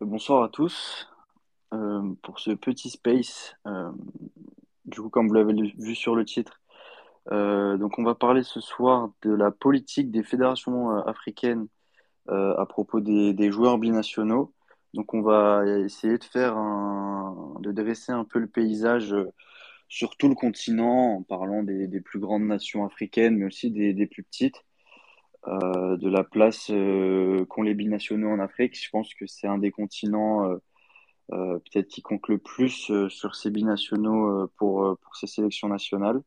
Bonsoir à tous. Euh, pour ce petit space, euh, du coup, comme vous l'avez vu sur le titre, euh, donc on va parler ce soir de la politique des fédérations africaines à propos des, joueurs binationaux. Donc on va essayer de faire un, de dresser un peu le paysage sur tout le continent en parlant des, plus grandes nations africaines, mais aussi des plus petites, euh, de la place euh, qu'ont les binationaux en Afrique. Je pense que c'est un des continents euh, peut-être qui compte le plus sur ces binationaux pour, pour ces sélections nationales.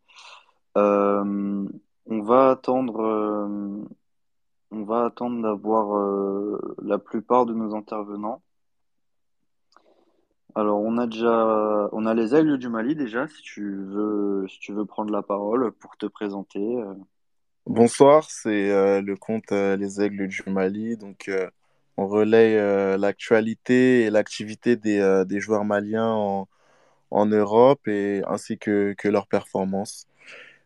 On va attendre, on va attendre d'avoir la plupart de nos intervenants. Alors, on a déjà, les Aigles du Mali déjà, si tu veux prendre la parole pour te présenter. Bonsoir, c'est euh, le compte euh, Les Aigles du Mali. Donc, euh, on relaye l'actualité et l'activité des, joueurs maliens en, Europe et ainsi que, que leurs performances.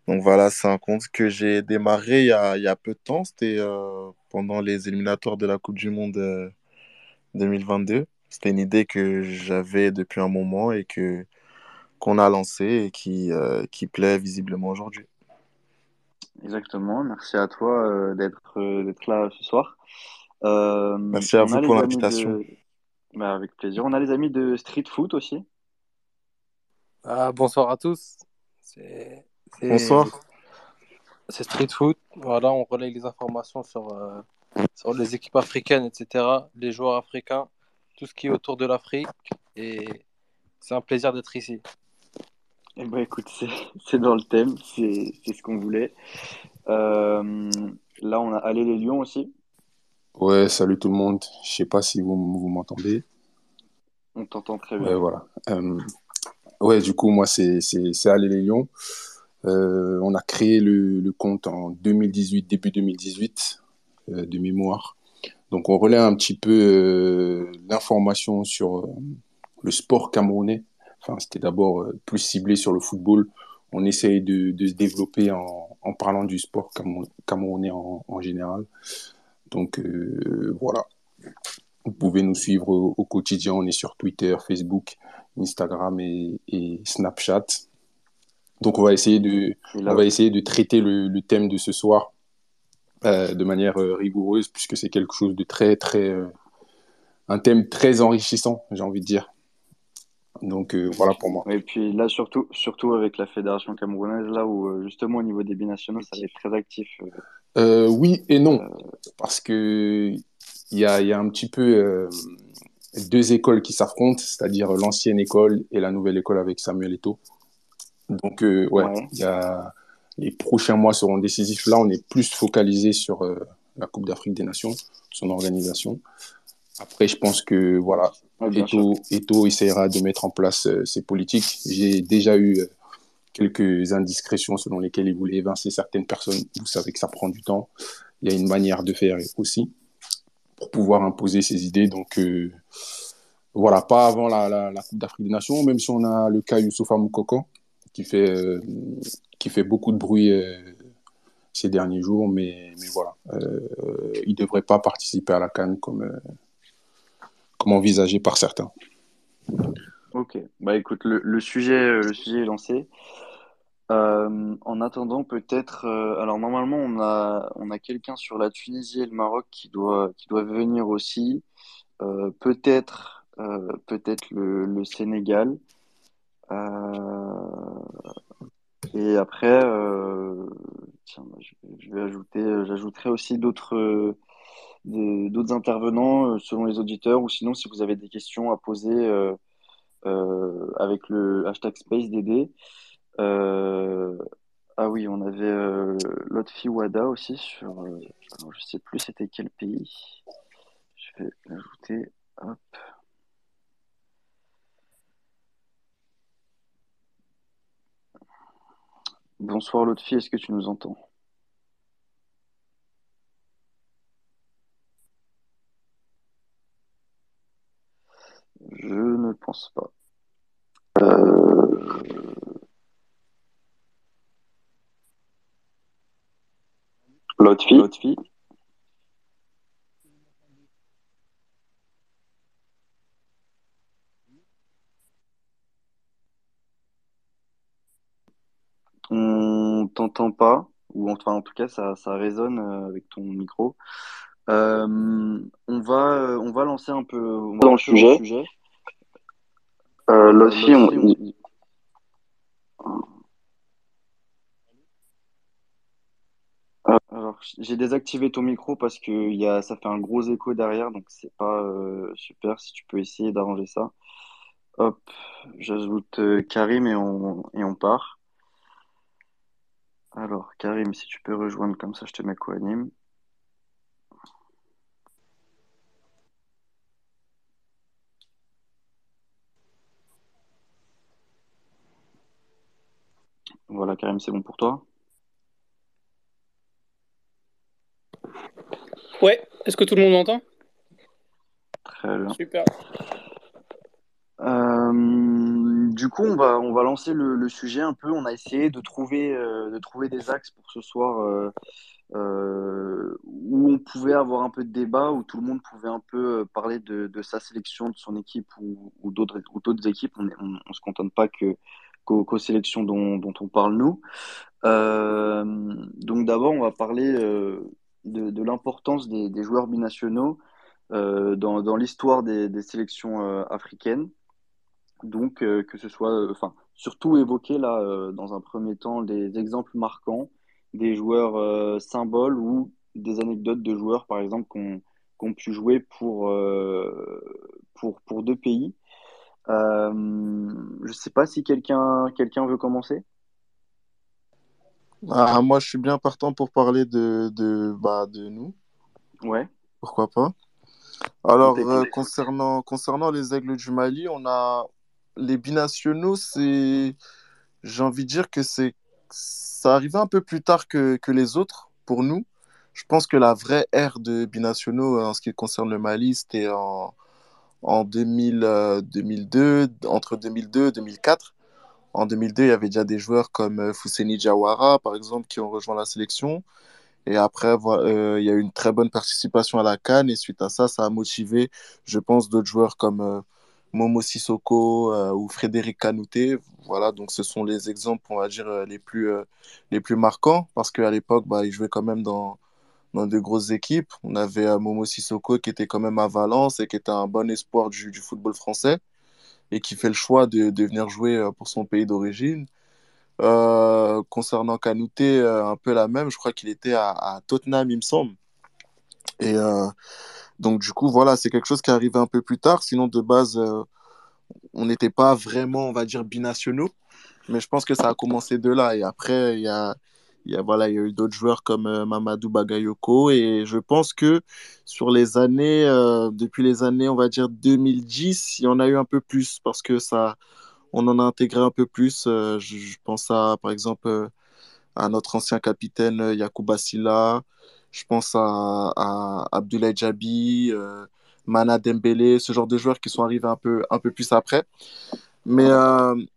Donc voilà, c'est un compte que j'ai démarré il y a, il y peu de temps. C'était pendant les éliminatoires de la Coupe du Monde euh, 2022. C'était une idée que j'avais depuis un moment et que qu'on a lancée et qui, qui plaît visiblement aujourd'hui. Exactement. Merci à toi euh, d'être euh, d'être là ce soir. Euh, Merci à vous pour l'invitation. de, bah, avec plaisir. On a les amis de Street Foot aussi. Ah, bonsoir à tous. Bonsoir. c'est Street Foot. Voilà, on relaye les informations sur, euh, sur les équipes africaines, etc., les joueurs africains, tout ce qui est autour de l'Afrique. Et c'est un plaisir d'être ici. Eh ben, écoute, c'est dans le thème, c'est ce qu'on voulait. Euh, là, on a Allez les Lions aussi. Ouais, salut tout le monde. Je sais pas si vous, vous m'entendez. On t'entend très Ouais, bien. voilà. Euh, ouais, du coup, moi, c'est Aller les Lions. Euh, on a créé le, le compte en 2018, début 2018, euh, de mémoire. Donc, on relaie un petit peu l'information sur le sport camerounais. Enfin, c'était d'abord euh, plus ciblé sur le football. On essaye de, de se développer en, en parlant du sport camerounais en, en général. Donc, euh, voilà. Vous pouvez nous suivre au, au quotidien. On est sur Twitter, Facebook, Instagram et, et Snapchat. Donc, on va essayer de, on va essayer de traiter le, le thème de ce soir euh, de manière rigoureuse, puisque c'est quelque chose de très, très, euh, un thème très enrichissant, j'ai envie de dire. Donc, euh, voilà pour moi. et puis là, surtout, surtout avec la fédération camerounaise, là où euh, justement au niveau des binationaux, ça va être très actif. euh, oui et non, euh, parce que il y a, y a un petit peu deux écoles qui s'affrontent, c'est-à-dire l'ancienne école et la nouvelle école avec Samuel Eto'o. Donc, ouais, ouais. y a, les prochains mois seront décisifs. Là, on est plus focalisé sur la Coupe d'Afrique des Nations, son organisation. Après, je pense que voilà, Eto'o, Eto'o essaiera de mettre en place euh, ses politiques. J'ai déjà eu euh, quelques indiscrétions selon lesquelles il voulait évincer certaines personnes. Vous savez que ça prend du temps. Il y a une manière de faire aussi pour pouvoir imposer ses idées. Donc, euh, voilà, pas avant la, la, la Coupe d'Afrique des Nations, même si on a le cas Youssoufa Moukoko qui fait, qui fait beaucoup de bruit ces derniers jours, mais, mais voilà, il ne devrait pas participer à la Cannes comme, comme envisagé par certains. Ok. Bah écoute, le, sujet, euh, le sujet est lancé. Euh, en attendant, peut-être. euh, alors normalement, on a, on a quelqu'un sur la Tunisie et le Maroc qui doit, qui doit venir aussi. Peut-être, peut-être le, le Sénégal. Et après, tiens, je, vais ajouter, j'ajouterai aussi d'autres, d'autres intervenants euh, selon les auditeurs, ou sinon si vous avez des questions à poser euh, euh, avec le hashtag SpaceDD. Ah oui, on avait Lotfi Wada aussi sur, alors je sais plus c'était quel pays. Je vais l'ajouter. Hop. Bonsoir Lotfi, est-ce que tu nous entends? Je ne pense pas. Euh, L'autre fille. L'autre fille. On t'entend pas, ou enfin en tout cas ça, ça résonne euh, avec ton micro. Euh, on, va, on va lancer un peu, dans. Le sujet. Euh, Euh, Lotfi, on- on- Alors, j'ai désactivé ton micro parce que y a, ça fait un gros écho derrière, donc c'est pas euh, super. Si tu peux essayer d'arranger ça. Hop, j'ajoute euh, Karim et on, et on part. Alors, Karim, si tu peux rejoindre comme ça, je te mets co-anime. Voilà, Karim, c'est bon pour toi? Ouais, est-ce que tout le monde m'entend? Très bien. Super. Euh, du coup, on va, on va lancer le, le sujet un peu. On a essayé de trouver, euh, de trouver des axes pour ce soir euh, où on pouvait avoir un peu de débat, où tout le monde pouvait un peu parler de, de sa sélection, de son équipe ou, ou d'autres équipes. On, on se contente pas que qu'aux sélections dont, on parle nous. Euh, donc d'abord, on va parler euh, de, l'importance des, joueurs binationaux euh, dans, l'histoire des, sélections africaines. Donc, que ce soit, enfin, surtout évoquer là, dans un premier temps, des exemples marquants, des joueurs symboles ou des anecdotes de joueurs, par exemple, qui ont, qui ont pu jouer pour, pour deux pays. Euh, je sais pas si quelqu'un quelqu'un veut commencer. Ah, moi, je suis bien partant pour parler de, de, bah, de nous. Ouais, Pourquoi pas? Alors, euh, concernant, concernant les Aigles du Mali, on a les binationaux, c'est, j'ai envie de dire que c'est, ça arrivait un peu plus tard que, que les autres pour nous. Je pense que la vraie ère de binationaux euh, en ce qui concerne le Mali, c'était en, en 2000, euh, 2002, entre 2002 et 2004. En 2002, il y avait déjà des joueurs comme euh, Fousseni Diawara, par exemple, qui ont rejoint la sélection. Et après, euh, il y a eu une très bonne participation à la CAN. Et suite à ça, ça a motivé, je pense, d'autres joueurs comme Momo Sissoko ou Frédéric Kanouté. Voilà, donc ce sont les exemples, on va dire, les plus, les plus marquants. Parce qu'à l'époque, bah, ils jouaient quand même dans, de grosses équipes. On avait euh, Momo Sissoko qui était quand même à Valence et qui était un bon espoir du, football français et qui fait le choix de, venir jouer euh, pour son pays d'origine. Euh, concernant Kanouté, un peu la même. Je crois qu'il était à, Tottenham, il me semble. Et donc, du coup, voilà, c'est quelque chose qui est arrivé un peu plus tard. Sinon, de base, on n'était pas vraiment, on va dire, binationaux. Mais je pense que ça a commencé de là. Et après, il y a, il y a, voilà, il y a eu d'autres joueurs comme euh, Mamadou Bagayoko. Et je pense que sur les années, euh, depuis les années, on va dire 2010, il y en a eu un peu plus parce que ça, on en a intégré un peu plus. Euh, je, pense à, par exemple, à notre ancien capitaine Yacouba Silla. Je pense à, à Abdoulaye Djabi, Mana Dembélé, ce genre de joueurs qui sont arrivés un peu, un peu plus après. Mais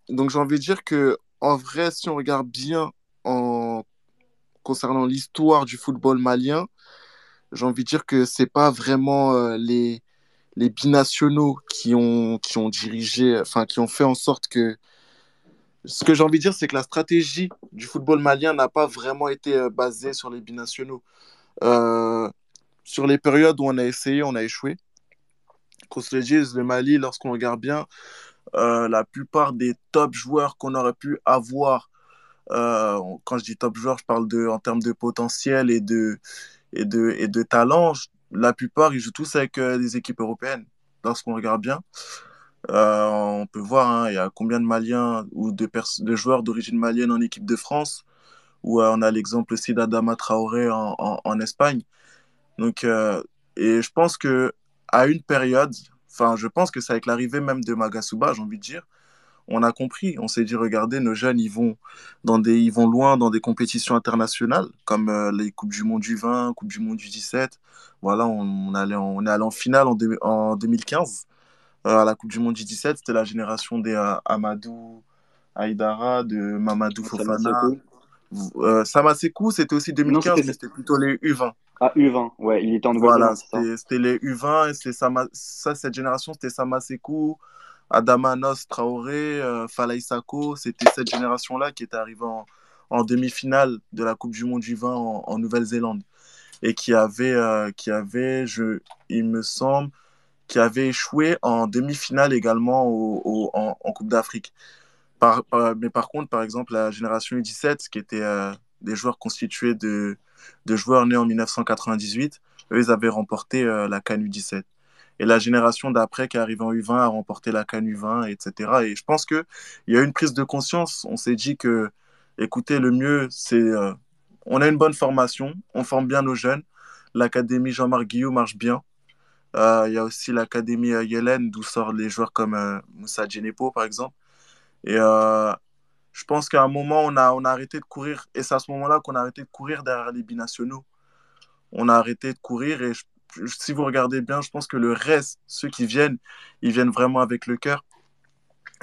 donc j'ai envie de dire que en vrai, si on regarde bien en concernant l'histoire du football malien, j'ai envie de dire que c'est pas vraiment euh, les, les binationaux qui ont, qui ont dirigé, enfin qui ont fait en sorte que. Ce que j'ai envie de dire, c'est que la stratégie du football malien n'a pas vraiment été euh, basée sur les binationaux. Euh, sur les périodes où on a essayé, on a échoué. Qu'on se le dise, le Mali, lorsqu'on regarde bien, la plupart des top joueurs qu'on aurait pu avoir, euh, quand je dis top joueurs, je parle de, en termes de potentiel et de, et de, et de talent. La plupart, ils jouent tous avec euh, des équipes européennes. Lorsqu'on regarde bien, Euh, on peut voir, hein, il y a combien de Maliens ou de, de joueurs d'origine malienne en équipe de France, euh, on a l'exemple aussi d'Adama Traoré en, en, en Espagne. Donc, et je pense que à une période, enfin, je pense que c'est avec l'arrivée même de Magasuba, j'ai envie de dire, on a compris. On s'est dit, regardez, nos jeunes, ils vont, dans des, ils vont loin dans des compétitions internationales, comme euh, les Coupes du Monde du 20, Coupe du Monde du 17. Voilà, on, on, allait on est allé en finale en, deux- en 2015 euh, à la Coupe du Monde du 17. C'était la génération des euh, Amadou Aïdara, de Mamadou Fofana. Samasekou. Euh, Samasekou, c'était aussi Non, 2015, c'était mais c'était plutôt les U20. ah, U20. Ouais, il était en Voilà, c'est ça? c'était les U20 et c'est Sama... ça, cette génération, c'était Samasekou, Adama Nos Traoré, euh, Falaï Sako. C'était cette génération-là qui était arrivée en, demi-finale de la Coupe du Monde du vin en, Nouvelle-Zélande et qui avait, euh, qui avait il me semble, qui avait échoué en demi-finale également en, Coupe d'Afrique. Mais par contre, par exemple, la génération U17, qui était euh, des joueurs constitués de, joueurs nés en 1998, eux, ils avaient remporté la CAN U17. Et la génération d'après qui est arrivée en U20 a remporté la CAN U20, etc. Et je pense qu'il y a une prise de conscience. On s'est dit que, écoutez, le mieux, c'est. Euh, on a une bonne formation, on forme bien nos jeunes. L'académie Jean-Marc Guillaume marche bien. Euh, il y a aussi l'académie Yellen, d'où sortent les joueurs comme Moussa Djenepo, par exemple. Et je pense qu'à un moment, on a, on a arrêté de courir. Et c'est à ce moment-là qu'on a arrêté de courir derrière les binationaux. On a arrêté de courir. Et si vous regardez bien, je pense que le reste, ceux qui viennent, ils viennent vraiment avec le cœur.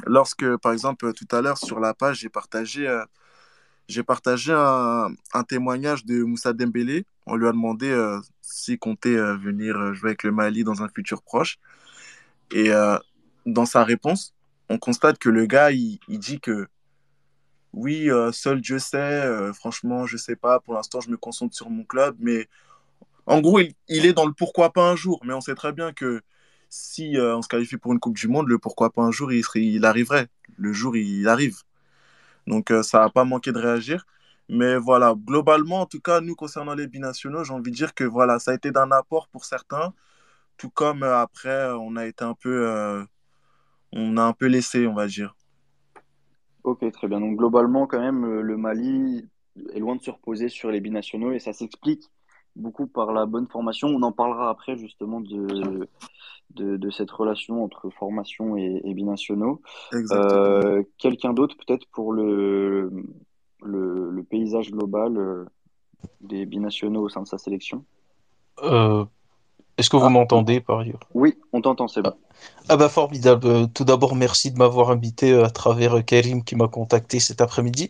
Lorsque, par exemple, tout à l'heure, sur la page, j'ai partagé, euh, j'ai partagé un, témoignage de Moussa Dembélé. On lui a demandé euh, s'il comptait euh, venir jouer avec le Mali dans un futur proche. Et dans sa réponse, on constate que le gars, il, il dit que oui, euh, seul Dieu sait, euh, franchement, je sais pas, pour l'instant, je me concentre sur mon club, mais en gros, il, est dans le pourquoi pas un jour, mais on sait très bien que si euh, on se qualifie pour une Coupe du Monde, le pourquoi pas un jour, il, il arriverait. Le jour, il arrive. Donc, ça n'a pas manqué de réagir. Mais voilà, globalement, en tout cas, nous, concernant les binationaux, j'ai envie de dire que voilà, ça a été d'un apport pour certains, tout comme après, on a été un peu, on a un peu laissé, on va dire. Ok, très bien. Donc globalement, quand même, le Mali est loin de se reposer sur les binationaux et ça s'explique beaucoup par la bonne formation. On en parlera après justement de, de, cette relation entre formation et, binationaux. Euh, quelqu'un d'autre peut-être pour le, le, paysage global euh, des binationaux au sein de sa sélection? Euh, Est-ce que vous ah. m'entendez par ailleurs? Oui, on t'entend, c'est bon. Ah bah formidable. Euh, tout d'abord, merci de m'avoir invité euh, à travers euh, Karim qui m'a contacté cet après-midi.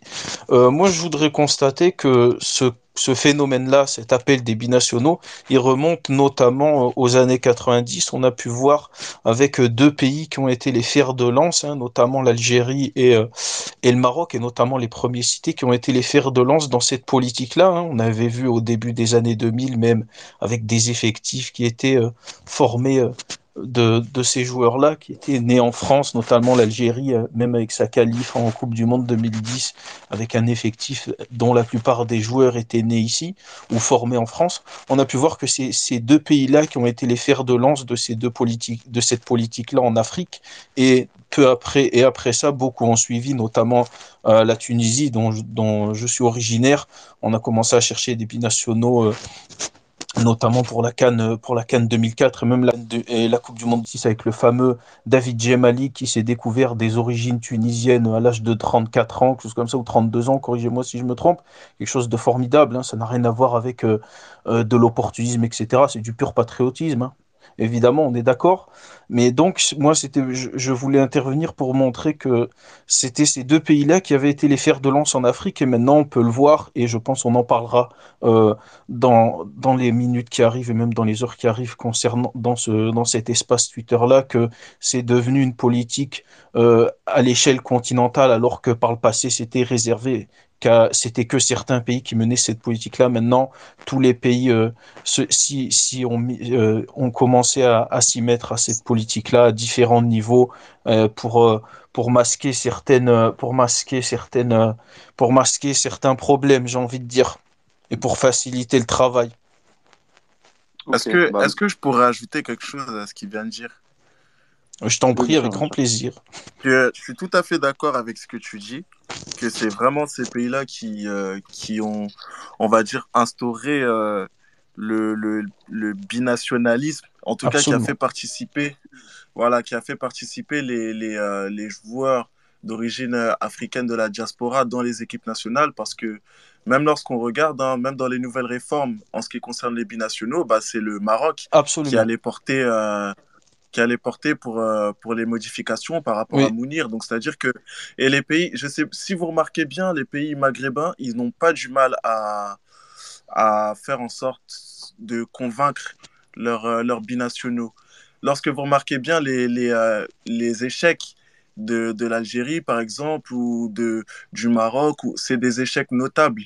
moi, je voudrais constater que ce, ce phénomène-là, cet appel des binationaux, il remonte notamment aux années 90. On a pu voir avec deux pays qui ont été les fers de lance, hein, notamment l'Algérie et, et le Maroc, et notamment les premiers cités qui ont été les fers de lance dans cette politique-là. Hein. On avait vu au début des années 2000 même avec des effectifs qui étaient formés de, ces joueurs-là qui étaient nés en France, notamment l'Algérie, euh, même avec sa qualif en Coupe du Monde 2010, avec un effectif dont la plupart des joueurs étaient nés ici ou formés en France. On a pu voir que c'est ces deux pays-là qui ont été les fers de lance de ces deux politiques, de cette politique-là en Afrique. Et peu après, et après ça, beaucoup ont suivi, notamment euh, la Tunisie, dont, dont, je suis originaire. On a commencé à chercher des binationaux. Euh, notamment pour la Cannes pour la Cannes 2004 et même la, Coupe du Monde 6 avec le fameux David Djemali qui s'est découvert des origines tunisiennes à l'âge de 34 ans, quelque chose comme ça, ou 32 ans, corrigez-moi si je me trompe, quelque chose de formidable, hein, ça n'a rien à voir avec euh, euh, de l'opportunisme, etc., c'est du pur patriotisme. Hein évidemment, on est d'accord. Mais donc, moi, c'était, je, voulais intervenir pour montrer que c'était ces deux pays-là qui avaient été les fers de lance en Afrique. Et maintenant, on peut le voir, et je pense qu'on en parlera euh, dans, dans les minutes qui arrivent et même dans les heures qui arrivent concernant dans, ce, dans cet espace Twitter-là, que c'est devenu une politique euh, à l'échelle continentale, alors que par le passé, c'était réservé c'était que certains pays qui menaient cette politique-là. Maintenant, tous les pays, euh, si, si on, euh, commencé à, s'y mettre à cette politique-là à différents niveaux euh, pour, pour masquer certaines, pour masquer certaines, pour masquer certains problèmes, j'ai envie de dire, et pour faciliter le travail. Est-ce que, bah est que je pourrais ajouter quelque chose à ce qu'il vient de dire? Je t'en prie, avec grand plaisir. Je, suis tout à fait d'accord avec ce que tu dis, que c'est vraiment ces pays-là qui, euh, qui ont, on va dire, instauré euh, le, le, le, binationalisme, en tout cas qui a fait participer, voilà, qui a fait participer les, les, euh, les joueurs d'origine africaine de la diaspora dans les équipes nationales, parce que même lorsqu'on regarde, hein, même dans les nouvelles réformes en ce qui concerne les binationaux, bah, c'est le Maroc qui allait porter qui allait porter pour, euh, pour les modifications par rapport à Mounir. Donc, c'est-à-dire que, et les pays, je sais, si vous remarquez bien, les pays maghrébins, ils n'ont pas du mal à, à faire en sorte de convaincre leurs, euh, leurs binationaux. Lorsque vous remarquez bien les, les, euh, les échecs de, de l'Algérie, par exemple, ou de, du Maroc, c'est des échecs notables.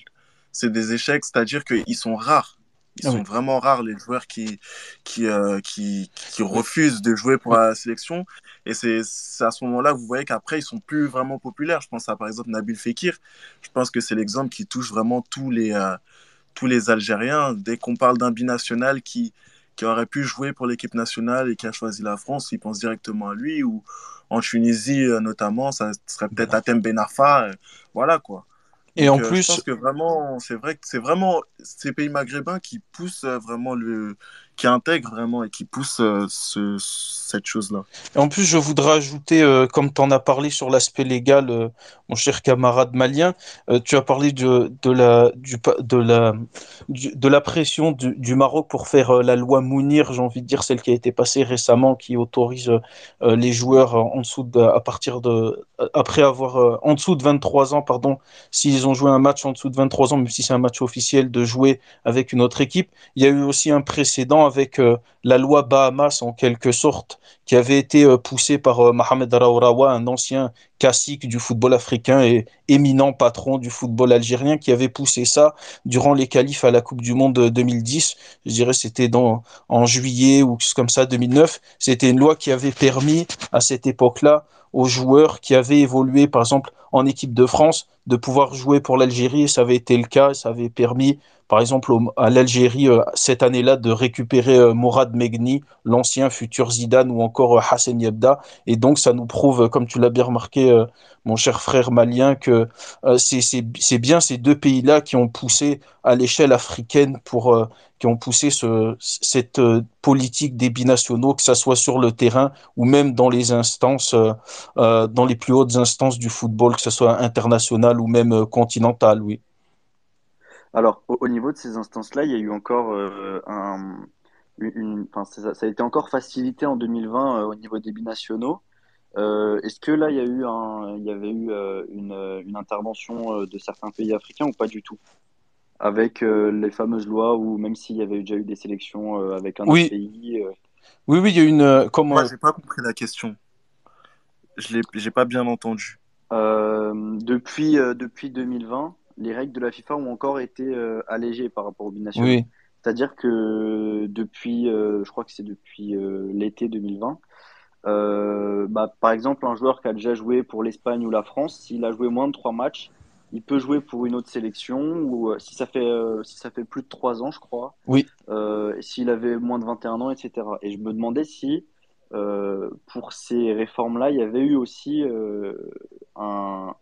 C'est des échecs, c'est-à-dire qu'ils sont rares. Ils Ah sont oui. vraiment rares, les joueurs qui, qui, euh, qui, qui refusent de jouer pour la sélection. Et c'est c'est à ce moment-là que vous voyez qu'après, ils sont plus vraiment populaires. Je pense à, par exemple, Nabil Fekir. Je pense que c'est l'exemple qui touche vraiment tous les, euh, tous les Algériens. Dès qu'on parle d'un binational qui, qui aurait pu jouer pour l'équipe nationale et qui a choisi la France, ils pensent directement à lui. Ou en Tunisie, euh, notamment, ça serait peut-être Atem Ben Arfa. euh, voilà, quoi. Et Donc, en euh, je plus, pense que vraiment, c'est vrai que c'est vraiment ces pays maghrébins qui poussent vraiment le, qui intègrent vraiment et qui poussent euh, ce, cette chose-là. En plus, je voudrais ajouter, euh, comme tu en as parlé sur l'aspect légal, euh, mon cher camarade malien, tu as parlé de, la, pression du, du Maroc pour faire la loi Mounir, j'ai envie de dire celle qui a été passée récemment, qui autorise les joueurs en dessous de, à partir de, après avoir, en dessous de 23 ans, pardon, s'ils ont joué un match en dessous de 23 ans, même si c'est un match officiel, de jouer avec une autre équipe. Il y a eu aussi un précédent avec euh, la loi Bahamas, en quelque sorte, qui avait été euh, poussé par euh, Mohamed Raourawa, un ancien cacique du football africain et éminent patron du football algérien, qui avait poussé ça durant les qualifs à la Coupe du Monde 2010. Je dirais c'était dans en juillet ou comme ça 2009. C'était une loi qui avait permis à cette époque-là aux joueurs qui avaient évolué, par exemple, en équipe de France, de pouvoir jouer pour l'Algérie. Ça avait été le cas. Ça avait permis, par exemple, à l'Algérie euh, cette année-là de récupérer euh, Mourad Megni, l'ancien futur Zidane ou encore euh, Hassan Yebda. Et donc, ça nous prouve, comme tu l'as bien remarqué, euh, mon cher frère malien, que euh, c'est bien ces deux pays-là qui ont poussé à l'échelle africaine pour, euh, qui ont poussé ce, cette politique des binationaux, que ça soit sur le terrain ou même dans les instances, dans les plus hautes instances du football, que ce soit international ou même continental, oui. Alors, au, au niveau de ces instances-là, il y a eu encore un, une, une- ça, a été encore facilité en 2020 euh, au niveau des binationaux. Euh, est-ce que là, il y a eu un, il y avait eu euh, une, euh, une intervention de certains pays africains ou pas du tout? Avec euh, les fameuses lois ou même s'il y avait déjà eu des sélections euh, avec un autre Oui, pays. euh, oui, oui, il y a une, euh, comme, Moi, j'ai pas compris la question. Je l'ai, j'ai pas bien entendu. Euh, depuis, euh, depuis 2020, les règles de la FIFA ont encore été euh, allégées par rapport aux binationaux. oui, C'est-à-dire que depuis, euh, je crois que c'est depuis euh, l'été 2020, euh, bah, par exemple, un joueur qui a déjà joué pour l'Espagne ou la France, s'il a joué moins de trois matchs, il peut jouer pour une autre sélection ou euh, si ça fait, euh, si ça fait plus de trois ans, je crois, oui. euh, s'il avait moins de 21 ans, etc. Et je me demandais si euh, pour ces réformes-là, il y avait eu aussi euh, un,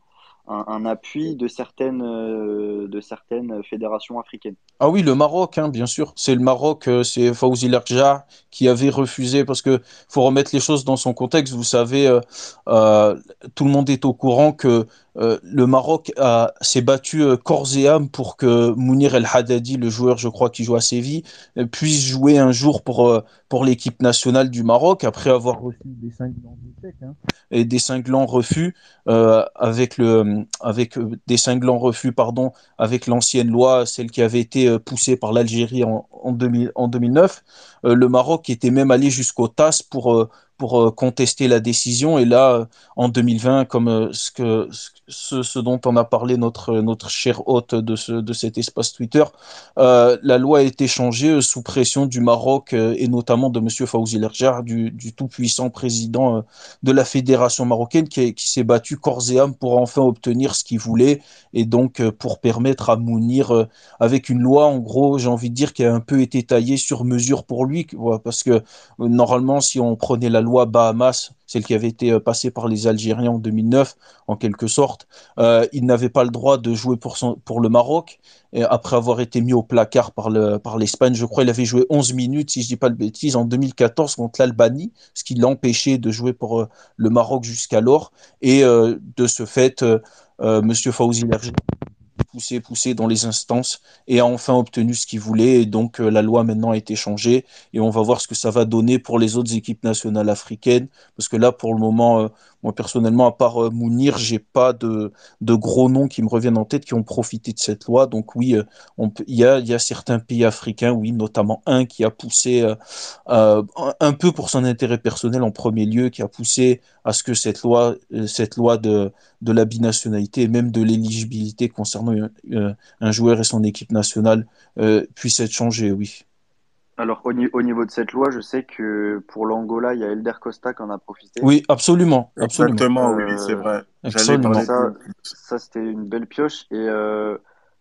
un, un appui de certaines, euh, de certaines fédérations africaines. Ah oui, le Maroc, hein, bien sûr. C'est le Maroc, euh, c'est Fawzi Larja qui avait refusé, parce que faut remettre les choses dans son contexte. Vous savez, euh, euh, tout le monde est au courant que euh, le Maroc s'est battu euh, corps et âme pour que Mounir El Haddadi, le joueur, je crois, qui joue à Séville, euh, puisse jouer un jour pour, pour l'équipe nationale du Maroc, après avoir reçu des cinglants hein, et des cinglants refus, euh, avec le, avec des cinglants refus, pardon, avec l'ancienne loi, celle qui avait été poussée par l'Algérie en, en, 2000 en 2009. Euh, le Maroc était même allé jusqu'au TAS pour, pour euh, contester la décision. Et là, euh, en 2020, comme euh, ce, que, ce, dont on a parlé notre, notre cher hôte de, ce, de cet espace Twitter, la loi a été changée sous pression du Maroc et notamment de M. Fawzi Lerjar, du, tout-puissant président de la fédération marocaine qui, s'est battu corps et âme pour enfin obtenir ce qu'il voulait et donc pour permettre à Mounir, avec une loi, en gros, j'ai envie de dire, qui a un peu été taillée sur mesure pour lui, parce que normalement, si on prenait la loi Bahamas, celle qui avait été euh, passée par les Algériens en 2009, en quelque sorte, euh, il n'avait pas le droit de jouer pour, le Maroc, et après avoir été mis au placard par le, par l'Espagne, je crois il avait joué 11 minutes, si je dis pas de bêtises, en 2014 contre l'Albanie, ce qui l'empêchait de jouer pour euh, le Maroc jusqu'alors, et de ce fait, euh, Monsieur Fawzi poussé, poussé dans les instances et a enfin obtenu ce qu'il voulait. Et donc euh, la loi maintenant a été changée et on va voir ce que ça va donner pour les autres équipes nationales africaines. Parce que là, pour le moment, euh, moi personnellement, à part euh, Mounir, j'ai pas de, de gros noms qui me reviennent en tête qui ont profité de cette loi. Donc oui, euh, il y a, y a certains pays africains, oui, notamment un qui a poussé un un peu pour son intérêt personnel en premier lieu, qui a poussé à ce que cette loi, cette loi de, de la binationalité et même de l'éligibilité concernant un, euh, un joueur et son équipe nationale euh, puisse être changée, oui. Alors, au, ni- au niveau de cette loi, je sais que pour l'Angola, il y a Elder Costa qui en a profité. Oui, absolument, absolument. Exactement, oui, Euh, c'est vrai. Absolument. Ça, c'était une belle pioche. Et euh,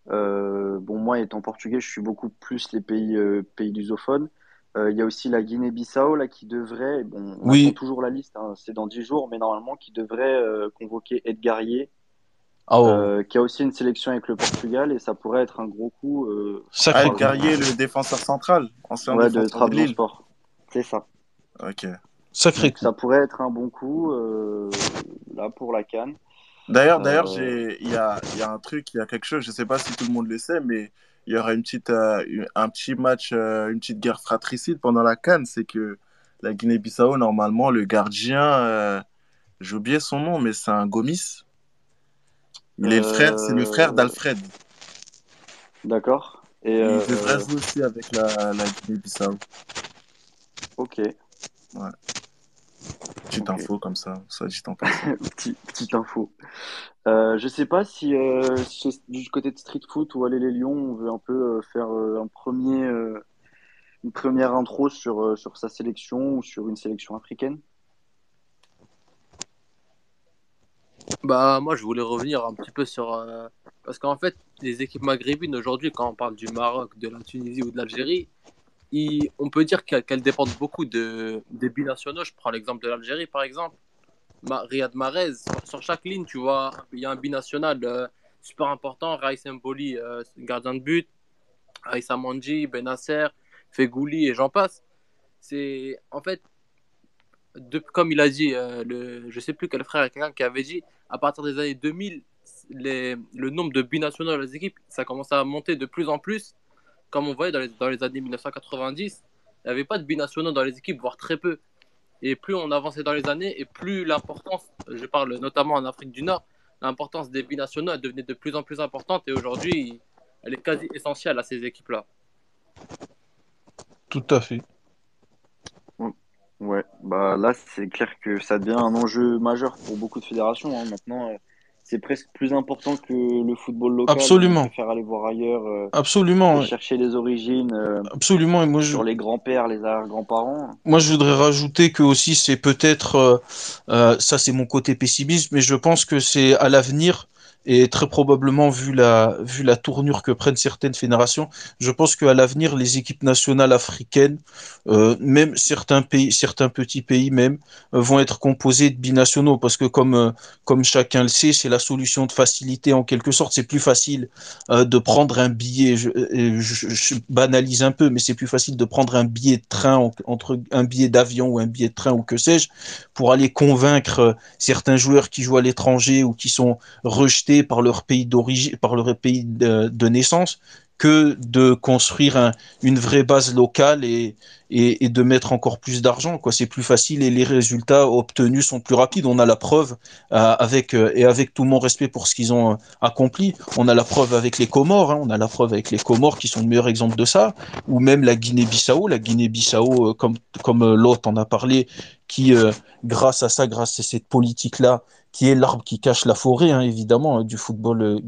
euh, bon, moi, étant portugais, je suis beaucoup plus les pays, euh, pays lusophones. Euh, il y a aussi la Guinée-Bissau là qui devrait, bon, on Oui. attend toujours la liste, hein, c'est dans 10 jours, mais normalement qui devrait euh, convoquer Edgarier, Ah, oh, euh, qui a aussi une sélection avec le Portugal et ça pourrait être un gros coup. Euh, sacré. Guerrier, le défenseur central, ancien ouais, de défenseur de Lille. Trabzonspor. C'est ça. Ok. Sacré ça pourrait être un bon coup euh, là pour la Cannes. D'ailleurs, d'ailleurs, Euh, il y a, il y a un truc, il y a quelque chose, je sais pas si tout le monde le sait, mais il y aura une petite, euh, un petit match, euh, une petite guerre fratricide pendant la CAN. C'est que la Guinée-Bissau, normalement, le gardien, euh, j'ai oublié son nom, mais c'est un Gomis. Il est le frère, c'est le frère d'Alfred. D'accord. Et Il devrait jouer aussi avec la, la Guinée-Bissau. ok. Petite info comme ça, ça dit en. Petit, petite info. Euh, je sais pas si euh, du côté de Street Foot ou Aller les Lions, on veut un peu euh, faire euh, un premier, euh, une première intro sur, euh, sur sa sélection ou sur une sélection africaine. Bah, moi, je voulais revenir un petit peu sur. euh, Parce qu'en fait, les équipes maghrébines aujourd'hui, quand on parle du Maroc, de la Tunisie ou de l'Algérie, on peut dire qu'elles qu'elles dépendent beaucoup de... des binationaux. Je prends l'exemple de l'Algérie, par exemple. Riyad Mahrez, sur, chaque ligne, tu vois, il y a un binational euh, super important. Raïs Mboli, euh, gardien de but. Aïssa Mandji, Benasser, Fegouli et j'en passe. C'est en fait, comme il a dit, euh, le, je sais plus quel frère, quelqu'un qui avait dit, à partir des années 2000, les, le nombre de binationaux dans les équipes, ça commence à monter de plus en plus. Comme on voyait dans les, dans les années 1990, il n'y avait pas de binationaux dans les équipes, voire très peu. Et plus on avançait dans les années, et plus l'importance, je parle notamment en Afrique du Nord, l'importance des binationaux elle devenait de plus en plus importante. Et aujourd'hui, elle est quasi essentielle à ces équipes-là. Tout à fait. Ouais, bah là c'est clair que ça devient un enjeu majeur pour beaucoup de fédérations. hein. Maintenant, euh, c'est presque plus important que le football local. Absolument. On préfère aller voir ailleurs euh, Absolument, ouais. chercher les origines euh, absolument. Et moi, je, sur les grands-pères, les arrière-grands-parents. Moi, je voudrais rajouter que aussi, c'est peut-être, euh, euh, ça c'est mon côté pessimiste, mais je pense que c'est à l'avenir et très probablement vu la vu la tournure que prennent certaines fédérations, je pense qu'à l'avenir, les équipes nationales africaines, euh, même certains pays, certains petits pays même, euh, vont être composés de binationaux parce que comme euh, comme chacun le sait, c'est la solution de facilité en quelque sorte. C'est plus facile de prendre un billet. Je, banalise un peu, mais c'est plus facile de prendre un billet de train en- entre un billet d'avion ou un billet de train ou que sais-je pour aller convaincre certains joueurs qui jouent à l'étranger ou qui sont rejetés par leur pays d'origine, par leur pays de, naissance, que de construire un, une vraie base locale et, de mettre encore plus d'argent. Quoi, c'est plus facile et les résultats obtenus sont plus rapides. On a la preuve euh, avec euh, et avec tout mon respect pour ce qu'ils ont euh, accompli. On a la preuve avec les Comores. Hein, on a la preuve avec les Comores qui sont le meilleur exemple de ça, ou même la Guinée-Bissau. La Guinée-Bissau, comme comme l'autre en a parlé, qui euh, grâce à ça, grâce à cette politique là qui est l'arbre qui cache la forêt, hein, évidemment, hein, du football euh,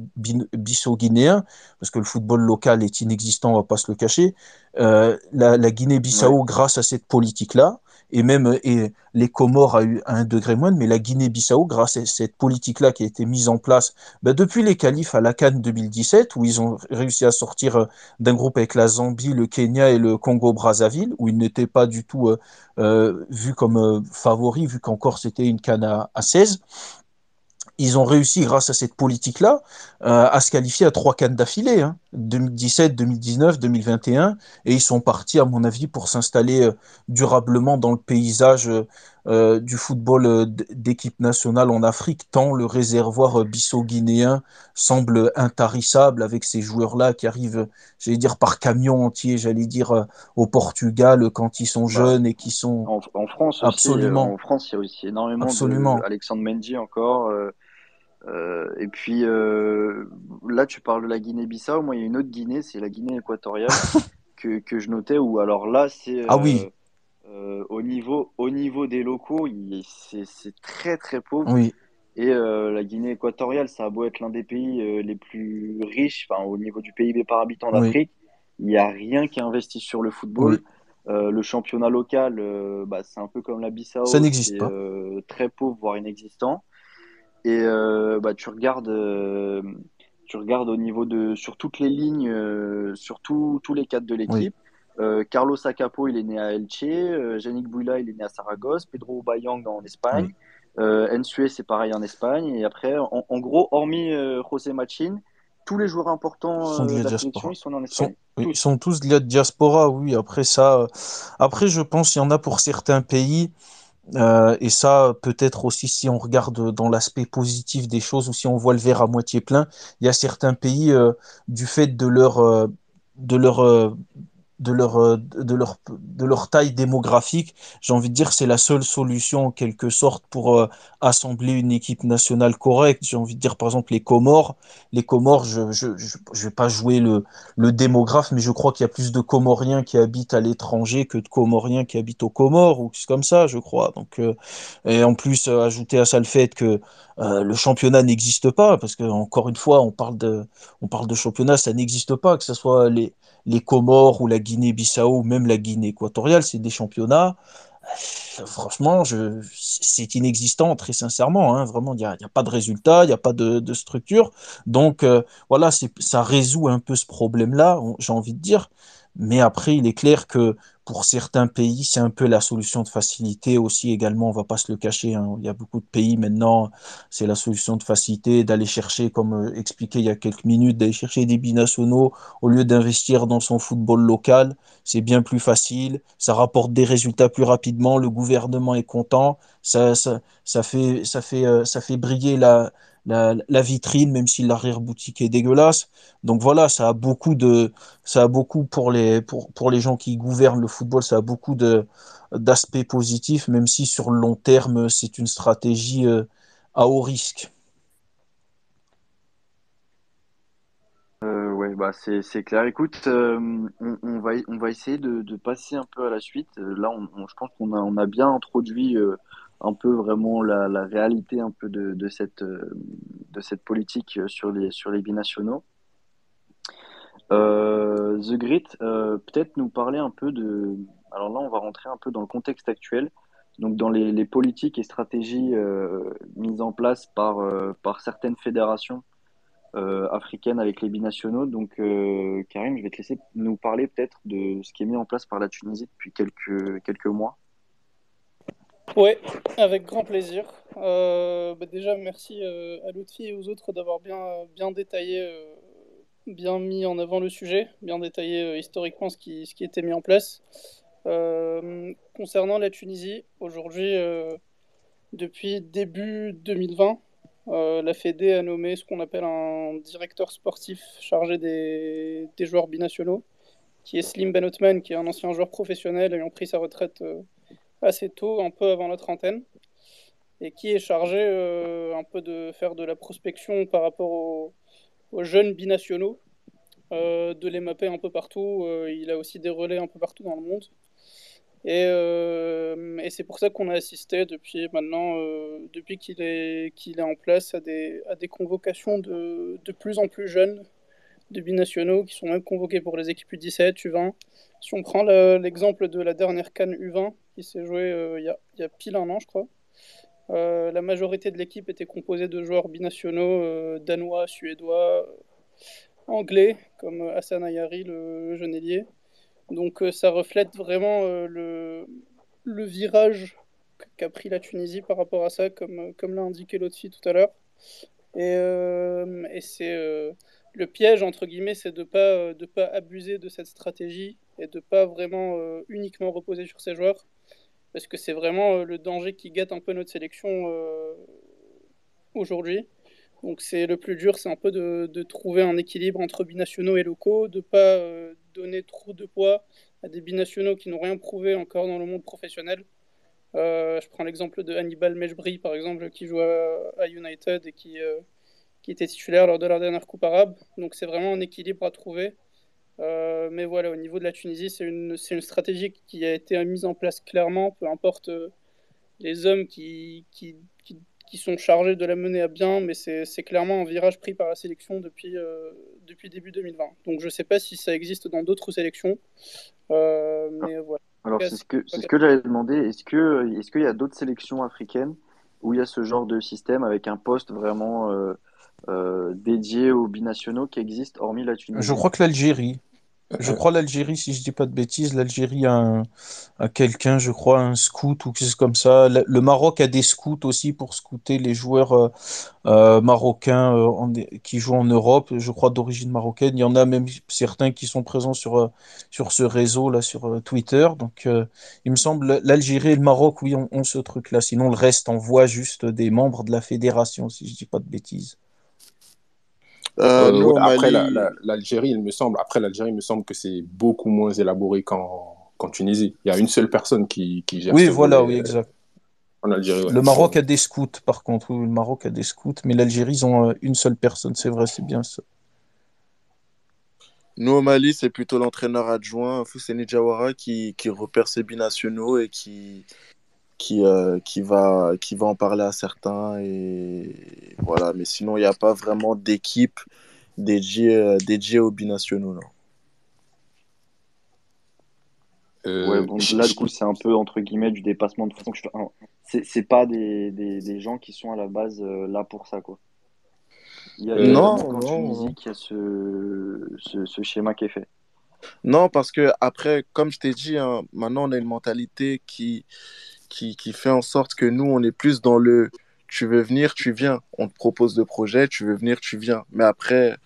bissau-guinéen, parce que le football local est inexistant, on va pas se le cacher. Euh, la, la Guinée-Bissau, grâce à cette politique-là, et même euh, et les Comores à un degré moindre, mais la Guinée-Bissau, grâce à cette politique-là qui a été mise en place ben, depuis les qualifs à la Cannes 2017, où ils ont réussi à sortir euh, d'un groupe avec la Zambie, le Kenya et le Congo-Brazzaville, où ils n'étaient pas du tout euh, vus comme favoris, vu qu'encore c'était une Cannes à, à 16 ils ont réussi, grâce à cette politique-là, euh, à se qualifier à trois cannes d'affilée, hein, 2017, 2019, 2021, et ils sont partis, à mon avis, pour s'installer euh, durablement dans le paysage euh, du football d'équipe nationale en Afrique, tant le réservoir bisso-guinéen semble intarissable avec ces joueurs-là qui arrivent, j'allais dire, par camion entier, j'allais dire, au Portugal quand ils sont bah, jeunes et qui sont... En, France aussi, Absolument. en France, il y a aussi énormément Alexandre Mendy encore. Et puis là, tu parles de la Guinée-Bissau. Moi, il y a une autre Guinée, c'est la Guinée équatoriale que, que, je notais. Où alors là, c'est ah oui. Euh, au, niveau, au niveau des locaux, c'est très très pauvre. Oui. Et euh, la Guinée équatoriale, ça a beau être l'un des pays euh, les plus riches, au niveau du PIB par habitant d'Afrique, il n'y a rien qui investit sur le football. le championnat local, bah, c'est un peu comme la Bissau. Ça n'existe pas. très pauvre, voire inexistant. Et bah, tu regardes, tu regardes au niveau de sur toutes les lignes, sur tous les cadres de l'équipe. Euh, Carlos Acapo, il est né à Elche. Euh, Yannick Bouila, il est né à Saragosse. Pedro Bayang en Espagne. Euh, Ensue, c'est pareil en Espagne. Et après, en, gros, hormis euh, José Machin, tous les joueurs importants sont de la sélection, ils sont en Espagne. Ils sont tous de la diaspora, oui. Après ça, après, je pense qu'il y en a pour certains pays. Et ça, peut-être aussi si on regarde dans l'aspect positif des choses ou si on voit le verre à moitié plein, il y a certains pays, du fait de leur, de leur de leur, euh, de leur, de leur taille démographique, j'ai envie de dire c'est la seule solution en quelque sorte pour euh, assembler une équipe nationale correcte. J'ai envie de dire par exemple les Comores. Les Comores, je ne je, je, vais pas jouer le, le démographe, mais je crois qu'il y a plus de Comoriens qui habitent à l'étranger que de Comoriens qui habitent aux Comores, ou c'est comme ça, je crois. Donc, euh, et en plus, ajouter à ça le fait que le championnat n'existe pas, parce que encore une fois, on parle de, on parle de championnat, ça n'existe pas, que ce soit les, les Comores ou la Guinée-Bissau ou même la Guinée équatoriale, c'est des championnats. Euh, franchement, c'est inexistant, très sincèrement. Hein, vraiment, il n'y a, pas de résultat, il n'y a pas de, de structure. Donc, euh, voilà, ça résout un peu ce problème-là, j'ai envie de dire. Mais après, il est clair que pour certains pays, c'est un peu la solution de facilité aussi également, on va pas se le cacher. Hein. Il y a beaucoup de pays maintenant, c'est la solution de facilité d'aller chercher, comme euh, expliqué il y a quelques minutes, d'aller chercher des binationaux au lieu d'investir dans son football local. C'est bien plus facile, ça rapporte des résultats plus rapidement, le gouvernement est content, ça, ça, ça fait, ça fait, euh, ça fait briller la, la, vitrine, même si l'arrière-boutique est dégueulasse. Donc voilà, ça a beaucoup de, ça a beaucoup pour les, pour, pour les gens qui gouvernent le football, ça a beaucoup de, d'aspects positifs, même si sur le long terme, c'est une stratégie euh, à haut risque. Euh, ouais, bah c'est clair. Écoute, euh, on, va, on va essayer de, passer un peu à la suite. Là, on, je pense qu'on a, on a bien introduit un peu vraiment la, réalité un peu de, de, cette, de cette politique sur les, sur les binationaux. Euh, The Grit, euh, peut-être nous parler un peu de... Alors là, on va rentrer un peu dans le contexte actuel, donc dans les, politiques et stratégies euh, mises en place par, euh, par certaines fédérations euh, africaines avec les binationaux. Donc Karim, je vais te laisser nous parler peut-être de ce qui est mis en place par la Tunisie depuis quelques, quelques mois. Oui, avec grand plaisir. Euh, bah déjà, merci euh, à Lutfi et aux autres d'avoir bien, bien détaillé, euh, bien mis en avant le sujet, bien détaillé historiquement ce qui, ce qui était mis en place. concernant la Tunisie, aujourd'hui, depuis début 2020, la Fédé a nommé ce qu'on appelle un directeur sportif chargé des, des joueurs binationaux, qui est Slim Ben Othman, qui est un ancien joueur professionnel ayant pris sa retraite assez tôt, un peu avant la trentaine, et qui est chargé euh, un peu de faire de la prospection par rapport aux, jeunes binationaux, euh, de les mapper un peu partout. Euh, il a aussi des relais un peu partout dans le monde. Et, c'est pour ça qu'on a assisté depuis maintenant, depuis qu'il est, qu'il est en place, à des, à des convocations de plus en plus jeunes de binationaux qui sont même convoqués pour les équipes U17, U20. Si on prend l'exemple de la dernière Cannes U20, qui s'est joué euh, il, y a, pile un an, je crois. Euh, la majorité de l'équipe était composée de joueurs binationaux euh, danois, suédois, anglais, comme Hassan Ayari, le, jeune ailier. Donc ça reflète vraiment le, le virage qu'a pris la Tunisie par rapport à ça, comme, l'a indiqué Lotfi tout à l'heure. Et c'est le piège, entre guillemets, c'est de ne pas, de pas abuser de cette stratégie et de ne pas vraiment uniquement reposer sur ses joueurs, parce que c'est vraiment le danger qui gâte un peu notre sélection aujourd'hui. Donc c'est le plus dur, c'est un peu de, de, trouver un équilibre entre binationaux et locaux, de ne pas donner trop de poids à des binationaux qui n'ont rien prouvé encore dans le monde professionnel. Euh, je prends l'exemple de Hannibal Mejbri, par exemple, qui joue à, United et qui, euh, qui était titulaire lors de la dernière Coupe arabe. Donc c'est vraiment un équilibre à trouver. Euh, mais voilà, au niveau de la Tunisie, c'est une, une, stratégie qui a été mise en place clairement, peu importe les hommes qui, qui, qui, sont chargés de la mener à bien, mais c'est clairement un virage pris par la sélection depuis, depuis début 2020. Donc je ne sais pas si ça existe dans d'autres sélections, mais voilà. Alors, c'est ce que, c'est ce que j'avais demandé. Est-ce que, est-ce qu'il y a d'autres sélections africaines où il y a ce genre de système avec un poste vraiment euh, euh, dédié aux binationaux qui existe hormis la Tunisie? Je crois que l'Algérie. Je crois l'Algérie, si je dis pas de bêtises, l'Algérie a, a quelqu'un, je crois, un scout ou quelque chose comme ça. Le, Maroc a des scouts aussi pour scouter les joueurs euh, euh, marocains euh, qui jouent en Europe, je crois d'origine marocaine. Il y en a même certains qui sont présents sur, sur ce réseau là, sur Twitter. Donc, il me semble l'Algérie et le Maroc, oui, ont, ont ce truc-là. Sinon, le reste envoie juste des membres de la fédération, si je dis pas de bêtises. Euh, euh après l'Algérie, il me semble, après l'Algérie, il me semble que c'est beaucoup moins élaboré qu'en Tunisie. Il y a une seule personne qui, qui gère. Oui, voilà, oui, exact. En Algérie, Le Maroc a des scouts, par contre. le Maroc a des scouts, mais l'Algérie, ils ont euh, une seule personne. C'est vrai, c'est bien ça. Nous, au Mali, c'est plutôt l'entraîneur adjoint, Fousseni Jawara, qui, qui repère ses binationaux et qui, qui, euh, qui, va, qui va en parler à certains. Et voilà. Mais sinon, il n'y a pas vraiment d'équipe dédiée, euh, dédiée aux binationaux. Non. Euh, là, du coup, c'est un peu entre guillemets du dépassement de façon que je C'est pas des, des, des, gens qui sont à la base là pour ça, quoi. Il y a, non, non, Tunisie qui a ce, ce, ce, schéma qui est fait. Non, parce que après, comme je t'ai dit, hein, maintenant on a une mentalité qui, qui, qui, fait en sorte que nous, on est plus dans le tu veux venir, tu viens. On te propose de projet, tu veux venir, tu viens. Mais après,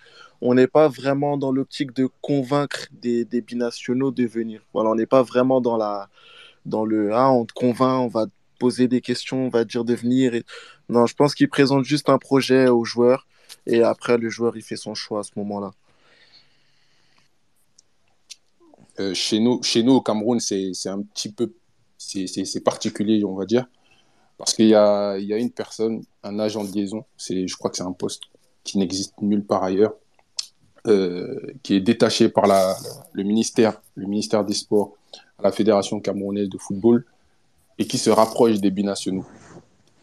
on n'est pas vraiment dans l'optique de convaincre des, des, binationaux de venir. Voilà, on n'est pas vraiment dans, la, dans le ah, on te convainc, on va te poser des questions, on va te dire de venir. Non, je pense qu'ils présentent juste un projet au joueur et après, le joueur, il fait son choix à ce moment-là. Euh, chez, nous, chez nous, au Cameroun, c'est un petit peu c'est particulier, on va dire. Parce qu'il y a, une personne, un agent de liaison, je crois que c'est un poste qui n'existe nulle part ailleurs, euh, qui est détaché par le, ministère, le ministère des Sports à la Fédération camerounaise de football et qui se rapproche des binationaux.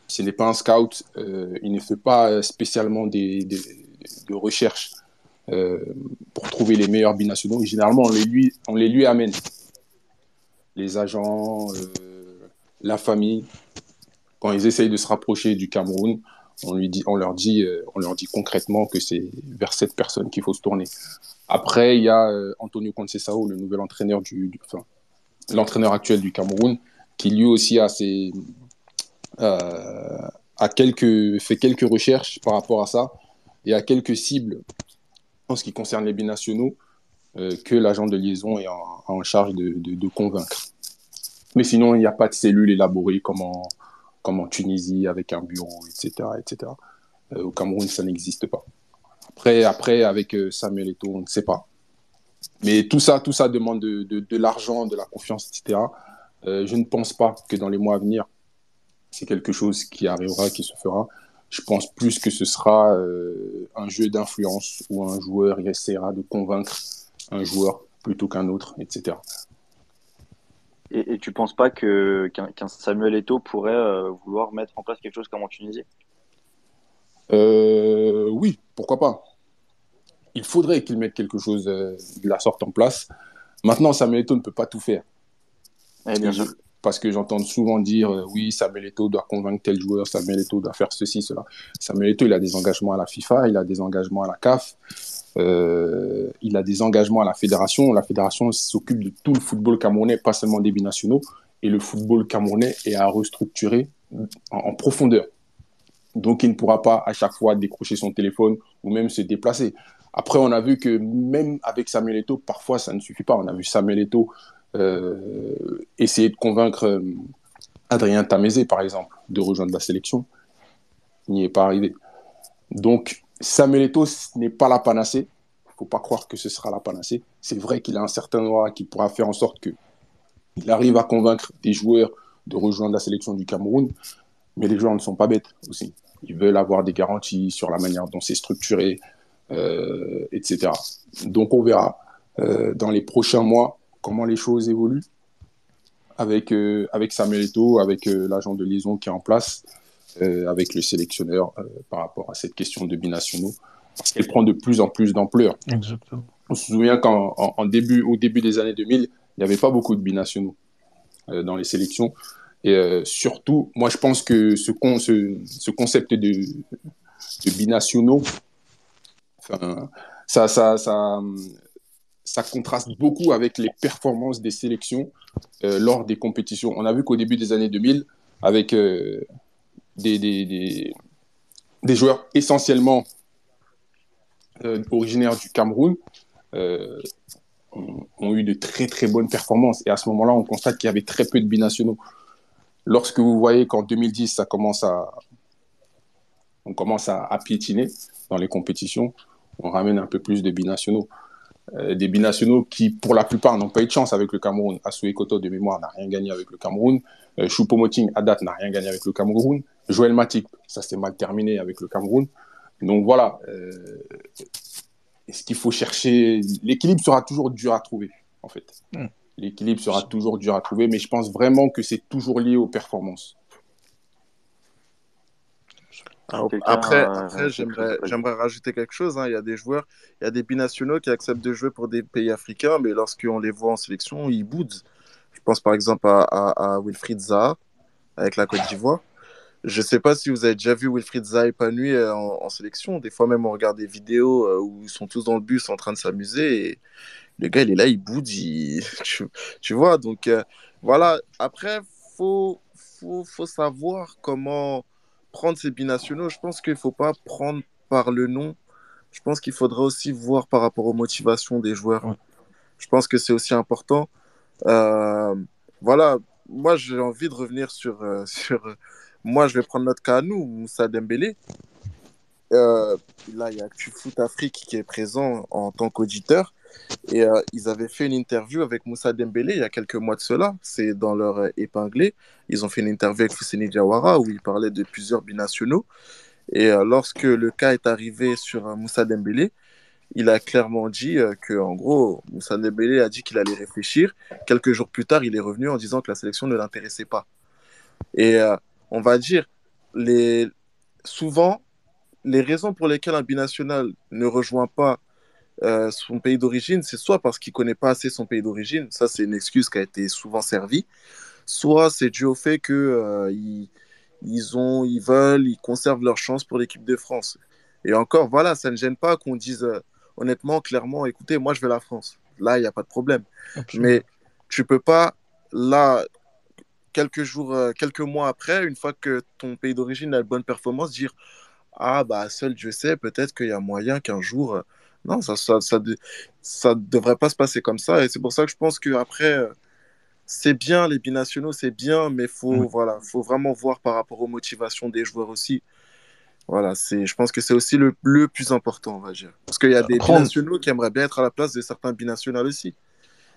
Ce n'est pas un scout, euh, il ne fait pas spécialement des, de recherche euh, pour trouver les meilleurs binationaux. généralement, on les lui amène les agents, euh, la famille, quand ils essayent de se rapprocher du Cameroun, on, lui dit, on, leur, dit, euh, on leur dit concrètement que c'est vers cette personne qu'il faut se tourner. Après, il y a euh, Antonio Conceição, le nouvel entraîneur du, enfin, l'entraîneur actuel du Cameroun, qui lui aussi a, quelques, fait quelques recherches par rapport à ça et a quelques cibles en ce qui concerne les binationaux euh, que l'agent de liaison est en, charge de, convaincre. Mais sinon, il n'y a pas de cellule élaborée comme en, Tunisie avec un bureau, etc. etc. Euh, au Cameroun, ça n'existe pas. Après, après avec euh, Samuel Eto'o, on ne sait pas. Mais tout ça, tout ça demande de, de, de l'argent, de la confiance, etc. je ne pense pas que dans les mois à venir, c'est quelque chose qui arrivera, qui se fera. Je pense plus que ce sera un jeu d'influence où un joueur essaiera de convaincre un joueur plutôt qu'un autre, etc. Et, et tu penses pas que qu'un Samuel Eto'o pourrait euh, vouloir mettre en place quelque chose comme en Tunisie? Euh, Oui, pourquoi pas. Il faudrait qu'il mette quelque chose euh, de la sorte en place. Maintenant, Samuel Eto'o ne peut pas tout faire. Eh bien sûr. Parce que j'entends souvent dire oui, Samuel Eto'o doit convaincre tel joueur, Samuel Eto'o doit faire ceci, cela. Samuel Eto'o, il a des engagements à la FIFA, il a des engagements à la CAF. Euh, il a des engagements à la fédération. La fédération s'occupe de tout le football camerounais, pas seulement des binationaux. Et le football camerounais est à restructurer en, profondeur. Donc, il ne pourra pas à chaque fois décrocher son téléphone ou même se déplacer. Après, on a vu que même avec Samuel Eto'o, parfois, ça ne suffit pas. On a vu Samuel Eto'o euh, essayer de convaincre Adrien Tamézé, par exemple, de rejoindre la sélection. Il n'y est pas arrivé. Donc, Samuel Eto'o n'est pas la panacée. Il ne faut pas croire que ce sera la panacée. C'est vrai qu'il a un certain droit qui pourra faire en sorte qu'il arrive à convaincre des joueurs de rejoindre la sélection du Cameroun, mais les joueurs ne sont pas bêtes aussi. Ils veulent avoir des garanties sur la manière dont c'est structuré, euh, etc. Donc on verra euh, dans les prochains mois comment les choses évoluent avec, euh, avec Samuel Eto'o, avec l'agent de liaison qui est en place, avec le sélectionneur par rapport à cette question de binationaux, parce qu'elle prend de plus en plus d'ampleur. Exactement. On se souvient qu'au début, au début des années 2000, il n'y avait pas beaucoup de binationaux dans les sélections. Et surtout, moi, je pense que ce, ce, ce concept de, de binationaux ça, ça, ça, ça contraste beaucoup avec les performances des sélections euh, lors des compétitions. On a vu qu'au début des années 2000, avec euh, des, des, des, joueurs essentiellement euh, originaires du Cameroun, ont, ont, eu de très très bonnes performances. Et à ce moment-là, on constate qu'il y avait très peu de binationaux. Lorsque vous voyez qu'en 2010, ça commence à, on commence à, à piétiner dans les compétitions, on ramène un peu plus de binationaux. Euh, des binationaux qui, pour la plupart, n'ont pas eu de chance avec le Cameroun. Assoue Koto, de mémoire, n'a rien gagné avec le Cameroun. Euh, Choupo-Moting, à date, n'a rien gagné avec le Cameroun. Joël Matip, ça s'est mal terminé avec le Cameroun. Donc voilà, euh, ce qu'il faut chercher, l'équilibre sera toujours dur à trouver, en fait. Hmm. L'équilibre sera toujours dur à trouver, mais je pense vraiment que c'est toujours lié aux performances. Après, après j'aimerais rajouter quelque chose. Hein. Il y a des joueurs, il y a des binationaux qui acceptent de jouer pour des pays africains, mais lorsqu'on les voit en sélection, ils boudent. Je pense par exemple à, à, Wilfried Zaha avec la Côte d'Ivoire. Je ne sais pas si vous avez déjà vu Wilfried Zaha épanoui euh, en, sélection. Des fois même, on regarde des vidéos euh, où ils sont tous dans le bus en train de s'amuser et le gars, il est là, il boude. Tu, vois, donc euh, voilà. Après, il faut, faut, faut savoir comment prendre ces binationaux, je pense qu'il ne faut pas prendre par le nom. Je pense qu'il faudrait aussi voir par rapport aux motivations des joueurs. Je pense que c'est aussi important. Euh, voilà, moi j'ai envie de revenir sur, euh, sur. Moi je vais prendre notre cas à nous, Moussa Dembélé. Euh, là, il y a Foot Afrique qui est présent en tant qu'auditeur. Et euh, ils avaient fait une interview avec Moussa Dembélé il y a quelques mois de cela. C'est dans leur euh, épinglé. Ils ont fait une interview avec Fousseni Diawara où il parlait de plusieurs binationaux. Et euh, lorsque le cas est arrivé sur Moussa Dembélé, il a clairement dit que, en gros, Moussa Dembélé a dit qu'il allait réfléchir. Quelques jours plus tard, il est revenu en disant que la sélection ne l'intéressait pas. Et on va dire, les... souvent, les raisons pour lesquelles un binational ne rejoint pas euh, son pays d'origine, c'est soit parce qu'il ne connaît pas assez son pays d'origine, ça c'est une excuse qui a été souvent servie, soit c'est dû au fait qu'ils euh, ils, ont, ils veulent, ils conservent leur chance pour l'équipe de France. Et encore, voilà, ça ne gêne pas qu'on dise euh, honnêtement, clairement, écoutez, moi je veux la France. Là, il n'y a pas de problème. Mais tu peux pas, là, quelques jours, quelques mois après, une fois que ton pays d'origine a de bonnes performances, dire Ah, bah, seul Dieu sait, peut-être qu'il y a moyen qu'un jour non, ça ça, ça, devrait pas se passer comme ça. Et c'est pour ça que je pense qu'après, euh, c'est bien, les binationaux, c'est bien, mais faut, voilà, faut vraiment voir par rapport aux motivations des joueurs aussi. Voilà, c'est, je pense que c'est aussi le, le, plus important, on va dire. Parce qu'il y a des binationaux qui aimeraient bien être à la place de certains binationaux aussi.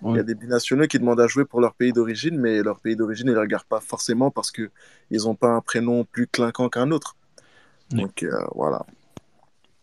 Il y a des binationaux qui demandent à jouer pour leur pays d'origine, mais leur pays d'origine, ils ne regardent pas forcément parce qu'ils n'ont pas un prénom plus clinquant qu'un autre. Donc euh, voilà.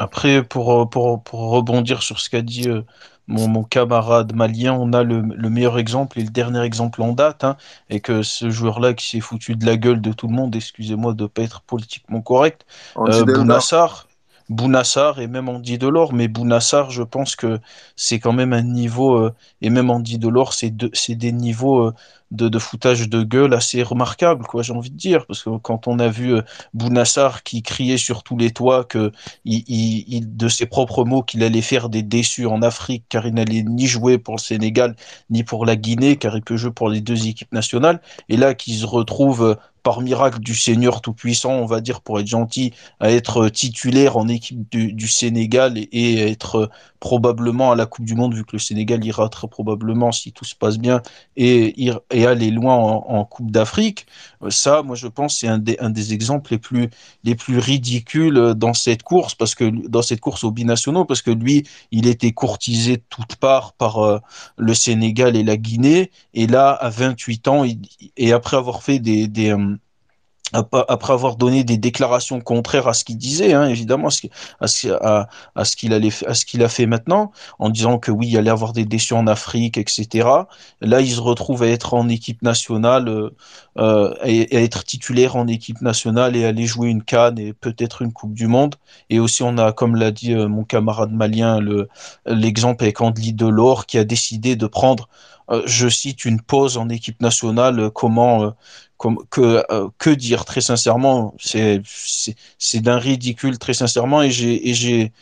Après, pour, euh, pour, pour rebondir sur ce qu'a dit euh, mon, mon, camarade malien, on a le, le, meilleur exemple et le dernier exemple en date, hein, et que ce joueur-là qui s'est foutu de la gueule de tout le monde, excusez-moi de ne pas être politiquement correct, euh, Bounassar, Bounassar et même Andy Delors, mais Bounassar, je pense que c'est quand même un niveau, euh, et même Andy Delors, c'est de, des niveaux de, de, foutage de gueule assez remarquables, quoi, j'ai envie de dire, parce que quand on a vu euh, Bounassar qui criait sur tous les toits que il, de ses propres mots qu'il allait faire des déçus en Afrique, car il n'allait ni jouer pour le Sénégal, ni pour la Guinée, car il peut jouer pour les deux équipes nationales, et là qu'il se retrouve par miracle du Seigneur Tout-Puissant, on va dire, pour être gentil, à être titulaire en équipe du, Sénégal et, et, être probablement à la Coupe du Monde, vu que le Sénégal ira très probablement, si tout se passe bien, et, et et aller loin en, Coupe d'Afrique. Ça, moi, je pense, c'est un des, exemples les plus, les plus ridicules dans cette course, parce que dans cette course aux binationaux, parce que lui, il était courtisé de toutes parts par le Sénégal et la Guinée, et là, à 28 ans, et après avoir fait des après avoir donné des déclarations contraires à ce qu'il disait, hein, évidemment, à ce, qu'il allait, à ce qu'il a fait maintenant, en disant que oui, il allait avoir des déçus en Afrique, etc. Là, il se retrouve à être en équipe nationale euh, euh et, à être titulaire en équipe nationale et aller jouer une canne et peut-être une Coupe du Monde. Et aussi, on a, comme l'a dit euh, mon camarade malien, le l'exemple avec Andli Delors qui a décidé de prendre euh, je cite une pause en équipe nationale, comment que, euh, que dire très sincèrement. C'est c'est d'un ridicule très sincèrement. Et j'ai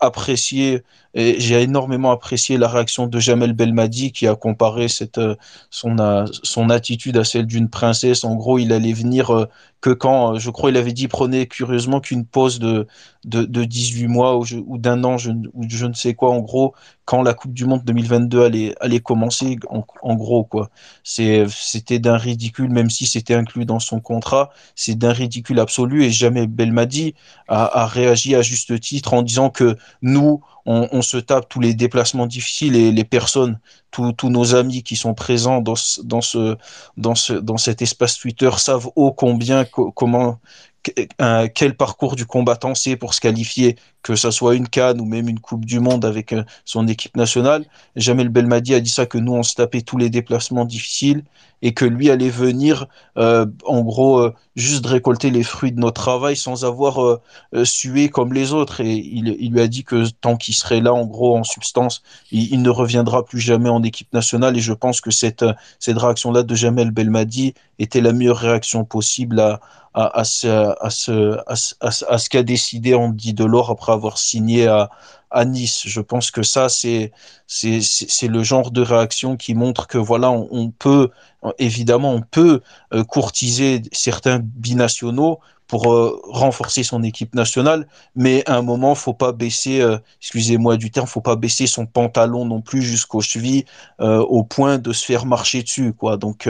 apprécié j'ai énormément apprécié la réaction de Jamel Belmadi qui a comparé cette, euh, son, son attitude à celle d'une princesse. En gros, il allait venir euh, que quand, euh, je crois, il avait dit, prenez curieusement qu'une pause de, de, de, 18 mois ou, ou d'un an, je, ou je ne sais quoi, en gros, quand la Coupe du Monde 2022 allait, allait commencer, en, en gros, quoi. C'était d'un ridicule, même si c'était inclus dans son contrat, c'est d'un ridicule absolu et Jamel Belmadi a réagi à juste titre en disant que nous, on, se tape tous les déplacements difficiles et les personnes, tous, nos amis qui sont présents dans, dans, ce, dans, ce, dans cet espace Twitter savent ô combien comment quel parcours du combattant c'est pour se qualifier, que ce soit une Cannes ou même une Coupe du Monde avec euh, son équipe nationale. Jamel Belmadi a dit ça que nous on se tapait tous les déplacements difficiles et que lui allait venir euh, en gros euh, juste récolter les fruits de notre travail sans avoir sué comme les autres et il, lui a dit que tant qu'il serait là en gros en substance il, ne reviendra plus jamais en équipe nationale et je pense que cette, cette réaction là de Jamel Belmadi était la meilleure réaction possible à, à, ce, à, ce, à, ce, qu'a décidé Andy Delors après avoir signé à, Nice. Je pense que ça, c'est, le genre de réaction qui montre que voilà, on, on peut, évidemment, on peut euh, courtiser certains binationaux pour euh, renforcer son équipe nationale. Mais à un moment, faut pas baisser, euh, excusez-moi du terme, faut pas baisser son pantalon non plus jusqu'aux chevilles euh, au point de se faire marcher dessus, quoi. Donc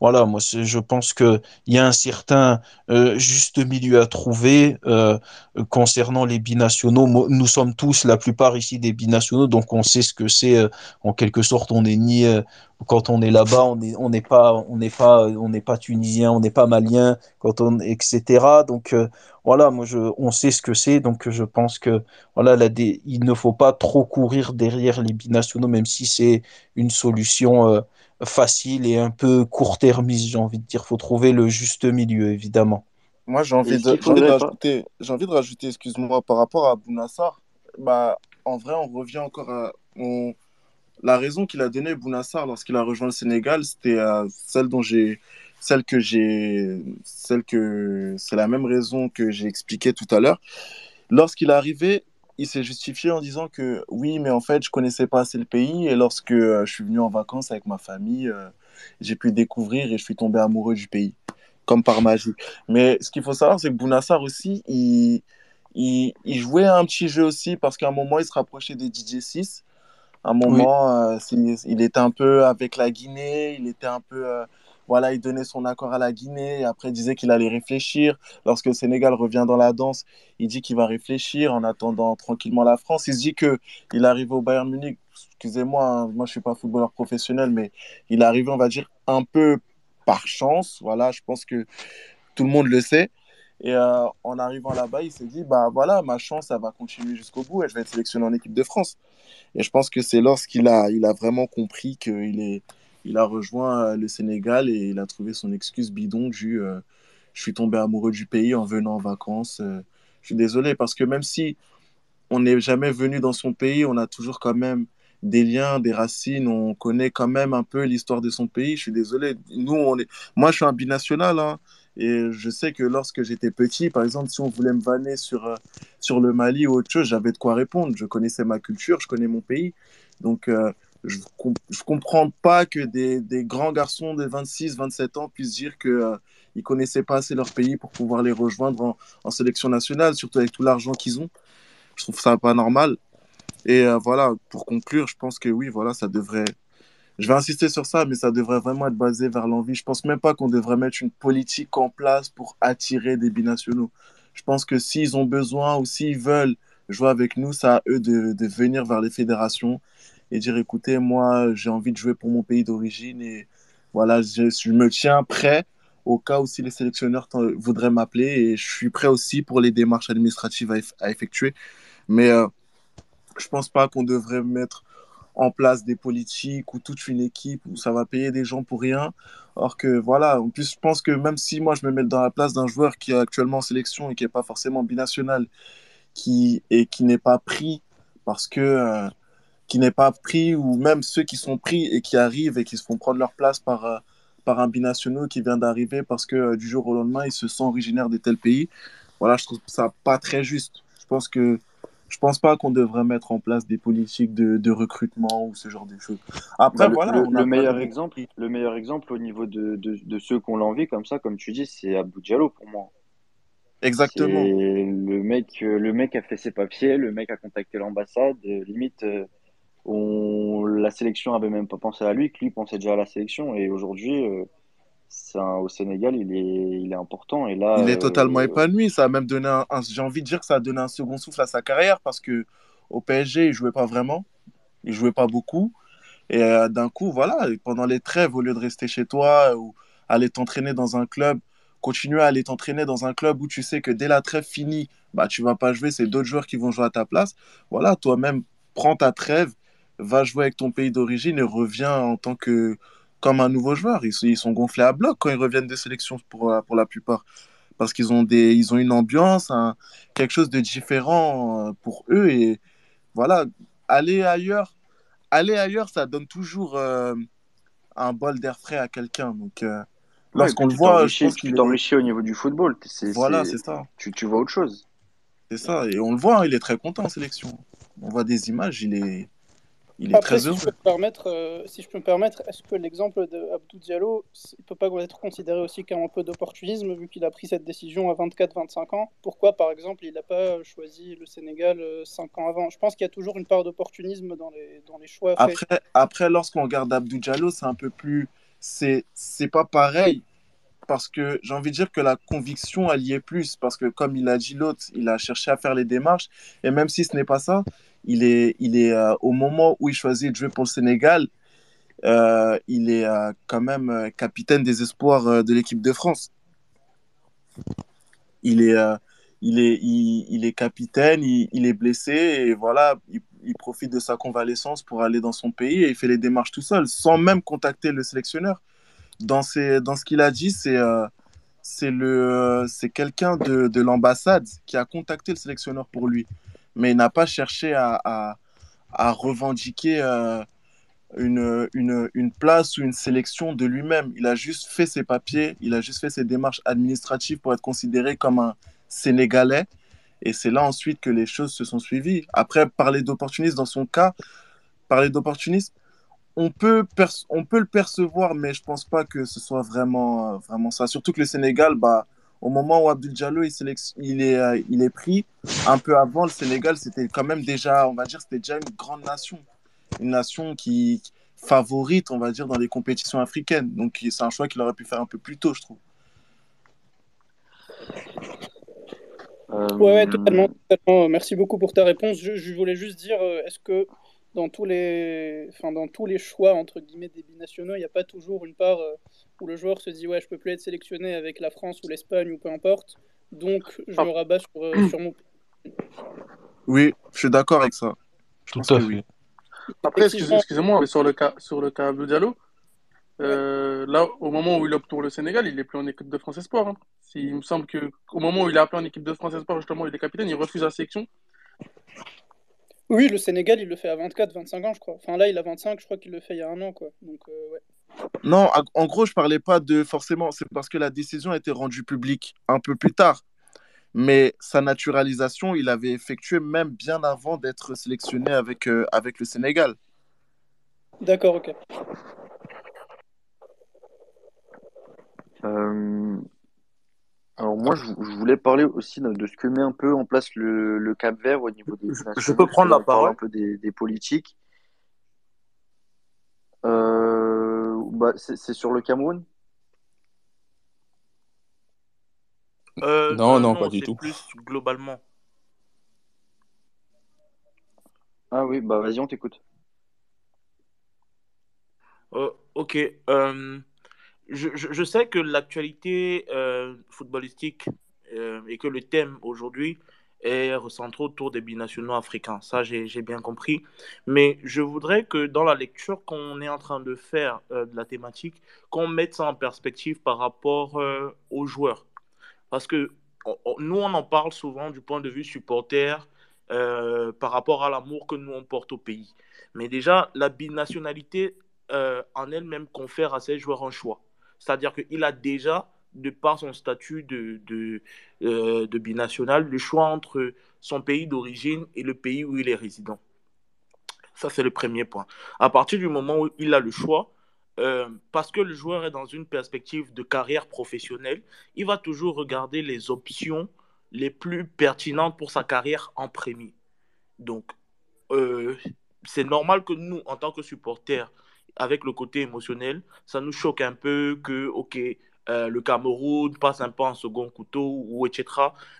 voilà, moi je pense que il y a un certain juste milieu à trouver concernant les binationaux. Nous sommes tous, la plupart ici, des binationaux, donc on sait ce que c'est. en quelque sorte, on est ni quand on est là-bas, on n'est on pas on n'est pas on n'est pas tunisien, on n'est pas malien, quand on etc. Donc euh, voilà, moi je on sait ce que c'est, donc je pense que voilà là, il ne faut pas trop courir derrière les binationaux, même si c'est une solution euh, facile et un peu court-termiste, j'ai envie de dire. Faut trouver le juste milieu, évidemment. Moi, j'ai envie, de, envie de rajouter, j'ai envie de rajouter, excuse-moi, par rapport à Bounassar. Bah, en vrai, on revient encore à, on, la raison qu'il a donnée Bounassar lorsqu'il a rejoint le Sénégal, c'était euh, celle dont j'ai celle que j'ai celle que c'est la même raison que j'ai expliqué tout à l'heure. Lorsqu'il est arrivé, il s'est justifié en disant que oui, mais en fait, je connaissais pas assez le pays et lorsque euh, je suis venu en vacances avec ma famille, euh, j'ai pu découvrir et je suis tombé amoureux du pays comme par magie. Mais ce qu'il faut savoir, c'est que Bounassar aussi, il, il, il, jouait un petit jeu aussi parce qu'à un moment, il se rapprochait des DJ6 un moment, euh, il, était un peu avec la Guinée, il était un peu, euh, voilà, il donnait son accord à la Guinée, et après il disait qu'il allait réfléchir. Lorsque le Sénégal revient dans la danse, il dit qu'il va réfléchir en attendant tranquillement la France. Il se dit que il arrive au Bayern Munich. Excusez-moi, hein, moi je suis pas footballeur professionnel, mais il est arrivé, on va dire, un peu par chance. Voilà, je pense que tout le monde le sait. Et euh, en arrivant là-bas, il s'est dit, bah voilà, ma chance, ça va continuer jusqu'au bout et je vais être sélectionné en équipe de France. Et je pense que c'est lorsqu'il a, il a vraiment compris qu'il est, il a rejoint euh, le Sénégal et il a trouvé son excuse bidon du euh, je suis tombé amoureux du pays en venant en vacances. Euh, je suis désolé parce que même si on n'est jamais venu dans son pays, on a toujours quand même des liens, des racines, on connaît quand même un peu l'histoire de son pays. Je suis désolé. Nous, on est... Moi, je suis un binational. Hein. Et je sais que lorsque j'étais petit, par exemple, si on voulait me vanner sur, euh, sur le Mali ou autre chose, j'avais de quoi répondre. Je connaissais ma culture, je connais mon pays. Donc, euh, je ne comprends pas que des, des, grands garçons de 26, 27 ans puissent dire qu'ils euh, ne connaissaient pas assez leur pays pour pouvoir les rejoindre en, sélection nationale, surtout avec tout l'argent qu'ils ont. Je trouve ça pas normal. Et voilà, pour conclure, je pense que oui, voilà, ça devrait je vais insister sur ça, mais ça devrait vraiment être basé vers l'envie. Je pense même pas qu'on devrait mettre une politique en place pour attirer des binationaux. Je pense que s'ils ont besoin ou s'ils veulent jouer avec nous, c'est à eux de, venir vers les fédérations et dire écoutez, moi, j'ai envie de jouer pour mon pays d'origine et voilà, je, me tiens prêt au cas où si les sélectionneurs voudraient m'appeler et je suis prêt aussi pour les démarches administratives à, à effectuer. Mais euh, je pense pas qu'on devrait mettre en place des politiques ou toute une équipe où ça va payer des gens pour rien. Or que voilà, en plus, je pense que même si moi je me mets dans la place d'un joueur qui est actuellement en sélection et qui n'est pas forcément binational, qui, et qui n'est pas pris parce que. Euh, qui n'est pas pris, ou même ceux qui sont pris et qui arrivent et qui se font prendre leur place par, euh, par un binational qui vient d'arriver parce que euh, du jour au lendemain, il se sent originaire de tel pays. Voilà, je trouve ça pas très juste. Je pense que je pense pas qu'on devrait mettre en place des politiques de, de, recrutement ou ce genre de choses. Après, bah, voilà. Le, le meilleur exemple, le meilleur exemple au niveau de, de, de ceux qui ont l'envie, comme ça, comme tu dis, c'est Abdou Diallo pour moi. Exactement. Le mec, euh, le mec a fait ses papiers, le mec a contacté l'ambassade, euh, limite, euh, on, la sélection avait même pas pensé à lui, que lui pensait déjà à la sélection. Et aujourd'hui, un, au Sénégal, il est, il est important. Et là, il est totalement euh, épanoui. Ça a même donné un, j'ai envie de dire que ça a donné un second souffle à sa carrière parce que au PSG, il jouait pas vraiment, il jouait pas beaucoup. Et euh, d'un coup, voilà, pendant les trêves, au lieu de rester chez toi ou aller t'entraîner dans un club, continuer à aller t'entraîner dans un club où tu sais que dès la trêve finie, bah tu vas pas jouer, c'est d'autres joueurs qui vont jouer à ta place. Voilà, toi-même, prends ta trêve, va jouer avec ton pays d'origine et reviens en tant que comme un nouveau joueur. Ils, ils, sont gonflés à bloc quand ils reviennent des sélections pour, euh, pour la plupart. Parce qu'ils ont, des, ils ont une ambiance, un, quelque chose de différent euh, pour eux. Et voilà, aller ailleurs, aller ailleurs, ça donne toujours euh, un bol d'air frais à quelqu'un. Donc, euh, lorsqu'on le voit, je pense qu'il t'enrichis est... au niveau du football. Voilà, c'est ça. Tu, tu vois autre chose. C'est ça. Et on le voit, hein, il est très content en sélection. On voit des images, il est, il est Après, très si Je peux me permettre, euh, si je peux me permettre, est-ce que l'exemple d'Abdou Diallo ne peut pas être considéré aussi comme un peu d'opportunisme vu qu'il a pris cette décision à 24-25 ans? Pourquoi, par exemple, il n'a pas choisi le Sénégal 5 euh, ans avant? Je pense qu'il y a toujours une part d'opportunisme dans les, dans les choix. Après, faits. après lorsqu'on regarde Abdou Diallo, c'est un peu plus. C'est pas pareil parce que j'ai envie de dire que la conviction, elle y est plus. Parce que, comme il a dit l'autre, il a cherché à faire les démarches. Et même si ce n'est pas ça, il est, il est euh, au moment où il choisit de jouer pour le Sénégal, euh, il est euh, quand même capitaine des espoirs de l'équipe de France. Il est, il est, il, est capitaine, il, est blessé et voilà, il, profite de sa convalescence pour aller dans son pays et il fait les démarches tout seul, sans même contacter le sélectionneur. Dans, dans ce qu'il a dit, c'est c'est quelqu'un de l'ambassade qui a contacté le sélectionneur pour lui mais il n'a pas cherché à, à, revendiquer euh, une, une, une, place ou une sélection de lui-même. Il a juste fait ses papiers, il a juste fait ses démarches administratives pour être considéré comme un Sénégalais. Et c'est là ensuite que les choses se sont suivies. Après, parler d'opportunisme, dans son cas, parler d'opportunisme, on peut, on peut le percevoir, mais je pense pas que ce soit vraiment, vraiment ça. Surtout que le Sénégal, bah, au moment où Abdul Diallo il, il, est, euh, il est pris, un peu avant, le Sénégal, c'était quand même déjà, on va dire, c'était déjà une grande nation. Une nation qui favorite, on va dire, dans les compétitions africaines. Donc, c'est un choix qu'il aurait pu faire un peu plus tôt, je trouve. Euh... Ouais, ouais, totalement, totalement, Merci beaucoup pour ta réponse. Je, je voulais juste dire, euh, est-ce que dans tous les, enfin, dans tous les choix entre guillemets des binationaux, il n'y a pas toujours une part euh, où le joueur se dit ouais, je peux plus être sélectionné avec la France ou l'Espagne ou peu importe, donc je ah. me rabats sur, euh, sur mon. Oui, je suis d'accord avec ça. Je Tout à fait. Oui. Après, excusez-moi, mais sur le cas sur le cas de Diallo, euh, là, au moment où il opte pour le Sénégal, il est plus en équipe de France Espoir. Hein. Il me semble qu'au moment où il est appelé en équipe de France Espoir, justement, il est capitaine, il refuse la sélection. Oui, le Sénégal, il le fait à 24, 25 ans, je crois. Enfin, là, il a 25, je crois qu'il le fait il y a un an, quoi. Donc, euh, ouais. Non, en gros, je parlais pas de forcément. C'est parce que la décision a été rendue publique un peu plus tard. Mais sa naturalisation, il avait effectué même bien avant d'être sélectionné avec, euh, avec le Sénégal. D'accord, ok. Euh, alors moi, je, je, voulais parler aussi de, de, ce que met un peu en place le, le Cap Vert au niveau des Je, je peux prendre la parole un peu des, des, politiques. Euh, bah, c'est sur le Cameroun? Euh, Non, euh, non, non, pas du tout. plus globalement. Ah oui, bah vas-y, on t'écoute. Euh, ok. euh, je, sais que l'actualité euh, footballistique euh, et que le thème aujourd'hui est recentré autour des binationaux africains. Ça, j'ai, bien compris. Mais je voudrais que dans la lecture qu'on est en train de faire euh, de la thématique, qu'on mette ça en perspective par rapport aux joueurs. Parce que nous, on en parle souvent du point de vue supporter par rapport à l'amour que nous, on porte au pays. Mais déjà, la binationalité en elle-même confère à ces joueurs un choix. C'est-à-dire qu'il a déjà, de par son statut de, de, euh, binational, le choix entre son pays d'origine et le pays où il est résident. Ça, c'est le premier point. À partir du moment où il a le choix, euh, parce que le joueur est dans une perspective de carrière professionnelle, il va toujours regarder les options les plus pertinentes pour sa carrière en premier. Donc, euh, c'est normal que nous, en tant que supporters, avec le côté émotionnel, ça nous choque un peu que, OK, euh, le Cameroun passe un peu en second couteau, ou etc.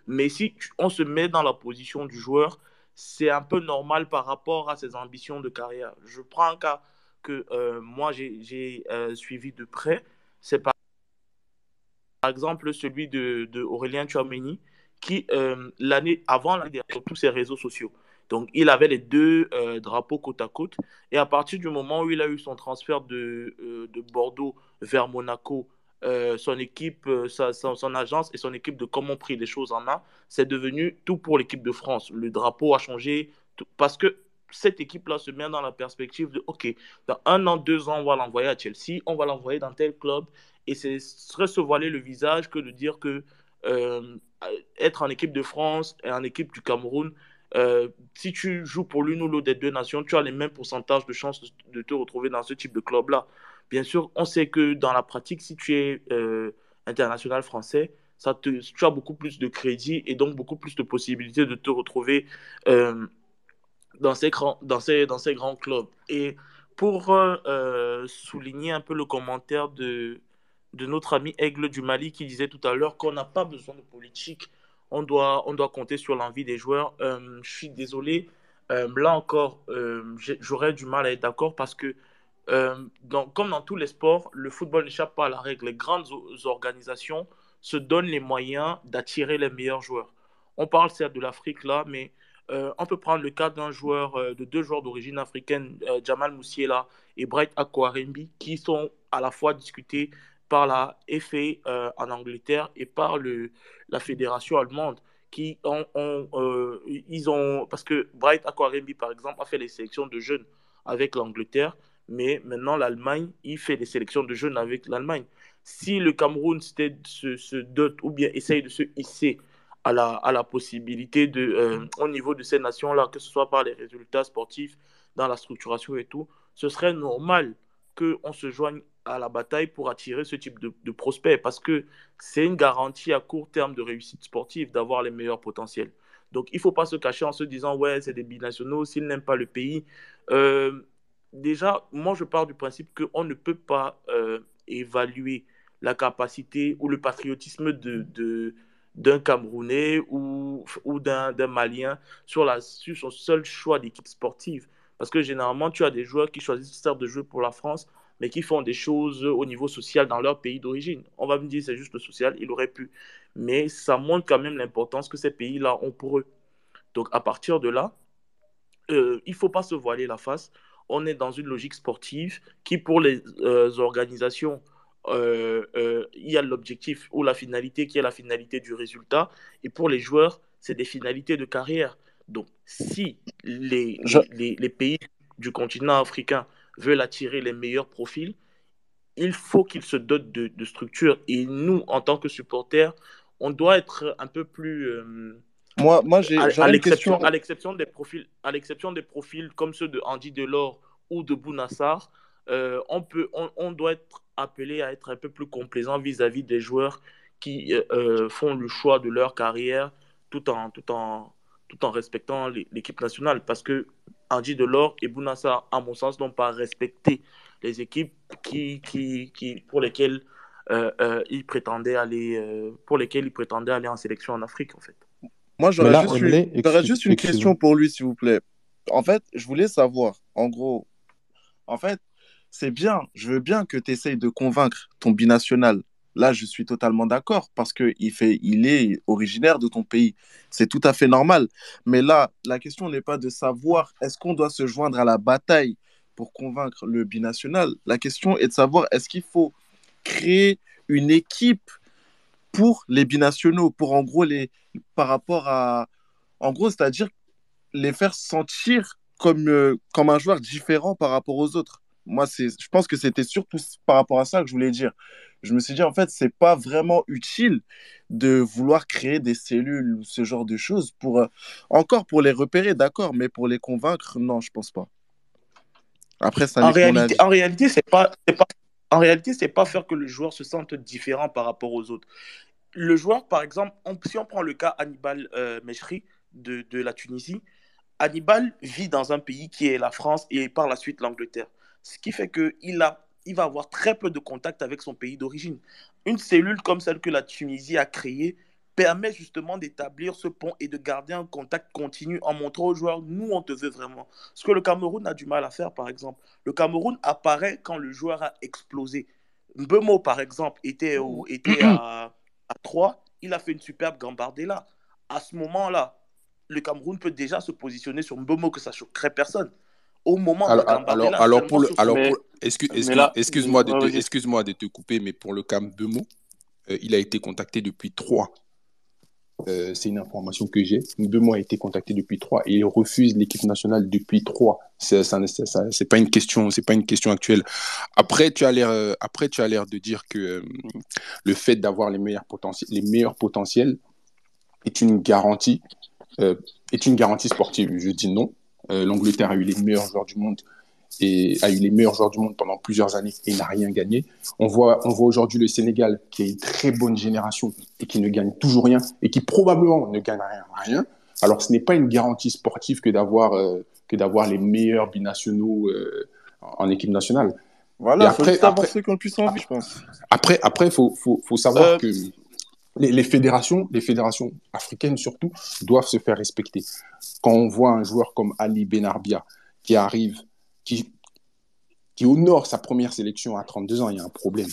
Mais si on se met dans la position du joueur, c'est un peu normal par rapport à ses ambitions de carrière. Je prends un cas que euh, moi, j'ai euh, suivi de près. C'est par exemple celui de, de Aurélien qui, l'année avant l'année sur tous ses réseaux sociaux. Donc, il avait les deux euh, drapeaux côte à côte. Et à partir du moment où il a eu son transfert de, euh, de Bordeaux vers Monaco, euh, son équipe, sa- son, agence et son équipe de comment pris les choses en main, c'est devenu tout pour l'équipe de France. Le drapeau a changé parce que cette équipe-là se met dans la perspective de, OK, dans un an, deux ans, on va l'envoyer à Chelsea, on va l'envoyer dans tel club. Et ce serait se voiler le visage que de dire que être en équipe de France et en équipe du Cameroun, euh, si tu joues pour l'une ou l'autre des deux nations, tu as les mêmes pourcentages de chances de te retrouver dans ce type de club-là. Bien sûr, on sait que dans la pratique, si tu es euh, international français, ça te, tu as beaucoup plus de crédit et donc beaucoup plus de possibilités de te retrouver euh, dans ces grands, dans ces, dans ces grands clubs. Et pour souligner un peu le commentaire de, de notre ami Aigle du Mali qui disait tout à l'heure qu'on n'a pas besoin de politique, on doit, on doit compter sur l'envie des joueurs. Euh, je suis désolé, euh, là encore, euh, j'aurais du mal à être d'accord parce que, comme dans tous les sports, le football n'échappe pas à la règle. Les grandes organisations se donnent les moyens d'attirer les meilleurs joueurs. On parle certes de l'Afrique là, mais on peut prendre le cas d'un joueur, de deux joueurs d'origine africaine, Jamal Moussiela et Bright Akwarembi, qui sont à la fois discutés par la FA euh, en Angleterre et par le, la fédération allemande qui ont, ont euh, ils ont parce que Bright Aquarembi par exemple a fait les sélections de jeunes avec l'Angleterre mais maintenant l'Allemagne il fait des sélections de jeunes avec l'Allemagne. Si le Cameroun se, se dote ou bien essaye de se hisser à la, à la possibilité de euh, au niveau de ces nations là que ce soit par les résultats sportifs dans la structuration et tout ce serait normal qu'on se joigne à la bataille pour attirer ce type de, de prospects parce que c'est une garantie à court terme de réussite sportive d'avoir les meilleurs potentiels. Donc il ne faut pas se cacher en se disant ouais c'est des binationaux, s'ils n'aiment pas le pays. Euh, déjà, moi je pars du principe qu'on ne peut pas euh, évaluer la capacité ou le patriotisme de, d'un Camerounais ou, ou d'un Malien sur, la, sur son seul choix d'équipe sportive. Parce que généralement, tu as des joueurs qui choisissent de jouer pour la France, mais qui font des choses au niveau social dans leur pays d'origine. On va me dire c'est juste le social, il aurait pu. Mais ça montre quand même l'importance que ces pays-là ont pour eux. Donc à partir de là, euh, il ne faut pas se voiler la face. On est dans une logique sportive qui, pour les euh, organisations, euh, euh, il y a l'objectif ou la finalité qui est la finalité du résultat. Et pour les joueurs, c'est des finalités de carrière. Donc, si les, Je... les, les, pays du continent africain veulent attirer les meilleurs profils, il faut qu'ils se dotent de, de structures. Et nous, en tant que supporters, on doit être un peu plus. Euh, moi, moi j'ai à, l'exception à l'exception des profils, à l'exception des profils comme ceux de Andy Delors ou de Bounassar, euh, on peut, on, on, doit être appelé à être un peu plus complaisant vis-à-vis -vis des joueurs qui euh, font le choix de leur carrière tout en, tout en, tout en respectant l'équipe nationale. Parce que Andy Delors et Bounassar, à mon sens, n'ont pas respecté les équipes qui, qui, qui pour lesquelles euh, euh, ils prétendaient aller, euh, pour lesquelles ils prétendaient aller en sélection en Afrique, en fait. Moi, j'aurais juste, une, juste une question pour lui, s'il vous plaît. En fait, je voulais savoir, en gros, en fait, c'est bien, je veux bien que tu essayes de convaincre ton binational. Là, je suis totalement d'accord parce qu'il il est originaire de ton pays. C'est tout à fait normal. Mais là, la question n'est pas de savoir est-ce qu'on doit se joindre à la bataille pour convaincre le binational. La question est de savoir est-ce qu'il faut créer une équipe pour les binationaux, pour en gros les par rapport à en gros, c'est-à-dire les faire sentir comme euh, comme un joueur différent par rapport aux autres. Moi, c'est je pense que c'était surtout par rapport à ça que je voulais dire. Je me suis dit en fait, c'est pas vraiment utile de vouloir créer des cellules ou ce genre de choses pour euh, encore pour les repérer, d'accord, mais pour les convaincre, non, je pense pas. Après, ça en réalité, en réalité, c'est pas, pas, en réalité, c'est pas faire que le joueur se sente différent par rapport aux autres. Le joueur, par exemple, si on prend le cas Hannibal euh, Meshri de, de, la Tunisie, Hannibal vit dans un pays qui est la France et par la suite l'Angleterre. Ce qui fait qu'il a, il va avoir très peu de contact avec son pays d'origine. Une cellule comme celle que la Tunisie a créée permet justement d'établir ce pont et de garder un contact continu en montrant aux joueurs, nous, on te veut vraiment. Ce que le Cameroun a du mal à faire, par exemple. Le Cameroun apparaît quand le joueur a explosé. Mbemo, par exemple, était, au, était à, à 3, il a fait une superbe gambardella. À ce moment-là, le Cameroun peut déjà se positionner sur Mbemo, que ça choquerait personne. Au moment alors, alors, alors, pour le, alors excuse, moi de, excuse de te couper, mais pour le cas Mbemo, euh, il a été contacté depuis 3 euh, c'est une information que j'ai. Deux mois a été contacté depuis trois et il refuse l'équipe nationale depuis trois. C'est ça, c'est pas une question, c'est pas une question actuelle. Après, tu as l'air, euh, après tu as l'air de dire que euh, le fait d'avoir les meilleurs potentiels, les meilleurs potentiels est une garantie, est une garantie sportive. Je dis non. L'Angleterre a eu les meilleurs joueurs du monde et a eu les meilleurs joueurs du monde pendant plusieurs années et n'a rien gagné. On voit, on voit aujourd'hui le Sénégal qui a une très bonne génération et qui ne gagne toujours rien et qui probablement ne gagne rien. rien. Alors ce n'est pas une garantie sportive que d'avoir euh, que d'avoir les meilleurs binationaux euh, en équipe nationale. Voilà, faut juste envie, je pense. Après, après, faut, faut, faut savoir euh, que les, les, fédérations, les fédérations africaines surtout, doivent se faire respecter. Quand on voit un joueur comme Ali Benarbia qui arrive qui, qui honore sa première sélection à 32 ans, il y a un problème.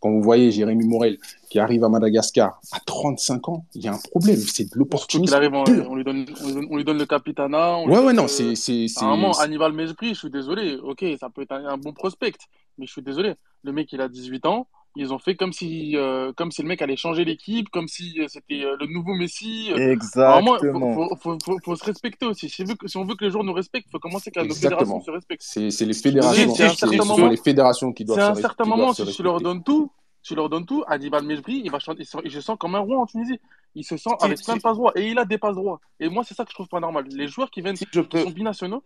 Quand vous voyez Jérémy Morel qui arrive à Madagascar à 35 ans, il y a un problème. C'est de l'opportunisme. On, on, lui donne, on lui donne le capitana. ouais, ouais, non, c'est. c'est, un Hannibal Mesbri, je suis désolé. Ok, ça peut être un, un, bon prospect, mais je suis désolé. Le mec, il a 18 ans ils ont fait comme si, euh, comme si le mec allait changer l'équipe, comme si euh, c'était euh, le nouveau Messi. Exactement. Il faut, faut, faut, se respecter aussi. Si, si, on veut que les joueurs nous respectent, il faut commencer qu'à nos fédérations se respectent. C'est les fédérations, c'est les fédérations qui doivent se respecter. à un certain moment, si tu leur donnes tout, tu leur donnes tout, Adibal Mejbri, il va chanter, il se sent comme un roi en Tunisie. Il se sent avec plein de passe droits et il a des passes droits. Et moi, c'est ça que je trouve pas normal. Les joueurs qui viennent, qui sont binationaux,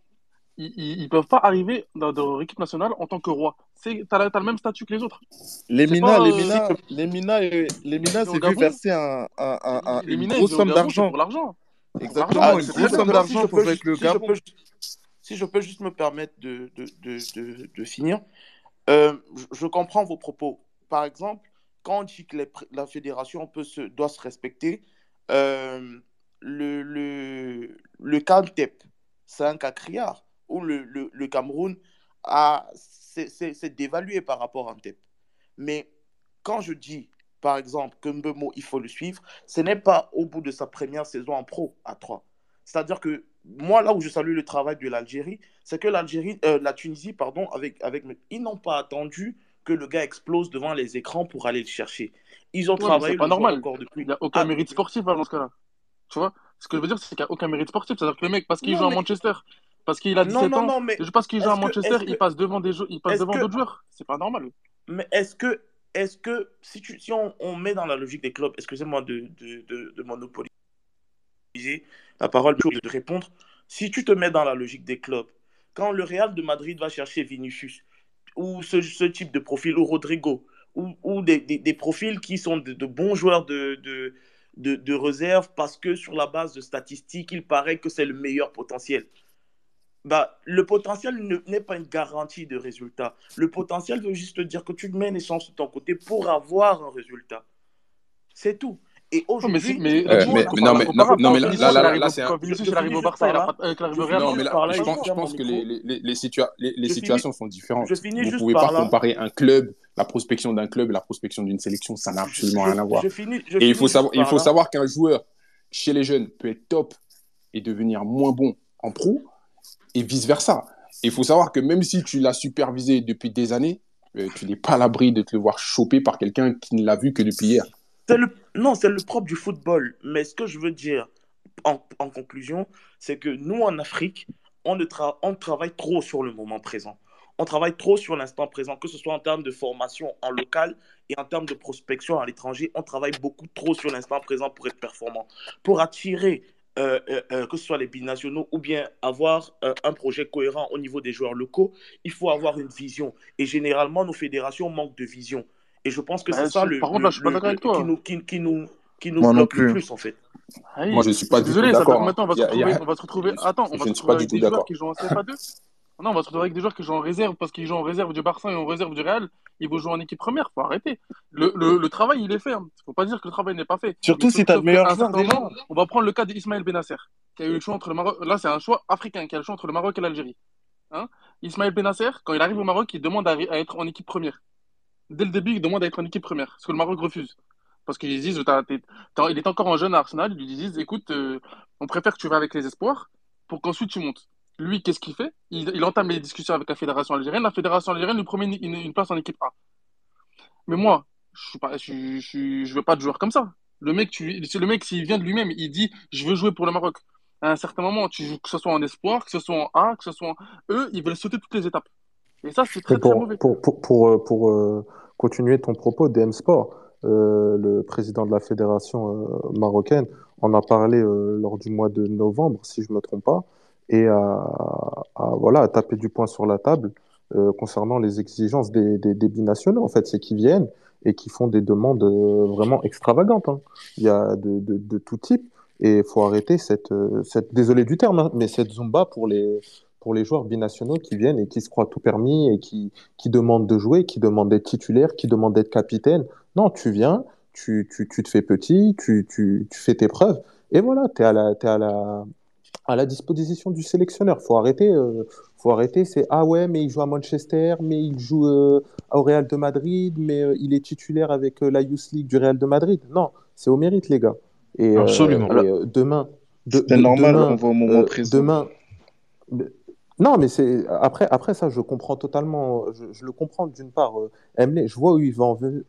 ils ne peuvent pas arriver dans leur équipe nationale en tant que roi. Tu as, le même statut que les autres. Les Mina, les Mina, les Mina, les Mina, c'est vu verser un, un, un, une grosse somme d'argent. Pour l'argent. Exactement, ah, une grosse somme d'argent pour avec le Gabon. Si je peux juste me permettre de, de, de, de finir, euh, je comprends vos propos. Par exemple, quand on dit que les, la fédération peut se, doit se respecter, euh, le, le, le cas TEP, c'est un cas criard où le, le, le Cameroun s'est dévalué par rapport à Antep. Mais quand je dis, par exemple, que Mbemo, il faut le suivre, ce n'est pas au bout de sa première saison en pro à 3. C'est-à-dire que moi, là où je salue le travail de l'Algérie, c'est que l'Algérie, euh, la Tunisie, pardon, avec, avec, ils n'ont pas attendu que le gars explose devant les écrans pour aller le chercher. Ils ont travaillé. C'est pas normal. Encore depuis... Il n'y a aucun ah, mérite sportif dans ce cas-là. Tu vois Ce que je veux dire, c'est qu'il n'y a aucun mérite sportif. C'est-à-dire que le mec, parce qu'il joue à Manchester, parce qu'il a 17 ans. Non, mais parce qu'il joue à Manchester, il passe devant des il passe devant d'autres joueurs. C'est pas normal. Mais est-ce que, est-ce que si, tu, si on, on, met dans la logique des clubs, excusez-moi de, de, de, de, monopoliser la parole, de répondre? Si tu te mets dans la logique des clubs, quand le Real de Madrid va chercher Vinicius, ou ce, ce type de profil, ou Rodrigo, ou, ou des, des, des, profils qui sont de, bons joueurs de, de, de, de réserve parce que sur la base de statistiques, il paraît que c'est le meilleur potentiel. Bah, le potentiel ne- n'est pas une garantie de résultat. Le potentiel veut juste dire que tu mets chances de ton côté pour avoir un résultat. C'est tout. Et aujourd'hui, mais, mais- non, mais- non, là- là, là, c'est un- Vinicius, arrive au Barça, il par a là. Je, Non, mais là, pense, que les, situations sont différentes. je finis Vous juste pouvez pas comparer un club, la prospection d'un club et la prospection d'une sélection, ça n'a absolument rien à voir. Et il faut savoir qu'un joueur chez les jeunes peut être top et devenir moins bon en pro et vice-versa. Il faut savoir que même si tu l'as supervisé depuis des années, euh, tu n'es pas à l'abri de te voir choper par quelqu'un qui ne l'a vu que depuis hier. Le... Non, c'est le propre du football. Mais ce que je veux dire en, conclusion, c'est que nous, en Afrique, on, ne on travaille trop sur le moment présent. On travaille trop sur l'instant présent, que ce soit en termes de formation en local et en termes de prospection à l'étranger. On travaille beaucoup trop sur l'instant présent pour être performant. Pour attirer, euh, euh, euh, que ce soit les binationaux ou bien avoir euh, un projet cohérent au niveau des joueurs locaux, il faut avoir une vision. Et généralement, nos fédérations manquent de vision. Et je pense que Bah, c'est ça le, contre, là, qui nous, qui, qui nous, qui nous Moi non bloque le plus. plus, en fait. Ah Moi, je suis pas suis du tout désolé, ça d'accord. maintenant on va se retrouver, a- on va se retrouver, je- attends, on je va se ne suis retrouver pas du avec tout des joueurs d'accord. qui jouent en CFA2. Non, on va se retrouver avec des joueurs qui jouent en réserve parce qu'ils jouent en réserve du Barça et en réserve du Real. Ils vont jouer en équipe première, faut arrêter. Le, le, le travail, il est fait. Hein. Faut pas dire que le travail n'est pas fait. Surtout si sauf- t'as le meilleur joueur on va prendre le cas d'Ismaël Benasser, qui a eu le choix entre le Maroc. Là, c'est un choix africain, qui a le choix entre le Maroc et l'Algérie. Hein Ismaël Benasser, quand il arrive au Maroc, il demande à, à être en équipe première. Dès le début, il demande à être en équipe première, ce que le Maroc refuse. Parce qu'ils disent, il est encore en jeune à Arsenal, ils lui disent, écoute, euh, on préfère que tu vas avec les espoirs pour qu'ensuite tu montes. Lui, qu'est-ce qu'il fait? Il, il entame les discussions avec la fédération algérienne. La fédération algérienne lui promet une, place en équipe A. Mais moi, je je veux pas de joueur comme ça. Le mec, tu, c'est le mec, s'il vient de lui-même, il dit, je veux jouer pour le Maroc. À un certain moment, tu joues, que ce soit en espoir, que ce soit en A, que ce soit en... Eux, ils veulent sauter toutes les étapes. Et ça, c'est très, Mais très pour, mauvais. pour, pour, pour, euh, pour, euh, continuer ton propos, DM Sport, euh, le président de la fédération euh, marocaine en a parlé lors du mois de novembre, si je ne me trompe pas, et a, a, voilà, a tapé du poing sur la table euh, concernant les exigences des, des, des binationaux. En fait, c'est qu'ils viennent et qui font des demandes euh, vraiment extravagantes. hein. Il y a de, de, de tout type. Et il faut arrêter cette, euh, cette, désolé du terme, hein, mais cette zumba pour les, pour les joueurs binationaux qui viennent et qui se croient tout permis et qui, qui demandent de jouer, qui demandent d'être titulaire, qui demandent d'être capitaine. Non, tu viens, tu, tu, tu te fais petit, tu, tu, tu fais tes preuves, et voilà, tu es à la, t'es à la, à la disposition du sélectionneur. Faut arrêter, euh, faut arrêter. C'est ah ouais, mais il joue à Manchester, mais il joue euh, au Real de Madrid, mais euh, il est titulaire avec euh, la Youth League du Real de Madrid. Non, c'est au mérite, les gars. Et, euh, Absolument. et, euh, demain, de, C'est de- normal, demain, on va au moment euh, présent. demain. Non, mais c'est après, après ça, je comprends totalement. Je, je le comprends d'une part. Euh, Emile, je vois où il veut en venir,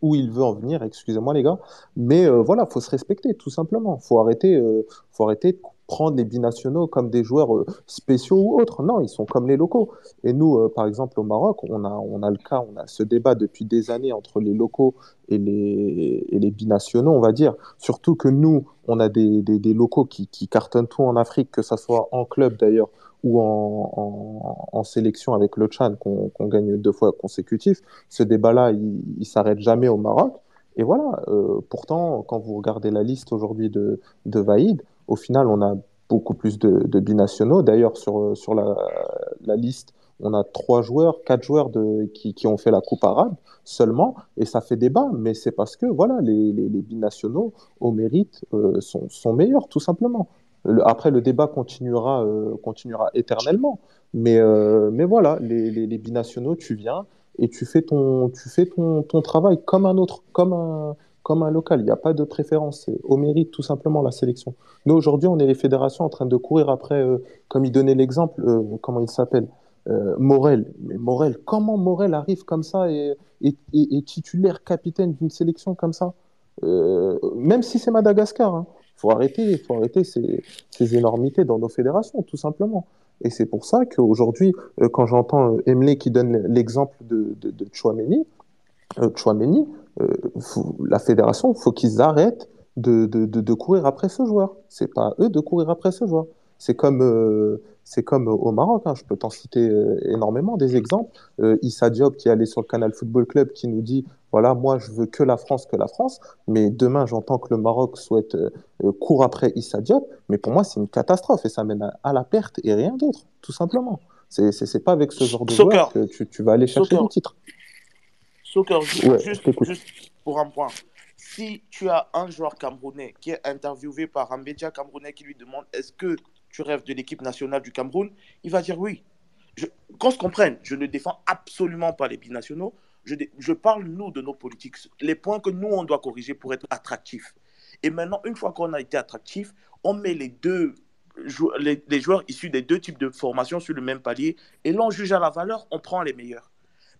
où il veut en venir. Excusez-moi, les gars. Mais euh, voilà, faut se respecter, tout simplement. Faut arrêter, euh, faut arrêter de prendre les binationaux comme des joueurs euh, spéciaux ou autres. Non, ils sont comme les locaux. Et nous, euh, par exemple, au Maroc, on a, on a le cas, on a ce débat depuis des années entre les locaux et les, et les binationaux, on va dire. Surtout que nous, on a des, des, locaux qui, cartonnent tout en Afrique, que ça soit en club d'ailleurs ou en, sélection avec le Tchad qu'on qu'on gagne deux fois consécutif. Ce débat-là, il, il s'arrête jamais au Maroc. Et voilà, euh, pourtant, quand vous regardez la liste aujourd'hui de, de Vaïd, au final, on a beaucoup plus de, binationaux. D'ailleurs, sur, sur la, liste, on a trois joueurs, quatre joueurs qui, qui ont fait la Coupe arabe seulement, et ça fait débat, mais c'est parce que voilà, les, les, binationaux au mérite euh, sont, sont meilleurs, tout simplement. Le- Après, le débat continuera, euh, continuera éternellement, mais, euh, mais voilà, les, les, les binationaux, tu viens et tu fais ton, tu fais ton, ton travail comme un autre, comme un, comme un local. Il n'y a pas de préférence, au mérite tout simplement la sélection. Nous, aujourd'hui, on est les fédérations en train de courir après, euh, comme il donnait l'exemple, euh, comment il s'appelle euh, Morel. Mais Morel, comment Morel arrive comme ça et est titulaire capitaine d'une sélection comme ça? Même si c'est Madagascar, hein. faut arrêter, faut arrêter ces, énormités dans nos fédérations, tout simplement. Et c'est pour ça qu'aujourd'hui, quand j'entends Emile qui donne l'exemple de, de, de Chouameni, Chouameni, faut- la fédération, faut qu'ils arrêtent de, de, de, de courir après ce joueur. C'est pas eux de courir après ce joueur. C'est comme, euh, c'est comme au Maroc, hein, je peux t'en citer euh, énormément des exemples. Euh, Issa Diop qui est allé sur le canal Football Club qui nous dit voilà, moi je veux que la France, que la France, mais demain j'entends que le Maroc souhaite euh, euh, court après Issa Diop, mais pour moi c'est une catastrophe et ça mène à, à la perte et rien d'autre, tout simplement. C'est c'est pas avec ce genre de Soccer. joueur que tu, tu vas aller chercher Soccer. des titres. Soccer, ju- Ouais, juste, pour un point. Si tu as un joueur camerounais qui est interviewé par un média camerounais qui lui demande est-ce que tu rêves de l'équipe nationale du Cameroun, il va dire oui. Qu'on se comprenne, je ne défends absolument pas les binationaux. Je, parle, nous, de nos politiques. Les points que nous, on doit corriger pour être attractifs. Et maintenant, une fois qu'on a été attractif, on met les deux les joueurs issus des deux types de formations sur le même palier et l'on juge à la valeur, on prend les meilleurs.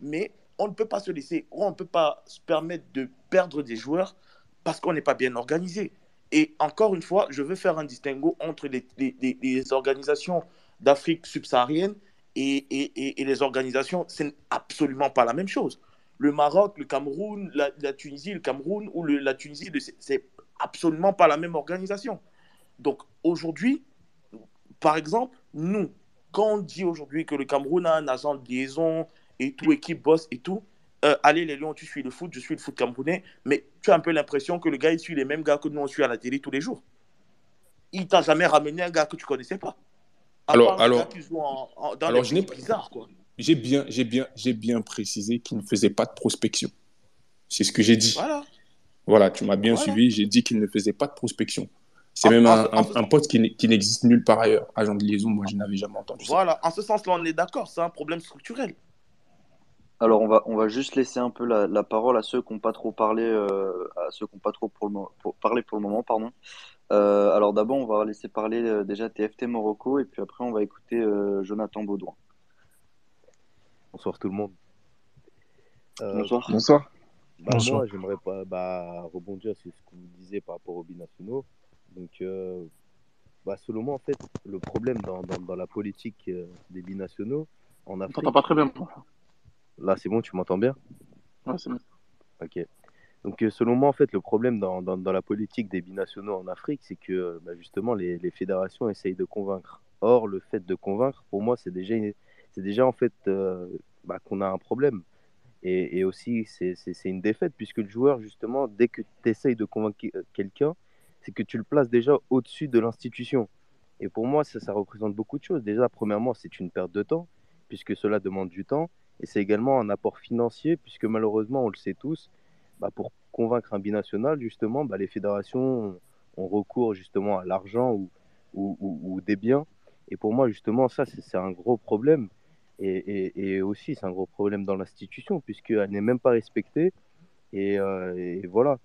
Mais on ne peut pas se laisser, on ne peut pas se permettre de perdre des joueurs parce qu'on n'est pas bien organisé. Et encore une fois, je veux faire un distinguo entre les, organisations d'Afrique subsaharienne et, les organisations. C'est absolument pas la même chose. Le Maroc, le Cameroun, la, Tunisie, le Cameroun ou la Tunisie, c'est absolument pas la même organisation. Donc aujourd'hui, par exemple, nous, quand on dit aujourd'hui que le Cameroun a un agent de liaison et tout, équipe boss et tout, euh, allez les Lions, tu suis le foot, je suis le foot camerounais, mais tu as un peu l'impression que le gars, il suit les mêmes gars que nous, on suit à la télé tous les jours. Il t'a jamais ramené un gars que tu connaissais pas. À Alors- alors- qui en- en- dans alors, je n'ai pas- bizarres, quoi. J'ai bien, j'ai bien, j'ai bien précisé qu'il ne faisait pas de prospection. C'est ce que j'ai dit. Voilà. Voilà, tu m'as bien Voilà. suivi. J'ai dit qu'il ne faisait pas de prospection. C'est même un, un- un poste qui, qui n'existe nulle part ailleurs. Agent de liaison, moi, je n'avais jamais entendu ça. Voilà, en ce sens-là, on est d'accord, c'est un problème structurel. Alors on va, on va juste laisser un peu la, la parole à ceux qui n'ont pas trop parlé, euh, à ceux qui n'ont pas trop pour le, mo- pour, parlé pour le moment, pardon. Euh, alors d'abord on va laisser parler euh, déjà TFT Morocco et puis après on va écouter euh, Jonathan Baudouin. Bonsoir tout le monde. Euh, Bonsoir. Bonsoir. bah, Bonsoir. moi, j'aimerais pas bah, rebondir sur ce que vous disiez par rapport aux binationaux. Donc, euh, bah, selon moi, en fait, le problème dans, dans, dans la politique euh, des binationaux en On Afrique. t'entend pas très bien. Là, c'est bon, tu m'entends bien Ouais, c'est bon. Ok. Donc, euh, selon moi, en fait, le problème dans, dans, dans la politique des binationaux en Afrique, c'est que euh, bah, justement, les, les fédérations essayent de convaincre. Or, le fait de convaincre, pour moi, c'est déjà, c'est déjà en fait euh, bah, qu'on a un problème. Et, et aussi, c'est c'est- c'est une défaite, puisque le joueur, justement, dès que tu essayes de convaincre quelqu'un, c'est que tu le places déjà au-dessus de l'institution. Et pour moi, ça, ça représente beaucoup de choses. Déjà, premièrement, c'est une perte de temps, puisque cela demande du temps. Et c'est également un apport financier, puisque malheureusement, on le sait tous, bah, pour convaincre un binational, justement, bah, les fédérations ont, recours justement à l'argent ou, des biens. Et pour moi, justement, ça, c'est un gros problème. Et, aussi, c'est un gros problème dans l'institution, puisqu'elle n'est même pas respectée. Et, euh, voilà.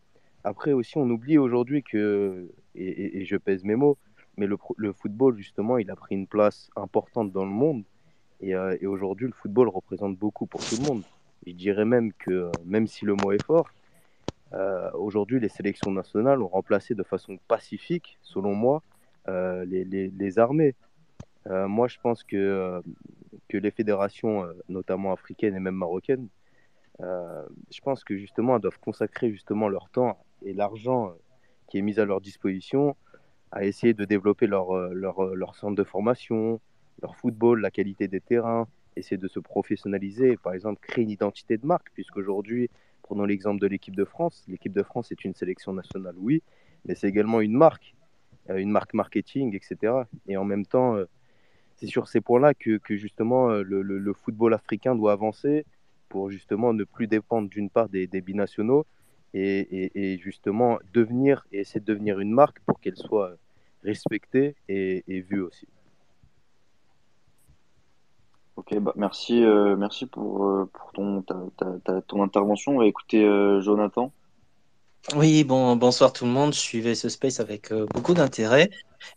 Après aussi, on oublie aujourd'hui que, et, je pèse mes mots, mais le football, justement, il a pris une place importante dans le monde. Et, euh, et aujourd'hui, le football représente beaucoup pour tout le monde. Je dirais même que, euh, même si le mot est fort, euh, aujourd'hui, les sélections nationales ont remplacé de façon pacifique, selon moi, les, les- les armées. Moi, je pense que, que les fédérations, notamment africaines et même marocaines, je pense que justement, elles doivent consacrer justement leur temps et l'argent qui est mis à leur disposition à essayer de développer leur, leur, leur centre de formation, leur football, la qualité des terrains, essayer de se professionnaliser, par exemple créer une identité de marque, puisqu'aujourd'hui, prenons l'exemple de l'équipe de France, l'équipe de France est une sélection nationale, oui, mais c'est également une marque, euh, une marque marketing, etc. Et en même temps, euh, c'est sur ces points-là que, justement euh, le, football africain doit avancer pour justement ne plus dépendre d'une part des, des binationaux et, justement devenir et essayer de devenir une marque pour qu'elle soit respectée et vue aussi. Ok, bah merci, euh, merci pour, euh, pour ton, ta, ta- ton intervention. On va écouter euh, Jonathan. Oui, bon, bonsoir tout le monde. Je suivais ce space avec beaucoup d'intérêt.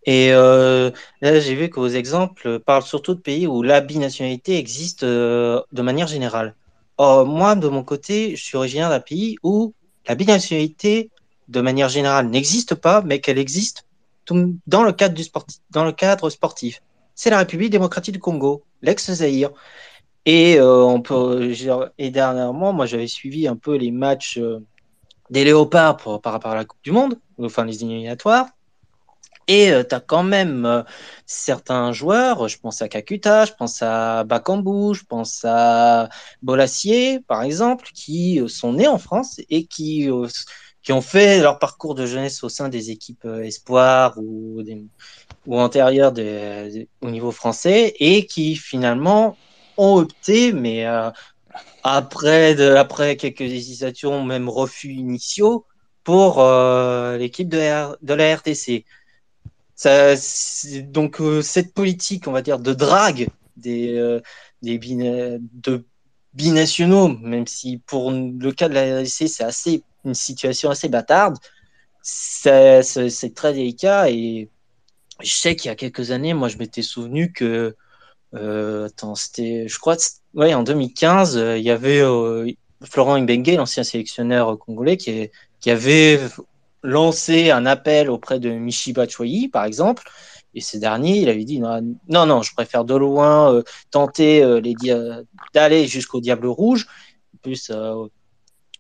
Et là, j'ai vu que vos exemples parlent surtout de pays où la binationalité existe de manière générale. Or, moi, de mon côté, je suis originaire d'un pays où la binationalité, de manière générale, n'existe pas, mais qu'elle existe dans le cadre du sportif, dans le cadre sportif. C'est la République démocratique du Congo, l'ex-Zaïre. Et, euh, et dernièrement, moi, j'avais suivi un peu les matchs euh, des Léopards par rapport à la Coupe du Monde, enfin les éliminatoires. Et tu as quand même certains joueurs, je pense à Kakuta, je pense à Bakambu, je pense à Bolassier, par exemple, qui sont nés en France et qui, qui ont fait leur parcours de jeunesse au sein des équipes espoirs ou, ou antérieures au niveau français et qui finalement ont opté, mais après, de, après quelques hésitations, même refus initiaux, pour l'équipe de, de la RTC. Ça, donc euh, cette politique, on va dire, de drague des, euh, des de binationaux, même si pour le cas de la RDC, c'est assez une situation assez bâtarde, c'est très délicat et je sais qu'il y a quelques années, moi je m'étais souvenu que euh, attends, c'était, je crois, ouais, en 2015, il y avait Florent Ibengue, l'ancien sélectionneur congolais, qui, avait lancé un appel auprès de Michi Batshuayi, par exemple, et ce dernier, il avait dit non, non, je préfère de loin euh, tenter euh, d'aller jusqu'au Diable Rouge. En plus, euh,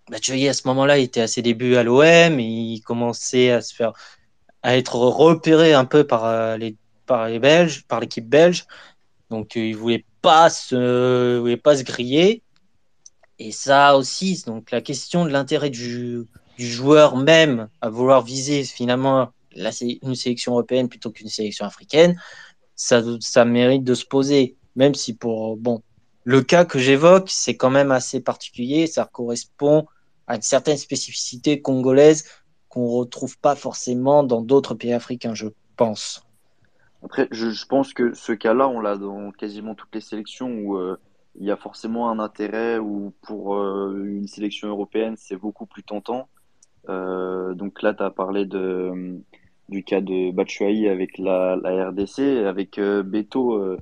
Batshuayi, à ce moment-là, était à ses débuts à l'OM, il commençait à se faire à être repéré un peu par les par les Belges, par l'équipe belge. Donc, il voulait pas se voulait pas se griller. Et ça aussi, donc la question de l'intérêt du du joueur même à vouloir viser finalement là, une sélection européenne plutôt qu'une sélection africaine, ça, ça mérite de se poser. Même si pour bon, le cas que j'évoque, c'est quand même assez particulier. Ça correspond à une certaine spécificité congolaise qu'on retrouve pas forcément dans d'autres pays africains, je pense. Après, je, pense que ce cas-là, on l'a dans quasiment toutes les sélections où euh, il y a forcément un intérêt ou pour euh, une sélection européenne, c'est beaucoup plus tentant. Euh, donc là, tu as parlé de, du cas de Batshuayi avec la, RDC, avec euh, Beto euh,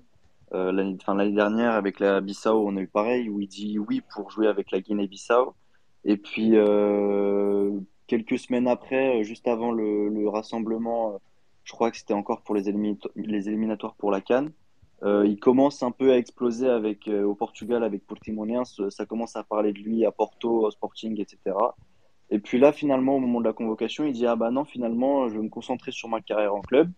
euh, l'année dernière avec la Bissau, on a eu pareil, où il dit oui pour jouer avec la Guinée-Bissau. Et puis, quelques semaines après, juste avant le, le rassemblement, je crois que c'était encore pour les, les éliminatoires pour la Cannes, euh, il commence un peu à exploser avec, au Portugal avec Portimonense. Ça commence à parler de lui à Porto, au Sporting, etc. Et puis là, finalement, au moment de la convocation, il dit Ah bah non, finalement, je vais me concentrer sur ma carrière en club.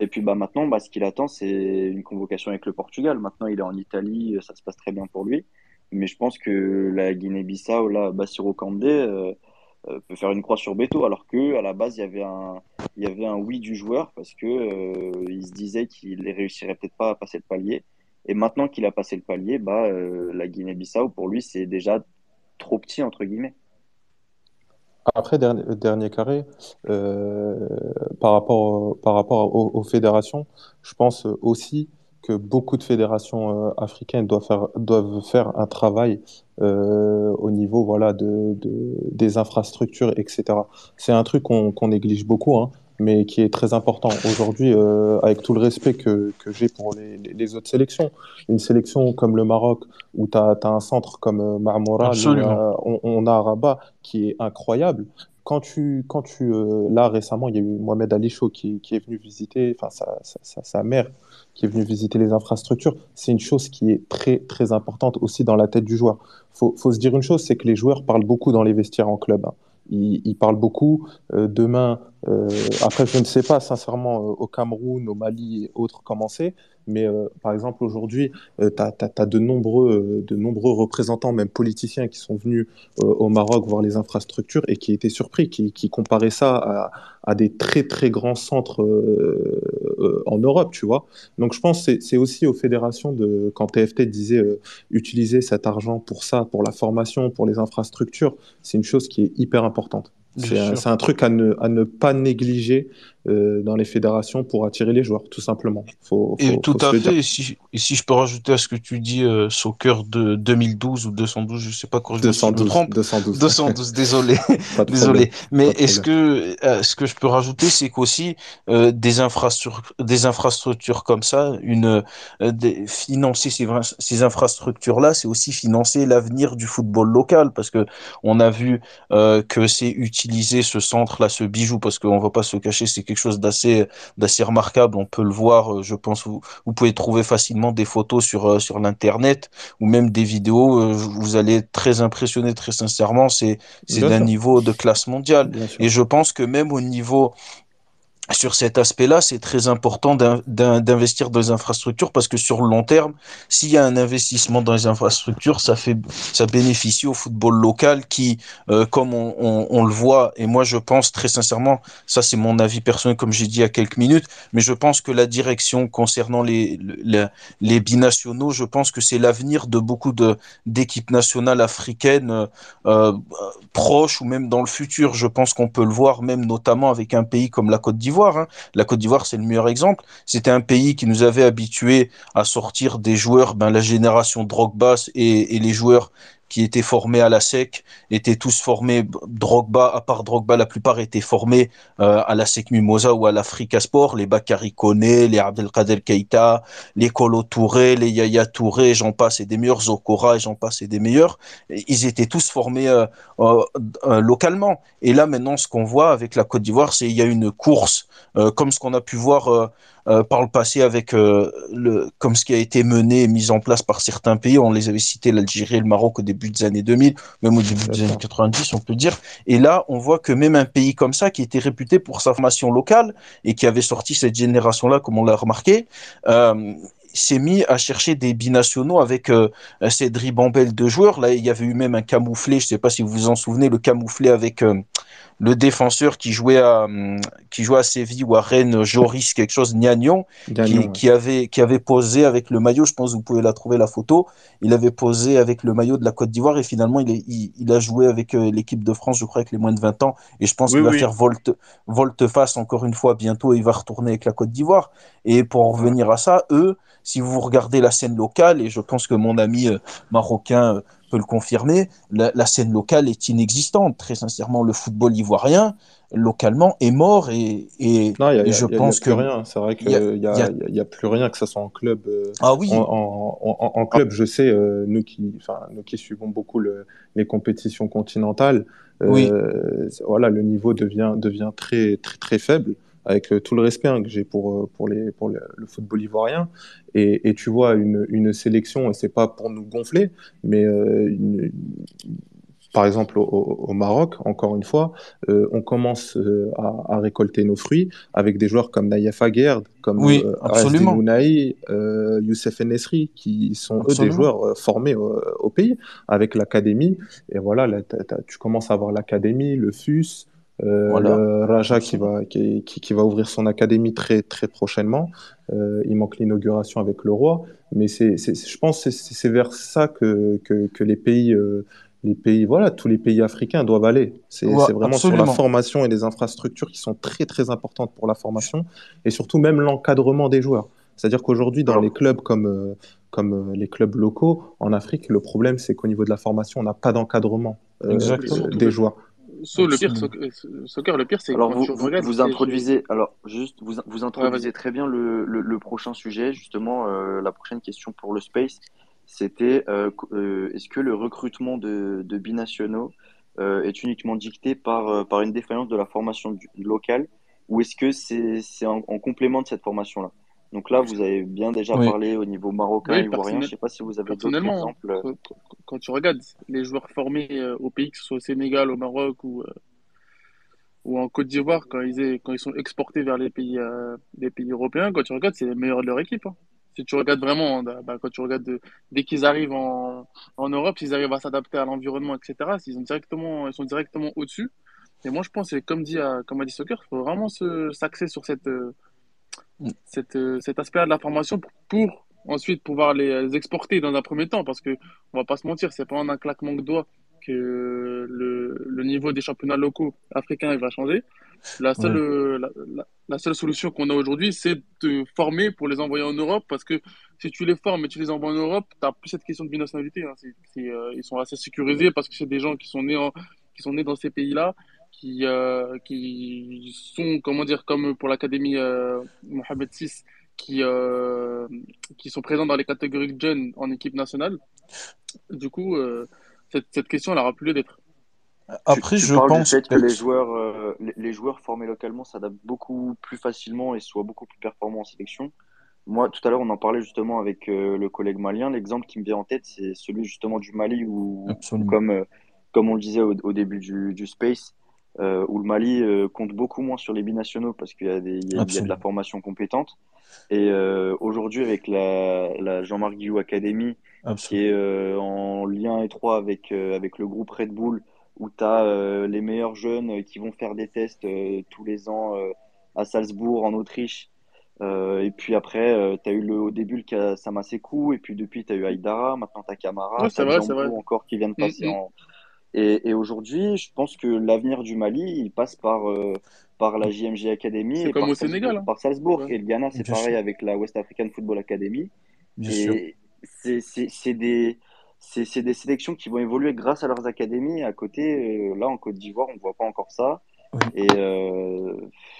Et puis bah maintenant, bah, ce qu'il attend, c'est une convocation avec le Portugal. Maintenant, il est en Italie, ça se passe très bien pour lui. Mais je pense que la Guinée-Bissau, là, Bassiro Kandé, euh, euh, peut faire une croix sur Beto, alors que à la base, il y avait un, il y avait un oui du joueur parce que euh, il se disait qu'il réussirait peut-être pas à passer le palier. Et maintenant qu'il a passé le palier, bah, la Guinée-Bissau, pour lui, c'est déjà trop petit, entre guillemets. Après, dernier, dernier carré, euh, par rapport, par rapport aux, fédérations, je pense aussi que beaucoup de fédérations euh, africaines doivent faire, doivent faire un travail euh, au niveau voilà, de, de, des infrastructures, etc. C'est un truc qu'on néglige beaucoup. Hein mais qui est très important aujourd'hui, euh, avec tout le respect que, que j'ai pour les, les, autres sélections. Une sélection comme le Maroc, où tu as, un centre comme Marmora, on, on, a Rabat, qui est incroyable. Quand tu, quand tu euh, là récemment, il y a eu Mohamed Ali Chaud qui, qui est venu visiter, enfin sa, sa, sa, mère qui est venue visiter les infrastructures. C'est une chose qui est très très importante aussi dans la tête du joueur. Faut, faut se dire une chose, c'est que les joueurs parlent beaucoup dans les vestiaires en club. Hein. Ils, ils, parlent beaucoup. Euh, demain, euh, après, je ne sais pas sincèrement euh, au Cameroun, au Mali et autres comment c'est, mais euh, par exemple aujourd'hui, tu as, de, nombreux, de nombreux représentants, même politiciens, qui sont venus au Maroc voir les infrastructures et qui étaient surpris, qui, qui comparaient ça à, à, des très très grands centres en Europe, tu vois. Donc je pense que c'est aussi aux fédérations de, quand TFT disait utiliser cet argent pour ça, pour la formation, pour les infrastructures, c'est une chose qui est hyper importante. C'est un, truc à ne, à ne pas négliger euh, dans les fédérations pour attirer les joueurs, tout simplement. Faut, et tout à fait. Et si, et si, je peux rajouter à ce que tu dis, euh, Soccer de 2012 ou 212, je sais pas quand je 212, me trompe. 212. 212, désolé. désolé. Mais est-ce que, euh, ce que je peux rajouter, c'est qu'aussi euh, des, infrastructures, des infrastructures comme ça, une, des, financer ces, ces infrastructures-là, c'est aussi financer l'avenir du football local, parce que on a vu que c'est utiliser ce centre-là, ce bijou, parce qu'on va pas se cacher, c'est quelque chose d'assez d'assez remarquable. On peut le voir, euh, je pense. Vous, vous pouvez trouver facilement des photos sur euh, sur l'internet ou même des vidéos. Euh, vous allez être très impressionné, très sincèrement. C'est c'est d'un niveau de classe mondiale. Et je pense que même au niveau sur cet aspect-là, c'est très important d'investir dans les infrastructures parce que sur le long terme, s'il y a un investissement dans les infrastructures, ça fait, ça bénéficie au football local qui, euh, comme on, le voit, et moi je pense très sincèrement, ça c'est mon avis personnel comme j'ai dit il y a quelques minutes, mais je pense que la direction concernant les, les, binationaux, je pense que c'est l'avenir de beaucoup de d'équipes nationales africaines euh, proches ou même dans le futur. Je pense qu'on peut le voir même notamment avec un pays comme la Côte d'Ivoire Hein. La Côte d'Ivoire, c'est le meilleur exemple. C'était un pays qui nous avait habitués à sortir des joueurs, ben, la génération Drogba et, et les joueurs qui étaient formés à la SEC étaient tous formés Drogba à part Drogba la plupart étaient formés euh, à la SEC Mimosa ou à l'Africa Sport. Les Bakary Koné les Abdelkader Keita les Kolo Touré les Yaya Touré j'en passe et des meilleurs. Zokora et j'en passe et des meilleurs. Ils étaient tous formés euh, euh, localement. Et là maintenant ce qu'on voit avec la Côte d'Ivoire c'est il y a une course comme ce qu'on a pu voir euh, par le passé avec euh, le, comme ce qui a été mené et mis en place par certains pays. On les avait cités, l'Algérie et le Maroc au début des années 2000, même au début des années 90, on peut dire. Et là, on voit que même un pays comme ça, qui était réputé pour sa formation locale et qui avait sorti cette génération-là, comme on l'a remarqué, euh, s'est mis à chercher des binationaux avec euh, ces dribambelles de joueurs. Là, il y avait eu même un camouflé, je ne sais pas si vous vous en souvenez, le camouflé avec euh, le défenseur qui jouait à qui jouait à Séville ou à Rennes, Joris quelque chose, Gnagnon, qui, qui, avait qui avait posé avec le maillot. Je pense que vous pouvez la trouver la photo. Il avait posé avec le maillot de la Côte d'Ivoire et finalement il, est, il, il, a joué avec euh, l'équipe de France, je crois, avec les moins de 20 ans. Et je pense oui, qu'il oui. va faire volte volte face encore une fois bientôt. Et il va retourner avec la Côte d'Ivoire. Et pour en revenir à ça, eux, si vous regardez la scène locale, et je pense que mon ami euh, marocain euh, peut le confirmer, la, la, scène locale est inexistante. Très sincèrement, le football ivoirien, localement, est mort et, et, non, y a, et je y a, pense y a que. rien. C'est vrai qu'il n'y a, plus rien, que ce soit en club. Euh, ah oui. En, en, en club, je sais, euh, nous, qui, nous qui suivons beaucoup le, les compétitions continentales, euh, oui. voilà, le niveau devient, devient très, très, très faible avec tout le respect hein, que j'ai pour, pour, les, pour le, le football ivoirien. Et, et, tu vois une, une sélection, et c'est pas pour nous gonfler, mais euh, une, par exemple au, au, Maroc, encore une fois, euh, on commence euh, à, à, récolter nos fruits avec des joueurs comme Naïef Aguerd, comme oui, euh, Mounaï, euh, Youssef Enesri, qui sont absolument. eux des joueurs euh, formés au, au pays avec l'académie. Et voilà, là, tu commences à avoir l'académie, le FUS, euh, voilà. Le Raja qui va, qui, qui, qui, va ouvrir son académie très, très prochainement. Euh, il manque l'inauguration avec le roi. Mais c'est, je pense que c'est vers ça que, que, que les pays, euh, les pays, voilà, tous les pays africains doivent aller. C'est ouais, vraiment absolument. sur la formation et les infrastructures qui sont très, très importantes pour la formation et surtout même l'encadrement des joueurs. C'est-à-dire qu'aujourd'hui, dans Alors, les clubs comme, comme les clubs locaux en Afrique, le problème, c'est qu'au niveau de la formation, on n'a pas d'encadrement des joueurs. So, le pire, soccer, le pire, c'est alors vous, vous, vous introduisez, alors juste vous, vous introduisez ouais, très bien le, le, le, prochain sujet, justement euh, la prochaine question pour le space, c'était euh, euh, est-ce que le recrutement de, de binationaux euh, est uniquement dicté par euh, par une défaillance de la formation locale ou est-ce que c'est en, en, complément de cette formation là donc là, vous avez bien déjà oui. parlé au niveau marocain, oui, ivoirien. Je ne sais pas si vous avez d'autres exemples. Quand tu regardes les joueurs formés euh, au pays, que ce soit au Sénégal, au Maroc ou, euh, ou en Côte d'Ivoire, quand, ils quand ils sont exportés vers les pays, euh, les pays européens, quand tu regardes, c'est les meilleurs de leur équipe. Hein. Si tu regardes vraiment, bah, quand tu regardes de, dès qu'ils arrivent en, en Europe, s'ils arrivent à s'adapter à l'environnement, etc., s'ils ont directement, ils sont directement au-dessus. Et moi, je pense, comme, dit, comme a dit Soccer, il faut vraiment s'axer sur cette cette, euh, cet aspect-là de la formation pour, pour, ensuite pouvoir les exporter dans un premier temps parce que on va pas se mentir c'est pas en un claquement de doigts que le, le, niveau des championnats locaux africains va changer la seule, ouais. la, la, la, seule solution qu'on a aujourd'hui c'est de former pour les envoyer en Europe parce que si tu les formes et tu les envoies en Europe tu plus cette question de binationalité hein. euh, ils sont assez sécurisés parce que c'est des gens qui sont nés en, qui sont nés dans ces pays là qui, euh, qui sont, comment dire, comme pour l'Académie euh, Mohamed VI, qui, euh, qui sont présents dans les catégories de jeunes en équipe nationale. Du coup, euh, cette, cette question, elle aura plus lieu d'être. Après, tu, tu je pense du fait que les joueurs, euh, les, les, joueurs formés localement s'adaptent beaucoup plus facilement et soient beaucoup plus performants en sélection. Moi, tout à l'heure, on en parlait justement avec euh, le collègue malien. L'exemple qui me vient en tête, c'est celui justement du Mali où, comme, comme on le disait au, au début du, du Space, euh, où le Mali euh, compte beaucoup moins sur les binationaux parce qu'il y a des, il y a, il y a de la formation compétente. Et euh, aujourd'hui, avec la, la Jean-Marc Guillou Academy, qui est euh, en lien étroit avec, euh, avec le groupe Red Bull, où tu as les meilleurs jeunes qui vont faire des tests euh, tous les ans euh, à Salzbourg, en Autriche. Euh, et puis après, tu as eu le, au début le Samasekou, et puis depuis, tu as eu Aïdara, maintenant tu as Camara, Ouais, as vrai, vrai. Encore qui vient de Mm, passer mm. en. Et, et aujourd'hui, je pense que l'avenir du Mali, il passe par, euh, par la JMJ Academy C'est et comme par au Sénégal. Salzbourg, Hein. par Salzbourg. Ouais. Et le Ghana, c'est Bien pareil sûr. avec la West African Football Academy. Bien sûr. Et c'est des, c'est des sélections qui vont évoluer grâce à leurs académies. À côté, euh, là, en Côte d'Ivoire, on ne voit pas encore ça. Oui. Et euh,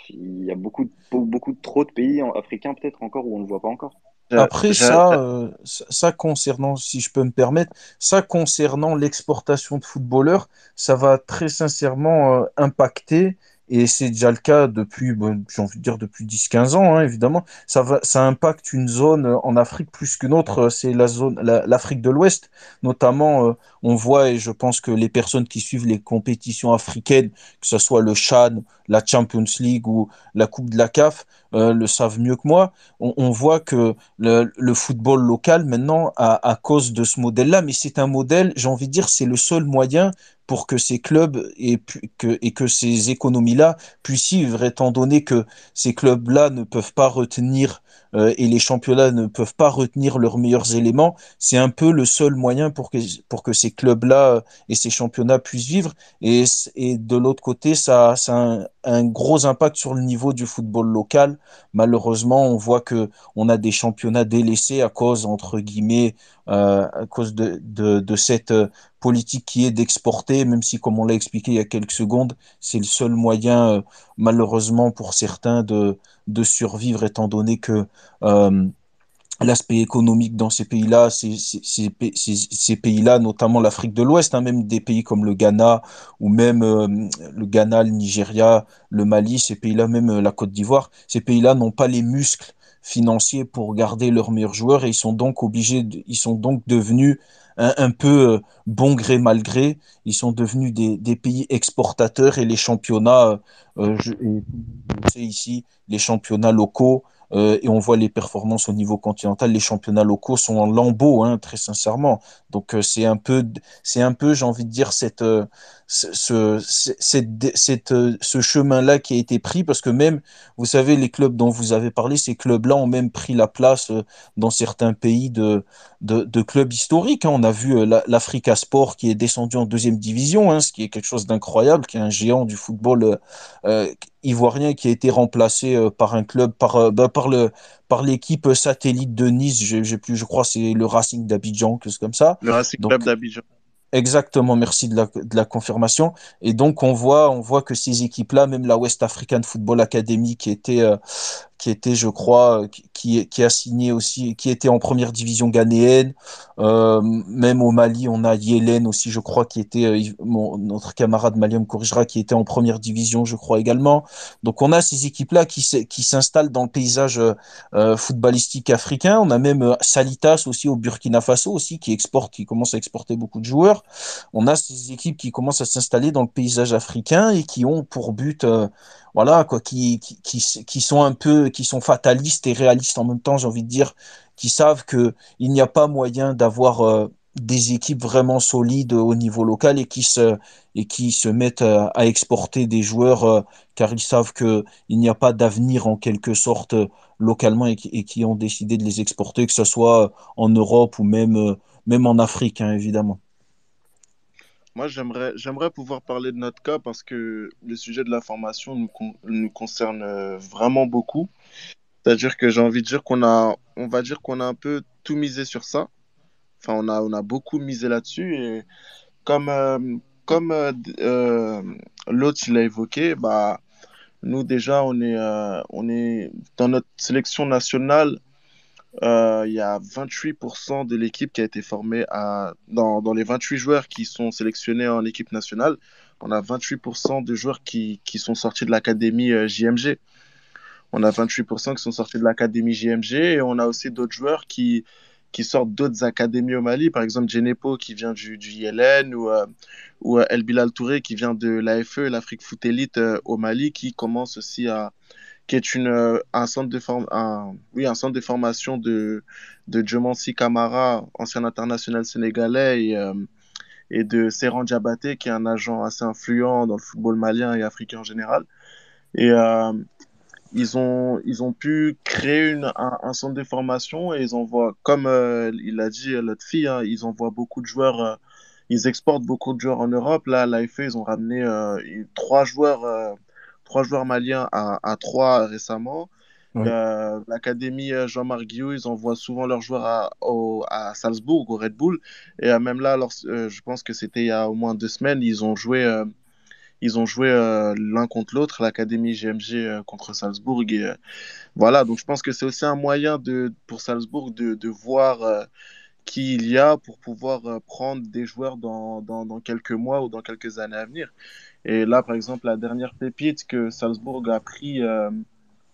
il y a beaucoup, beaucoup, trop de pays africains, peut-être encore, où on ne le voit pas encore. Après, ça, euh, ça, ça concernant, si je peux me permettre, ça concernant l'exportation de footballeurs, ça va très sincèrement euh, impacter, et c'est déjà le cas depuis, bon, j'ai envie de dire depuis 10-15 ans, hein, évidemment, ça va, ça impacte une zone euh, en Afrique plus qu'une autre, c'est la zone, la- l'Afrique de l'Ouest, notamment, euh, on voit, et je pense que les personnes qui suivent les compétitions africaines, que ce soit le CHAN, la Champions League ou la Coupe de la CAF, euh, le savent mieux que moi, on, on voit que le, le football local maintenant à, à cause de ce modèle-là, mais c'est un modèle, j'ai envie de dire, c'est le seul moyen pour que ces clubs et, que ces économies-là puissent vivre, étant donné que ces clubs-là ne peuvent pas retenir euh, et les championnats ne peuvent pas retenir leurs meilleurs éléments. C'est un peu le seul moyen pour que, pour que ces clubs-là euh, et ces championnats puissent vivre. Et, et de l'autre côté, ça, ça a un, gros impact sur le niveau du football local. Malheureusement, on voit que on a des championnats délaissés à cause, entre guillemets, euh, à cause de, de, cette politique qui est d'exporter, même si, comme on l'a expliqué il y a quelques secondes, c'est le seul moyen, malheureusement, pour certains de, de survivre, étant donné que l'aspect économique dans ces pays-là, ces, ces, ces, pa- ces- ces pays-là, notamment l'Afrique de l'Ouest, hein, même des pays comme le Ghana ou même euh, le Ghana, le Nigeria, le Mali, ces pays-là, même euh, la Côte d'Ivoire, ces pays-là n'ont pas les muscles financiers pour garder leurs meilleurs joueurs et ils sont donc obligés, ils sont donc devenus un, peu euh, bon gré mal gré, ils sont devenus des, pays exportateurs et les championnats, euh, euh, je, et ici, les championnats locaux euh, et on voit les performances au niveau continental. Les championnats locaux sont en lambeaux, hein, très sincèrement. Donc euh, c'est un peu, c'est un peu, j'ai envie de dire cette, euh, ce, ce, cette, cette, euh, ce chemin-là qui a été pris parce que même, vous savez, les clubs dont vous avez parlé, ces clubs-là ont même pris la place euh, dans certains pays de, de, de clubs historiques. hein. On a vu euh, la- l'Africa Sport qui est descendu en deuxième division, hein, ce qui est quelque chose d'incroyable, qui est un géant du football euh, ivoirien qui a été remplacé par un club, par, bah, par le, par l'équipe satellite de Nice, j'ai plus, je crois, c'est le Racing d'Abidjan, quelque chose comme ça. Le Racing Club d'Abidjan. Exactement, merci de la, confirmation. Et donc on voit, on voit que ces équipes-là, même la West African Football Academy, qui était, euh, qui était, je crois, euh, qui, qui a signé aussi, qui était en première division ghanéenne. Euh, même au Mali, on a Yelen aussi, je crois, qui était euh, notre camarade malien me corrigera, qui était en première division, je crois également. Donc on a ces équipes-là qui, qui s'installent dans le paysage footballistique africain. On a même Salitas aussi au Burkina Faso aussi qui exporte, qui commence à exporter beaucoup de joueurs. On a ces équipes qui commencent à s'installer dans le paysage africain et qui ont pour but, voilà, quoi, qui, qui, qui, sont un peu, qui sont fatalistes et réalistes en même temps, j'ai envie de dire, qui savent que il n'y a pas moyen d'avoir euh, des équipes vraiment solides au niveau local et qui se, et qui se mettent à, à exporter des joueurs euh, car ils savent que il n'y a pas d'avenir en quelque sorte euh, localement et qui, ont décidé de les exporter, que ce soit en Europe ou même, euh, même en Afrique, hein, évidemment. Moi, j'aimerais, pouvoir parler de notre cas parce que le sujet de la formation nous, nous concerne euh, vraiment beaucoup. C'est-à-dire que j'ai envie de dire qu'on a, on va dire qu'on a un peu tout misé sur ça. Enfin, on a, on a beaucoup misé là-dessus et comme, euh, comme euh, euh, l'autre l'a évoqué, bah, nous déjà, on est, euh, on est dans notre sélection nationale. Euh, il y a 28% de l'équipe qui a été formée à, dans, dans les 28 joueurs qui sont sélectionnés en équipe nationale. On a 28% de joueurs qui, qui sont sortis de l'académie euh, JMG. On a 28% qui sont sortis de l'académie JMG et on a aussi d'autres joueurs qui, qui sortent d'autres académies au Mali, par exemple Genepo qui vient du, du ILN ou, euh, ou euh, El Touré qui vient de l'AFE, l'Afrique Foot Elite au Mali, qui commence aussi à qui est une, euh, un, centre de form un, oui, un centre de formation de, de Djomansi Kamara, ancien international sénégalais, et, euh, et de Serran Diabaté, qui est un agent assez influent dans le football malien et africain en général. Et euh, ils, ont, ils ont pu créer une, un, centre de formation et ils envoient, comme euh, il a dit l'autre fille, hein, ils envoient beaucoup de joueurs, ils exportent beaucoup de joueurs en Europe. Là, à l'AFE, ils ont ramené trois joueurs trois joueurs maliens à, à trois récemment. Euh, L'académie Jean-Marc Guillot, ils envoient souvent leurs joueurs à, au, à Salzbourg, au Red Bull. Et euh, même là, alors, euh, je pense que c'était il y a au moins deux semaines, ils ont joué, euh, ils ont joué euh, l'un contre l'autre, l'académie GMG euh, contre Salzbourg. Et euh, voilà, donc je pense que c'est aussi un moyen de, pour Salzbourg de, de voir euh, qui il y a pour pouvoir euh, prendre des joueurs dans, dans, quelques mois ou dans quelques années à venir. Et là, par exemple, la dernière pépite que Salzbourg a pris euh,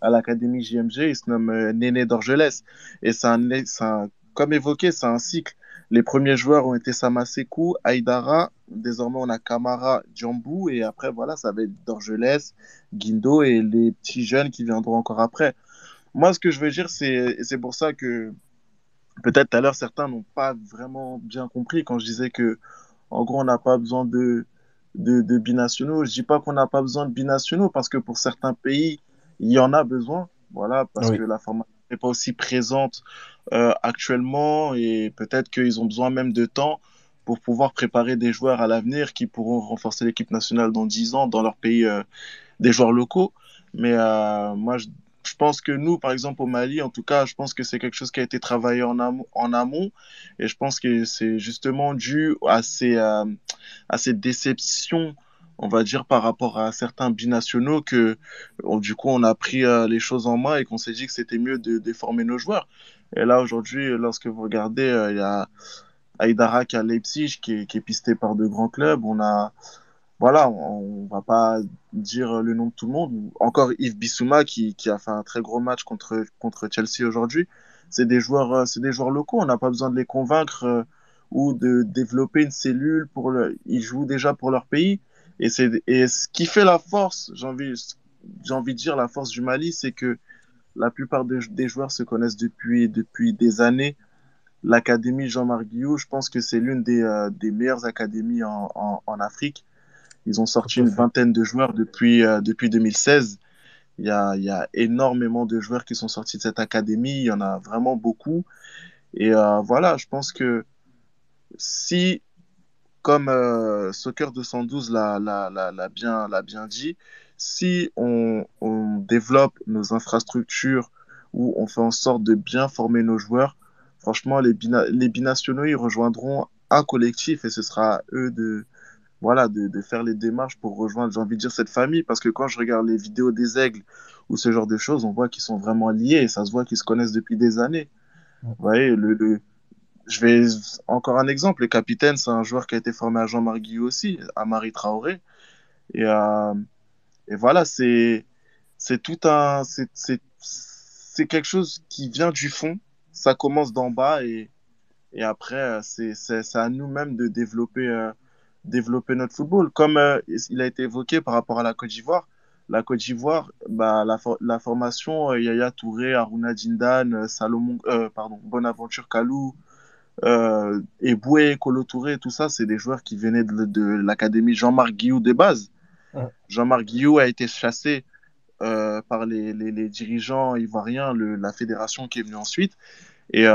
à l'Académie JMG, il se nomme euh, Néné d'Orgelès. Et un, un, comme évoqué, c'est un cycle. Les premiers joueurs ont été Samasekou, Aïdara, désormais on a Kamara, Djambou, et après, voilà, ça va être d'Orgelès, Guindo et les petits jeunes qui viendront encore après. Moi, ce que je veux dire, c'est pour ça que peut-être tout à l'heure, certains n'ont pas vraiment bien compris quand je disais que, en gros, on n'a pas besoin de, de, de binationaux. Je dis pas qu'on n'a pas besoin de binationaux parce que pour certains pays, il y en a besoin. Voilà, parce Oui. que la formation n'est pas aussi présente euh, actuellement et peut-être qu'ils ont besoin même de temps pour pouvoir préparer des joueurs à l'avenir qui pourront renforcer l'équipe nationale dans 10 ans dans leur pays, euh, des joueurs locaux. Mais euh, moi, je, je pense que nous, par exemple au Mali, en tout cas, je pense que c'est quelque chose qui a été travaillé en amont, et je pense que c'est justement dû à ces, euh, à ces déceptions, on va dire, par rapport à certains binationaux que, du coup, on a pris euh, les choses en main et qu'on s'est dit que c'était mieux de, de former nos joueurs. Et là, aujourd'hui, lorsque vous regardez, euh, il y a Aïdara qui à Leipzig, qui est, qui est pisté par de grands clubs. On a, voilà, on, va pas dire le nom de tout le monde. Encore Yves Bissouma qui, qui a fait un très gros match contre, contre Chelsea aujourd'hui. C'est des joueurs, euh, c'est des joueurs locaux. On n'a pas besoin de les convaincre euh, ou de développer une cellule pour le, ils jouent déjà pour leur pays. Et c'est, et ce qui fait la force, j'ai envie, j'ai envie de dire la force du Mali, c'est que la plupart de- des joueurs se connaissent depuis, depuis des années. L'académie Jean-Marc Guillot, je pense que c'est l'une des, euh, des meilleures académies en, en Afrique. Ils ont sorti une vingtaine de joueurs depuis, euh, depuis 2016. Il y a, il y a énormément de joueurs qui sont sortis de cette académie. Il y en a vraiment beaucoup. Et euh, voilà, je pense que si, comme euh, Soccer 212 l'a, l'a, l'a, bien, l'a bien dit, si on, on développe nos infrastructures ou on fait en sorte de bien former nos joueurs, franchement, les, bina- les binationaux, ils rejoindront un collectif et ce sera à eux de, voilà, de, de faire les démarches pour rejoindre, j'ai envie de dire, cette famille. Parce que quand je regarde les vidéos des aigles ou ce genre de choses, on voit qu'ils sont vraiment liés et ça se voit qu'ils se connaissent depuis des années. Vous voyez, le, le, je vais encore un exemple. Le capitaine, c'est un joueur qui a été formé à Jean-Marc aussi, à Marie Traoré. Et, euh, et voilà, c'est c'est tout un c'est c'est c'est quelque chose qui vient du fond. Ça commence d'en bas et et après euh, c'est c'est c'est à nous-mêmes de développer euh, développer notre football. Comme euh, il a été évoqué par rapport à la Côte d'Ivoire. La Côte d'Ivoire, bah, la, for- la formation, euh, Yaya Touré, Aruna Dindane, euh, Salomon, euh, pardon, Bonaventure Kalou, Eboué, Kolo Touré, tout ça, c'est des joueurs qui venaient de, de l'académie Jean-Marc Guillou de base. Ouais. Jean-Marc Guillou a été chassé par les, les, les dirigeants ivoiriens, le, la fédération qui est venue ensuite. Et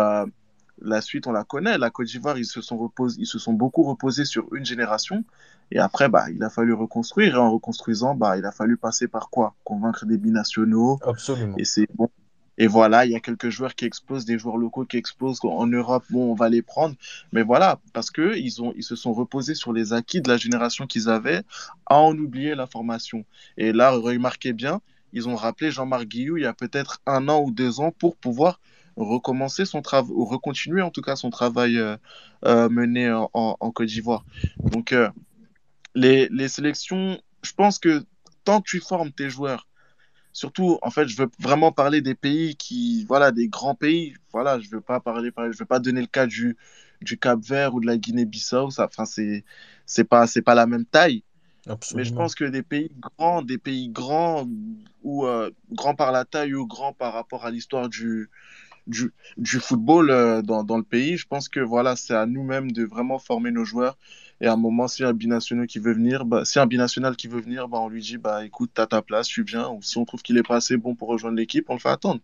la suite, on la connaît. La Côte d'Ivoire, ils se sont repos- ils se sont beaucoup reposés sur une génération. Et après, bah, il a fallu reconstruire. Et en reconstruisant, bah, il a fallu passer par quoi? Convaincre des binationaux. Absolument. Et c'est bon. Et voilà, il y a quelques joueurs qui explosent, des joueurs locaux qui explosent en Europe. Bon, on va les prendre. Mais voilà, parce que ils ont, ils se sont reposés sur les acquis de la génération qu'ils avaient, à en oublier la formation. Et là, remarquez bien, ils ont rappelé Jean-Marc Guillou il y a peut-être un an ou deux ans pour pouvoir recommencer son travail, ou recontinuer en tout cas son travail euh, euh, mené en, en, en Côte d'Ivoire. Donc, euh, les, les sélections, je pense que tant que tu formes tes joueurs, surtout, en fait, je veux vraiment parler des pays qui, voilà, des grands pays. Voilà, je veux pas parler, je veux pas donner le cas du, du Cap-Vert ou de la Guinée-Bissau. Ça, enfin, c'est, c'est pas, c'est pas la même taille. Mais je pense que des pays grands, des pays grands, ou euh, grands par la taille ou grands par rapport à l'histoire du, du, football euh, dans, dans, le pays, je pense que voilà, c'est à nous-mêmes de vraiment former nos joueurs. Et à un moment, si un binational qui veut venir, bah, si un binational qui veut venir, bah, on lui dit, bah, écoute, t'as ta place, tu viens. Ou si on trouve qu'il est pas assez bon pour rejoindre l'équipe, on le fait attendre.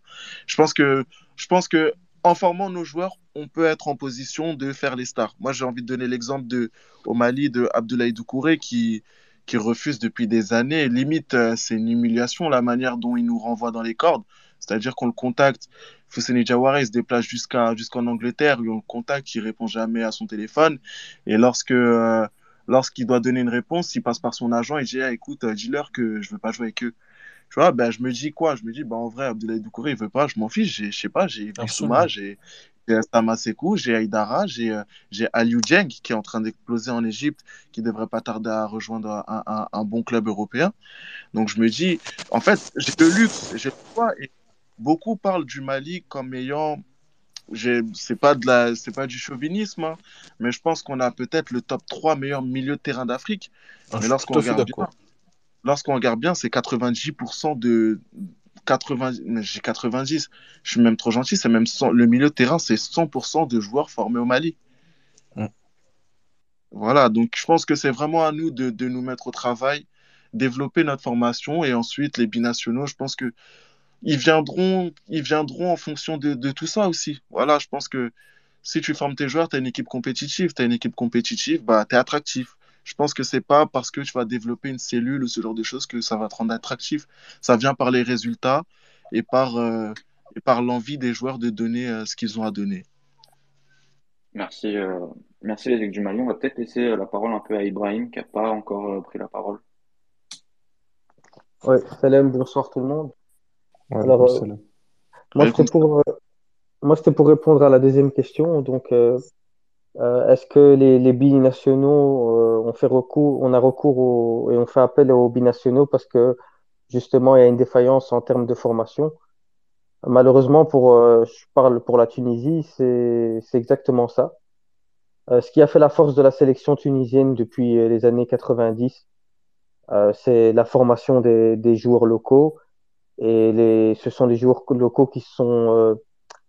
Je pense que, je pense que en formant nos joueurs, on peut être en position de faire les stars. Moi, j'ai envie de donner l'exemple de, au Mali de Abdoulaye Doucouré qui, qui refuse depuis des années. Limite, euh, c'est une humiliation la manière dont il nous renvoie dans les cordes. C'est-à-dire qu'on le contacte. Fousseni Jawara, il se déplace jusqu'à, jusqu'en Angleterre, on le contacte, il répond jamais à son téléphone. Et lorsque, euh, lorsqu'il doit donner une réponse, il passe par son agent et dit, ah, écoute, euh, dis-leur que je veux pas jouer avec eux. Tu vois, ben, je me dis quoi? Je me dis, ben, en vrai, Abdoulaye Doucouré, il veut pas, je m'en fiche, je sais pas, j'ai Bissouma, j'ai, Tamasekou, j'ai Aïdara, j'ai, euh, j'ai Aliou Dieng qui est en train d'exploser en Égypte, qui devrait pas tarder à rejoindre un, un, un, bon club européen. Donc je me dis, en fait, j'ai le luxe, j'ai le choix, et beaucoup parlent du Mali comme ayant c'est pas de la c'est pas du chauvinisme hein, mais je pense qu'on a peut-être le top 3 meilleurs milieux de terrain d'Afrique. Ah, mais lorsqu'on regarde bien lorsqu'on regarde bien c'est 90% de 80 j'ai 90 je suis même trop gentil c'est même le milieu de terrain c'est 100% de joueurs formés au Mali. Mm. voilà donc je pense que c'est vraiment à nous de, de nous mettre au travail développer notre formation et ensuite les binationaux je pense que ils viendront, ils viendront en fonction de, de, tout ça aussi. Voilà, je pense que si tu formes tes joueurs, tu as une équipe compétitive. Tu as une équipe compétitive, bah, tu es attractif. Je pense que c'est pas parce que tu vas développer une cellule ou ce genre de choses que ça va te rendre attractif. Ça vient par les résultats et par, euh, et par l'envie des joueurs de donner euh, ce qu'ils ont à donner. Merci, euh, merci les du Mali. On va peut-être laisser la parole un peu à Ibrahim qui n'a pas encore pris la parole. Ouais, salam, bonsoir tout le monde. Alors, euh, moi, c'était pour, euh, moi, c'était pour répondre à la deuxième question. Donc, euh, est-ce que les, les binationaux ont fait recours, on a recours et on fait appel aux binationaux parce que justement, il y a une défaillance en termes de formation? Malheureusement, pour, je parle pour la Tunisie, c'est, c'est exactement ça. ce qui a fait la force de la sélection tunisienne depuis les années 90, c'est la formation des, des joueurs locaux et les, ce sont des joueurs locaux qui sont euh,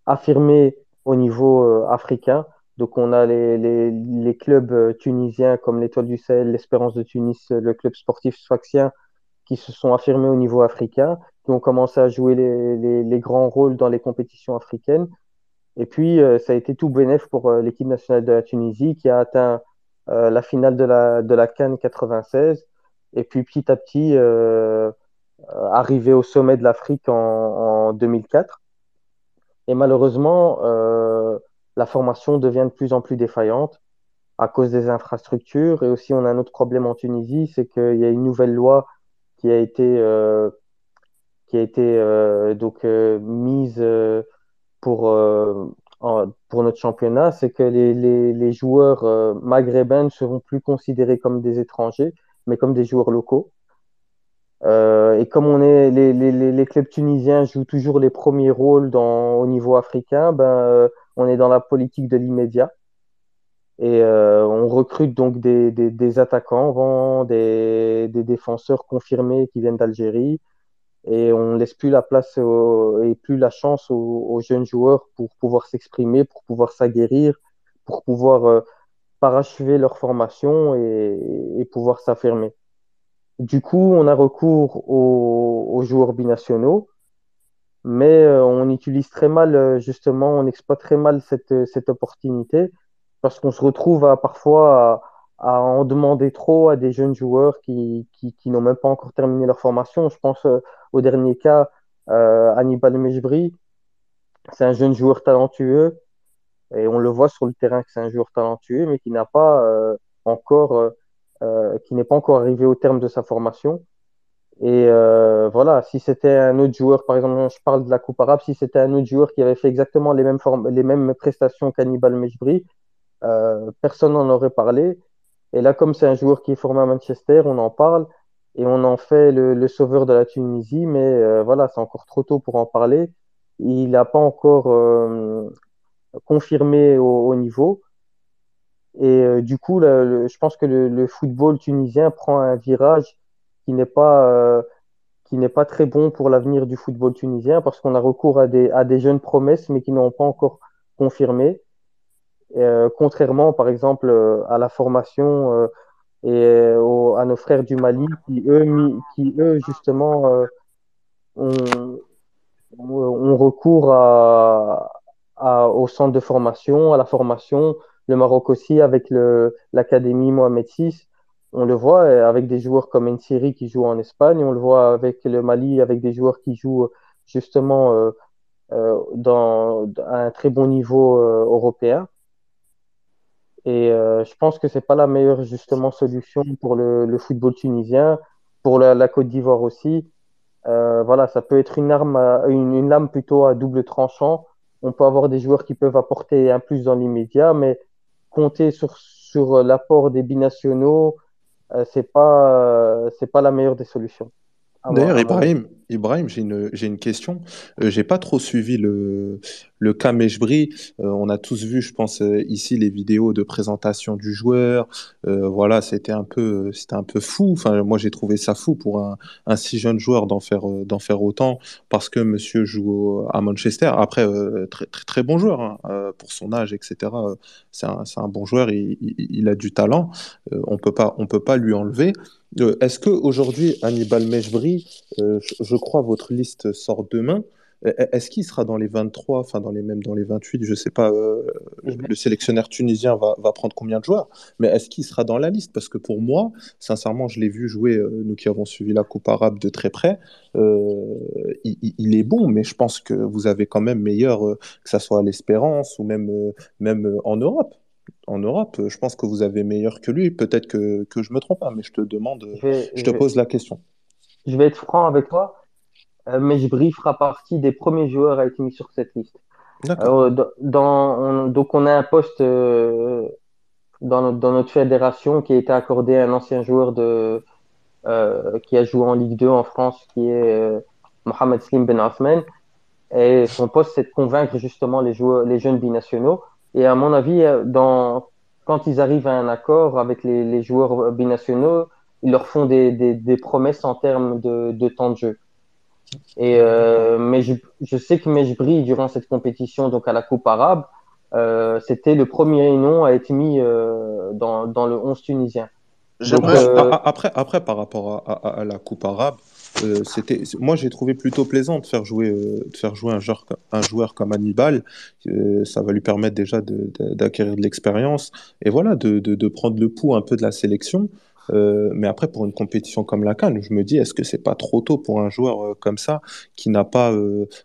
affirmés au niveau euh, africain. Donc on a les, les, les clubs euh, tunisiens comme l'Étoile du Sahel, l'Espérance de Tunis, le club sportif sfaxien qui se sont affirmés au niveau africain, qui ont commencé à jouer les, les, les grands rôles dans les compétitions africaines. Et puis, ça a été tout bénéf pour l'équipe nationale de la Tunisie qui a atteint la finale de la, de la Cannes 96. Et puis, petit à petit, arrivé au sommet de l'Afrique en, en, 2004. Et malheureusement, euh, la formation devient de plus en plus défaillante à cause des infrastructures. Et aussi, on a un autre problème en Tunisie, c'est qu'il y a une nouvelle loi qui a été, euh, qui euh, euh, mise euh, pour, notre championnat, c'est que les, joueurs maghrébins ne seront plus considérés comme des étrangers, mais comme des joueurs locaux. Euh, et comme on est, les, les, les, clubs tunisiens jouent toujours les premiers rôles au niveau africain, ben, euh, on est dans la politique de l'immédiat. Et euh, on recrute donc des, des, des attaquants, des, des, défenseurs confirmés qui viennent d'Algérie. Et on laisse plus la place et plus la chance aux, jeunes joueurs pour pouvoir s'exprimer, pour pouvoir s'aguerrir, pour pouvoir parachever leur formation et pouvoir s'affirmer. Du coup, on a recours aux, joueurs binationaux, mais euh, on utilise très mal, euh, justement, on exploite très mal cette, cette opportunité parce qu'on se retrouve parfois à, en demander trop à des jeunes joueurs qui, n'ont même pas encore terminé leur formation. Je pense euh, au dernier cas, euh, Hannibal Mejbri, c'est un jeune joueur talentueux et on le voit sur le terrain que c'est un joueur talentueux, mais qui n'a pas encore euh, qui n'est pas encore arrivé au terme de sa formation. Et euh, voilà, si c'était un autre joueur, par exemple, je parle de la Coupe arabe, si c'était un autre joueur qui avait fait exactement les mêmes, les mêmes prestations qu'Annibal Mejbri, euh, personne n'en aurait parlé. Et là, comme c'est un joueur qui est formé à Manchester, on en parle. et on en fait le, sauveur de la Tunisie, mais voilà, c'est encore trop tôt pour en parler. Il n'a pas encore confirmé au, niveau. Et du coup, je pense que le, football tunisien prend un virage qui n'est pas n'est pas très bon pour l'avenir du football tunisien parce qu'on a recours à des, à des jeunes promesses mais qui n'ont pas encore confirmé. Euh, contrairement, par exemple, euh, à la formation euh, et à nos frères du Mali qui, eux, qui, eux justement, ont, ont, recours à, au centre de formation, à la formation. Le Maroc aussi avec l'Académie Mohamed VI on le voit euh, avec des joueurs comme Nsiri qui joue en Espagne, on le voit avec le Mali, avec des joueurs qui jouent justement euh, euh, dans, à un très bon niveau européen. Et je pense que c'est pas la meilleure justement solution pour le, football tunisien, pour la, Côte d'Ivoire aussi. voilà, ça peut être une arme, une, une, lame plutôt à double tranchant. On peut avoir des joueurs qui peuvent apporter un plus dans l'immédiat, mais compter sur, sur l'apport des binationaux, euh, c'est pas euh, c'est pas la meilleure des solutions. D'ailleurs, Ibrahim, Ibrahim, j'ai une, j'ai une question. Euh, j'ai pas trop suivi le, le cas Mejbri. Euh, on a tous vu, je pense, euh, ici les vidéos de présentation du joueur. Euh, voilà, c'était un peu, c'était un peu fou. Enfin, moi, j'ai trouvé ça fou pour un, si jeune joueur d'en faire, d'en faire autant parce que monsieur joue à Manchester. Après, très, très, bon joueur hein, pour son âge, etc. C'est un, c'est un bon joueur. Il, a du talent. on peut pas, on peut pas lui enlever. Est-ce qu'aujourd'hui, Hannibal Mejbri, euh, je, crois votre liste sort demain, e, e, est-ce qu'il sera dans les 23, enfin dans les même dans les 28, je ne sais pas, euh, le sélectionneur tunisien va, va, prendre combien de joueurs, mais est-ce qu'il sera dans la liste? Parce que pour moi, sincèrement, je l'ai vu jouer, nous qui avons suivi la Coupe arabe de très près, il, il, est bon, mais je pense que vous avez quand même meilleur, que ce soit à l'Espérance ou même, même en Europe en Europe. Je pense que vous avez meilleur que lui. Peut-être que, que je me trompe, hein, mais je te demande, je, te pose la question. Je vais être franc avec toi, euh, mais je fera partie des premiers joueurs à être mis sur cette liste. Euh, dans, donc on a un poste euh, dans, dans, notre fédération qui a été accordé à un ancien joueur de, qui a joué en Ligue 2 en France, qui est Mohamed Slim Ben Othman. Et son poste, c'est de convaincre justement les, joueurs, les jeunes binationaux et à mon avis, euh, dans, quand ils arrivent à un accord avec les, les joueurs binationaux, ils leur font des, des, des promesses en termes de, de, temps de jeu. Et euh, mais je, je, sais que Mejbri, durant cette compétition, donc à la Coupe arabe, euh, c'était le premier nom à être mis euh, dans, dans, le 11 tunisien. Donc, euh, après, après, par rapport à, à, à la Coupe arabe, euh, c'était, moi, j'ai trouvé plutôt plaisant de faire jouer, euh, de faire jouer un, joueur, un joueur comme Hannibal. Euh, ça va lui permettre déjà d'acquérir de, l'expérience et voilà, de, de, prendre le pouls un peu de la sélection. Mais après, pour une compétition comme la Cannes, je me dis, est-ce que c'est pas trop tôt pour un joueur comme ça qui n'a pas,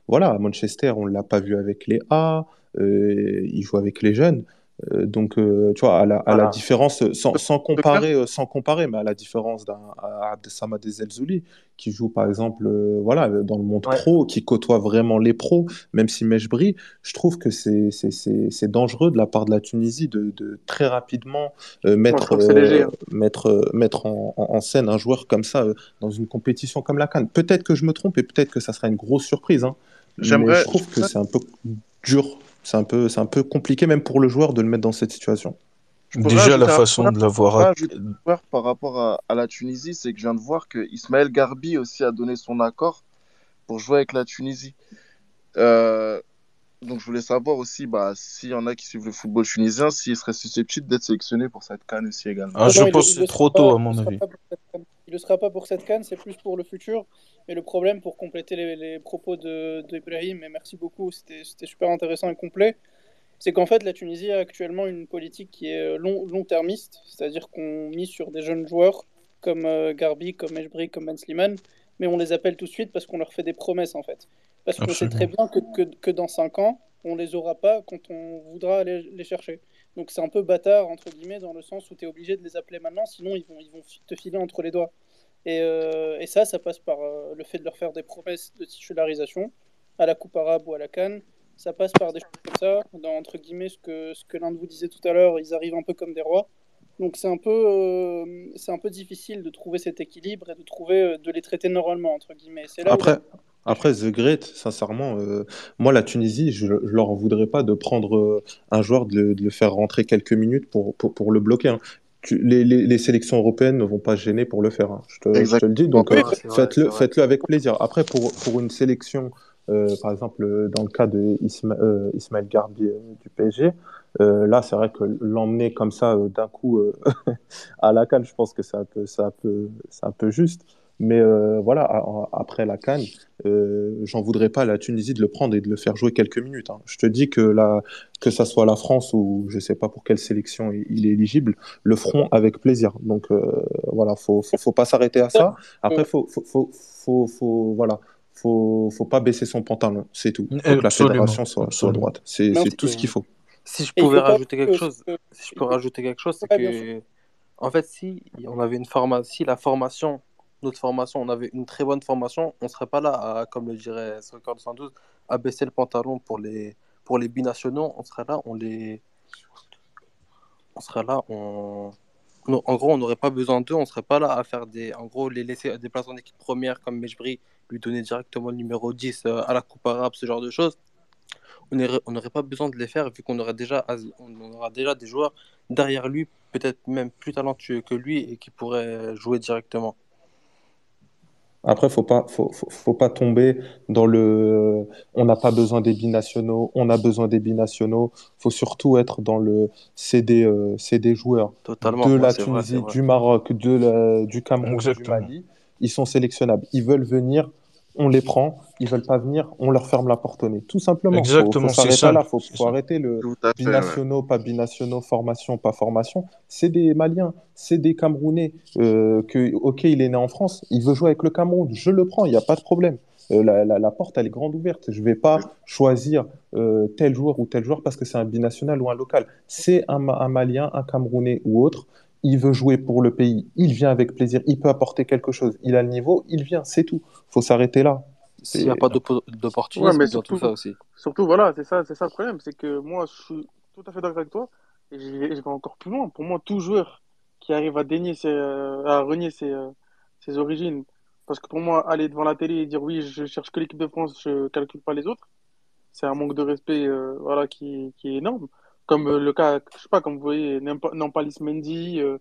voilà, à Manchester, on l'a pas vu avec les A, il joue avec les jeunes. Euh, donc, euh, tu vois, à la, à la différence, sans, sans, comparer, euh, sans comparer, mais à la différence d'un Abdesamad Zelzouli, qui joue par exemple voilà, dans le monde pro, qui côtoie vraiment les pros, même si Mejbri, je trouve que c'est dangereux de la part de la Tunisie de, de très rapidement mettre, hein. mettre, mettre en, en, scène un joueur comme ça dans une compétition comme la Cannes. Peut-être que je me trompe et peut-être que ça sera une grosse surprise. Hein, mais je trouve que c'est un peu dur c'est un, peu, un peu compliqué même pour le joueur de le mettre dans cette situation. Déjà, la façon de l'avoir. Par rapport à, à la Tunisie, c'est que je viens de voir que Ismaël Garbi aussi a donné son accord pour jouer avec la Tunisie. Euh, donc, je voulais savoir aussi bah, s'il y en a qui suivent le football tunisien, s'il serait susceptible d'être sélectionné pour cette canne aussi également. Ah, je pense que c'est trop tôt, à mon avis. Il ne sera pas pour cette canne, c'est plus pour le futur. Mais le problème, pour compléter les, propos d'Ibrahim, et merci beaucoup, c'était super intéressant et complet, c'est qu'en fait, la Tunisie a actuellement une politique qui est long-termiste, c'est-à-dire qu'on mise sur des jeunes joueurs comme euh, Garbi, comme Mejbri, comme Ben Sliman, mais on les appelle tout de suite parce qu'on leur fait des promesses en fait. Parce qu'on sait très bien que, que, que, dans 5 ans, on les aura pas quand on voudra aller les chercher. Donc c'est un peu bâtard, entre guillemets, dans le sens où tu es obligé de les appeler maintenant, sinon ils vont, ils vont te filer entre les doigts. Et, euh, et ça, ça passe par euh, le fait de leur faire des promesses de titularisation à la Coupe arabe ou à la Cannes. Ça passe par des choses comme ça, dans, entre guillemets, ce que, ce que l'un de vous disait tout à l'heure, ils arrivent un peu comme des rois. Donc c'est un, peu, euh, c'est un peu difficile de trouver cet équilibre et de, trouver, de les traiter normalement, entre guillemets. C'est là Après, après The Great, sincèrement, euh, moi, la Tunisie, je, je leur voudrais pas de prendre euh, un joueur, de le, de le faire rentrer quelques minutes pour, pour, pour le bloquer. hein. Tu- les, les, les sélections européennes ne vont pas gêner pour le faire. hein. Je te, je Exact. te le dis. Donc, euh, faites-le, avec plaisir. Après, pour, pour une sélection, euh, par exemple, dans le cas de Isma, Ismaël Garbi du PSG, euh, là, c'est vrai que l'emmener comme ça euh, d'un coup euh, à la CAN, je pense que c'est un peu, c'est un peu, c'est un peu juste. Mais euh, voilà, a- après la CAN, euh, j'en voudrais pas à la Tunisie de le prendre et de le faire jouer quelques minutes. hein. Je te dis que la, que ça soit la France ou je sais pas pour quelle sélection il, est éligible, le feront avec plaisir. Donc euh, voilà, faut, faut, faut pas s'arrêter à ça. Après, faut, faut, faut, faut, faut- voilà, faut, faut pas baisser son pantalon, c'est tout. Faut que la fédération soit, soit droite. C'est, tout ce qu'il faut. Si je pouvais rajouter quelque que- chose, si je peux rajouter quelque chose, c'est que, en fait, si on avait une formation, si la formation, notre formation, on avait une très bonne formation, on serait pas là, à, comme le dirait Soccer 212, à baisser le pantalon pour les, pour les binationaux. On serait là, on les, on serait là, on, en gros, on n'aurait pas besoin d'eux, on serait pas là à faire des, en gros, les laisser des places en équipe première comme Mejbri, lui donner directement le numéro 10 euh, à la Coupe arabe, ce genre de choses on n'aurait pas besoin de les faire vu qu'on aurait déjà, on aura déjà des joueurs derrière lui, peut-être même plus talentueux que lui et qui pourraient jouer directement. Après, faut pas, faut, faut, faut pas tomber dans le, on n'a pas besoin des binationaux, on a besoin des binationaux. Faut surtout être dans le, c'est des, euh, c'est des joueurs Totalement, de la Tunisie, vrai. du Maroc, de la, du Cameroun, du. Mali. Ils sont sélectionnables. Ils veulent venir, on les prend. Ils veulent pas venir, on leur ferme la porte au nez. Tout simplement. Exactement, faut là. Faut, arrêter le ouais. binationaux, pas binationaux, formation, pas formation. C'est des Maliens, c'est des Camerounais. Euh, que, ok, il est né en France, il veut jouer avec le Cameroun. Je le prends, il n'y a pas de problème. Euh, la, la, la porte, elle est grande ouverte. Je vais pas choisir euh, tel joueur ou tel joueur parce que c'est un binational ou un local. C'est un Malien, un Camerounais ou autre. Il veut jouer pour le pays. Il vient avec plaisir. Il peut apporter quelque chose. Il a le niveau. Il vient. C'est tout. Faut s'arrêter là. S'il n'y a pas d'oppo- Ouais, dans tout ça aussi. surtout voilà, c'est ça, c'est ça le problème, c'est que moi, je suis tout à fait d'accord avec toi, et je vais, je vais encore plus loin. Pour moi, tout joueur qui arrive à dénier ses, euh, à renier ses, euh, ses origines, parce que pour moi, aller devant la télé et dire oui, je cherche que l'équipe de France, je calcule pas les autres, c'est un manque de respect, euh, voilà, qui, qui est énorme. Comme euh, le cas, je sais pas, comme vous voyez, Nampa- Nampalis Mendy, euh,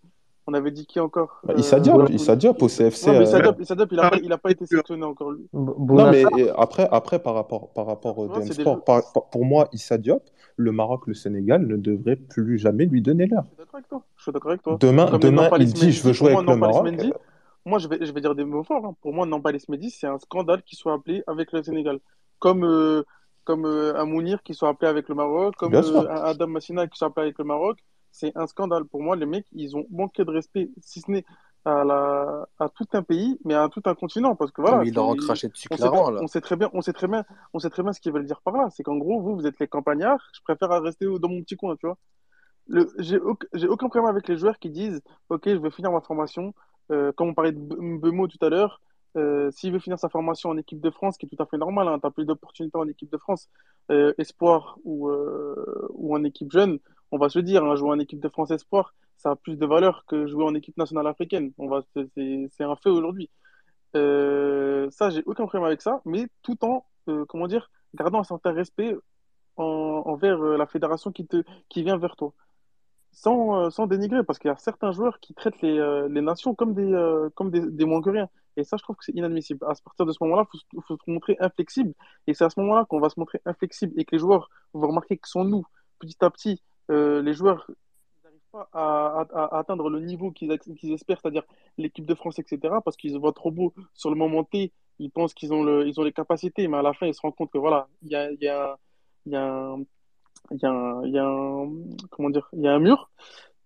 on avait dit qui encore? Bah, Issa Euh, Diop, Issa Diop au CFC. ouais, mais euh, Issa Diop, Issa Diop, il a pas, il a pas été sélectionné encore, lui. Non, mais euh, après, après par rapport, par rapport au DM des Sport, jeux. par- par- pour moi, Issa Diop, le Maroc, le Sénégal ne devrait plus jamais lui donner l'heure. Je suis d'accord avec toi. Je suis d'accord avec toi. Demain, Comme demain il dit je veux jouer moi, avec le Maroc. Mendy, moi, je vais, je vais dire des mots forts. hein. Pour moi, Nampalis Mendy, c'est un scandale qu'il soit appelé avec le Sénégal. Comme, euh, comme euh, un Mounir qui soit appelé avec le Maroc, comme euh, Adam Massina qui soit appelé avec le Maroc. C'est un scandale. Pour moi, les mecs, ils ont manqué de respect, si ce n'est à, la, à tout un pays, mais à tout un continent. Parce que voilà, mais il leur craché dessus on sait, clairement, là. on sait très bien, on sait très bien, on sait très bien ce qu'ils veulent dire par là. C'est qu'en gros, vous, vous êtes les campagnards. Je préfère rester dans mon petit coin, tu vois. Le, j'ai aucun, problème avec les joueurs qui disent, OK, je vais finir ma formation. Euh, comme on parlait de Bemo tout à l'heure, euh, s'il veut finir sa formation en équipe de France, qui est tout à fait normal, hein, tu as plus d'opportunités en équipe de France, euh, espoir ou, euh, ou en équipe jeune, on va se dire, hein, jouer en équipe de France espoir, ça a plus de valeur que jouer en équipe nationale africaine. On va, c'est, un fait aujourd'hui. Ça, j'ai aucun problème avec ça, mais tout en, comment dire, gardant un certain respect en- envers la fédération qui te, qui vient vers toi sans, sans dénigrer, parce qu'il y a certains joueurs qui traitent les, les nations comme des, comme des moins que rien. Et ça, je trouve que c'est inadmissible. À partir de ce moment-là, il faut, se montrer inflexible. Et c'est à ce moment-là qu'on va se montrer inflexible et que les joueurs vont remarquer que sont nous, petit à petit, euh, les joueurs n'arrivent pas à, atteindre le niveau qu'ils qu'ils espèrent, c'est-à-dire l'équipe de France, etc., parce qu'ils se voient trop beaux sur le moment T, ils pensent qu'ils ont, le, ont les capacités, mais à la fin, ils se rendent compte que voilà, il y a, y a, y a un, y a y a comment dire, il y a un mur.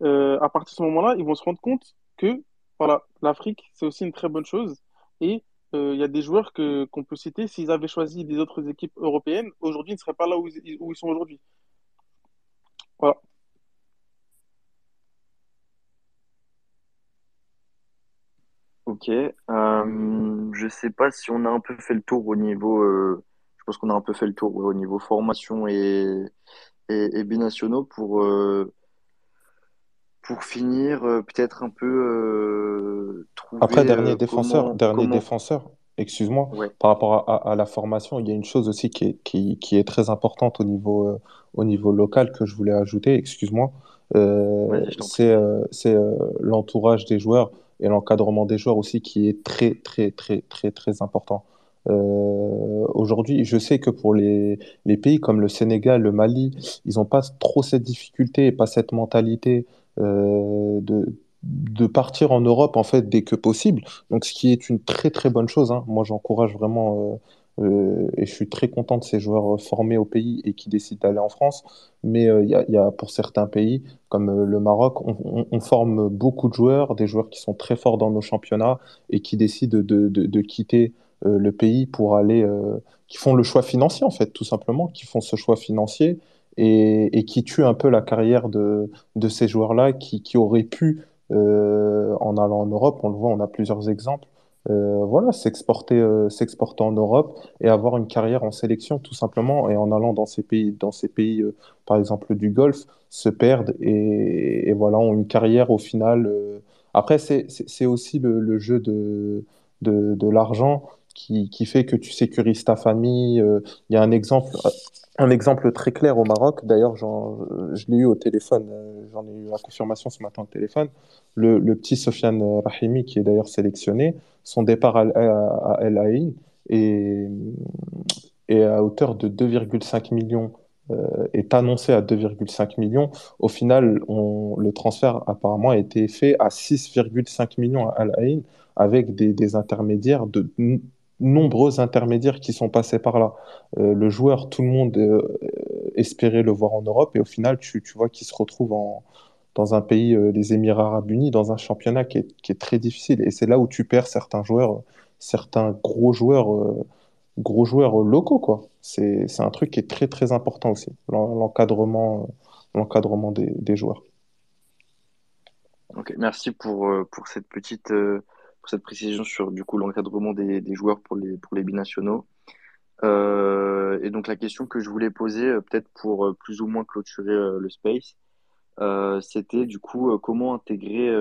Euh, à partir de ce moment-là, ils vont se rendre compte que voilà, l'Afrique, c'est aussi une très bonne chose. Et euh, il y a des joueurs que, qu'on peut citer, s'ils avaient choisi des autres équipes européennes, aujourd'hui, ils ne seraient pas là où ils, où ils sont aujourd'hui. Voilà. Ok. Euh, je sais pas si on a un peu fait le tour au niveau. euh, je pense qu'on a un peu fait le tour au niveau formation et, et, et binationaux pour, euh, pour finir, peut-être un peu trouver Après, dernier défenseur, comment, dernier comment... défenseur, excuse-moi, Ouais, par rapport à, à- à la formation, il y a une chose aussi qui est, qui, qui est très importante au niveau, euh, au niveau local que je voulais ajouter, excuse-moi, Euh, c'est euh, euh, l'entourage des joueurs et l'encadrement des joueurs aussi qui est très, très, très, très, très important. Euh, aujourd'hui, je sais que pour les, les pays comme le Sénégal, le Mali, ils n'ont pas trop cette difficulté et pas cette mentalité euh, de, de partir en Europe en fait dès que possible. Donc, ce qui est une très très bonne chose. hein. Moi, j'encourage vraiment euh, euh, et je suis très content de ces joueurs euh, formés au pays et qui décident d'aller en France. Mais euh, il y a, pour certains pays comme euh, le Maroc, on, forme beaucoup de joueurs, des joueurs qui sont très forts dans nos championnats et qui décident de, de, de quitter euh, le pays pour aller, euh, qui font le choix financier en fait, tout simplement, qui font ce choix financier et, qui tuent un peu la carrière de, de ces joueurs-là qui, qui auraient pu euh, en allant en Europe, on le voit, on a plusieurs exemples. Euh, voilà, s'exporter, euh, s'exporter en Europe et avoir une carrière en sélection, tout simplement, et en allant dans ces pays, dans ces pays, par exemple du Golfe, se perdent et, et voilà, ont une carrière au final. Après, c'est, aussi le, jeu de, de, l'argent qui, qui fait que tu sécurises ta famille. Il y a un exemple, un exemple très clair au Maroc. D'ailleurs, je l'ai eu au téléphone, euh, j'en ai eu la confirmation ce matin au téléphone. Le, petit Sofiane Rahimi, qui est d'ailleurs sélectionné, son départ à, à, à El Ain est, à hauteur de 2,5 millions, euh, est annoncé à 2,5 millions. Au final, le transfert apparemment a été fait à 6,5 millions à Al Ain avec des, intermédiaires, de nombreux intermédiaires qui sont passés par là. Euh, le joueur, tout le monde euh, espérait le voir en Europe et au final, tu, tu vois qu'il se retrouve dans un pays, euh, les Émirats Arabes Unis, dans un championnat qui est, qui est très difficile. Et c'est là où tu perds certains joueurs, certains gros joueurs, euh, gros joueurs locaux, quoi. C'est, un truc qui est très, très important aussi, l'en- l'encadrement, des, des joueurs. Merci pour, pour cette petite cette précision sur du coup l'encadrement des, joueurs pour les pour les binationaux. Euh, et donc la question que je voulais poser, euh, peut-être pour euh, plus ou moins clôturer le space, c'était du coup comment intégrer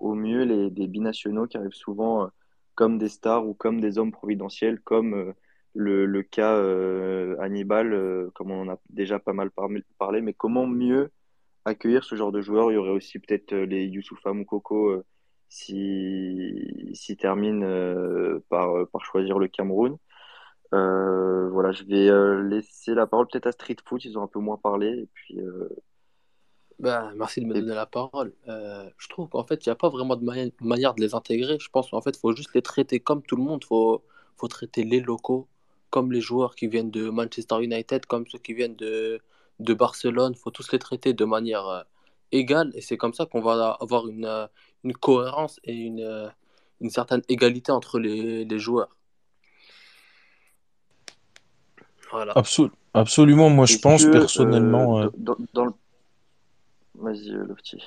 au mieux les des binationaux qui arrivent souvent comme des stars ou comme des hommes providentiels, comme le, le cas Hannibal, comme on en a déjà pas mal par- parlé, mais comment mieux accueillir ce genre de joueurs? Il y aurait aussi peut-être les Youssoupha Moukoko euh, si, s'ils terminent euh, par, euh, par choisir le Cameroun. Euh, voilà, je vais laisser la parole peut-être à Street Foot, ils ont un peu moins parlé. Et puis, Ben, merci de me et- donner la parole. Je trouve qu'en fait, il n'y a pas vraiment de mani- manière de les intégrer. Je pense qu'en fait, il faut juste les traiter comme tout le monde. Il faut, faut traiter les locaux comme les joueurs qui viennent de Manchester United, comme ceux qui viennent de, de Barcelone. Il faut tous les traiter de manière égale. Et c'est comme ça qu'on va avoir une, une cohérence et une, euh, une certaine égalité entre les, les joueurs. Voilà. Absol- absolument, moi je pense que euh, personnellement. euh, dans, dans- dans le... Vas-y, euh, Lofty.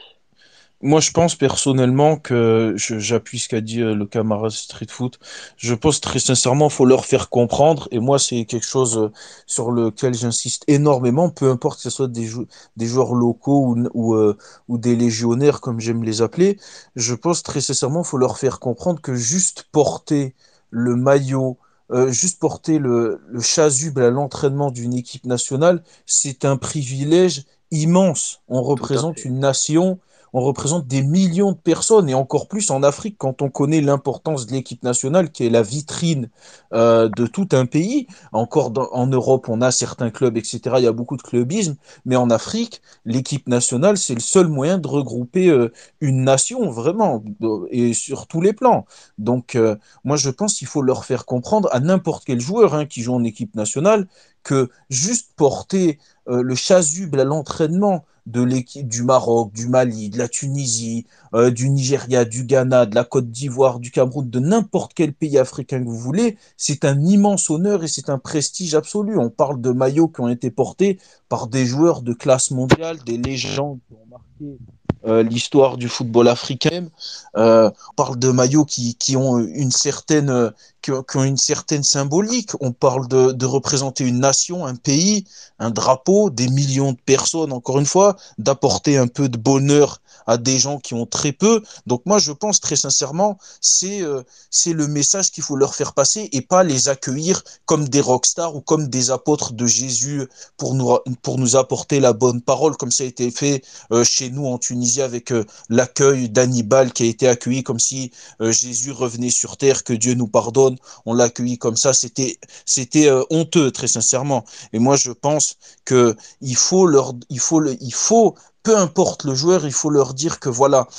Moi, je pense personnellement que j'appuie ce qu'a dit euh, le camarade Street Foot. Je pense très sincèrement, faut leur faire comprendre. Et moi, c'est quelque chose euh, sur lequel j'insiste énormément, peu importe que ce soit des, jou- des joueurs locaux ou, ou, euh, ou des légionnaires, comme j'aime les appeler. Je pense très sincèrement, faut leur faire comprendre que juste porter le maillot, euh, juste porter le, le chasuble à l'entraînement d'une équipe nationale, c'est un privilège immense. On représente une nation on représente des millions de personnes et encore plus en Afrique quand on connaît l'importance de l'équipe nationale qui est la vitrine euh, de tout un pays. Encore en Europe, on a certains clubs, etc. Il y a beaucoup de clubisme, mais en Afrique, l'équipe nationale, c'est le seul moyen de regrouper euh, une nation vraiment et sur tous les plans. Donc, euh, moi, je pense qu'il faut leur faire comprendre à n'importe quel joueur hein, qui joue en équipe nationale que juste porter euh, le chasuble à l'entraînement de l'équipe du Maroc, du Mali, de la Tunisie, euh, du Nigeria, du Ghana, de la Côte d'Ivoire, du Cameroun, de n'importe quel pays africain que vous voulez, c'est un immense honneur et c'est un prestige absolu. On parle de maillots qui ont été portés par des joueurs de classe mondiale, des légendes qui ont marqué euh, l'histoire du football africain. Euh, on parle de maillots qui, qui ont une certaine ont, qui ont une certaine symbolique. On parle de représenter une nation, un pays, un drapeau, des millions de personnes. Encore une fois, d'apporter un peu de bonheur à des gens qui ont très peu. Donc moi, je pense très sincèrement, c'est euh, c'est le message qu'il faut leur faire passer et pas les accueillir comme des rockstars ou comme des apôtres de Jésus pour nous pour nous apporter la bonne parole, comme ça a été fait euh, chez nous en Tunisie avec euh, l'accueil d'Hannibal qui a été accueilli comme si Jésus revenait sur terre, que Dieu nous pardonne. On l'a accueilli comme ça. C'était honteux, très sincèrement. Et moi, je pense que il faut leur il faut le il faut peu importe le joueur, il faut leur dire que voilà,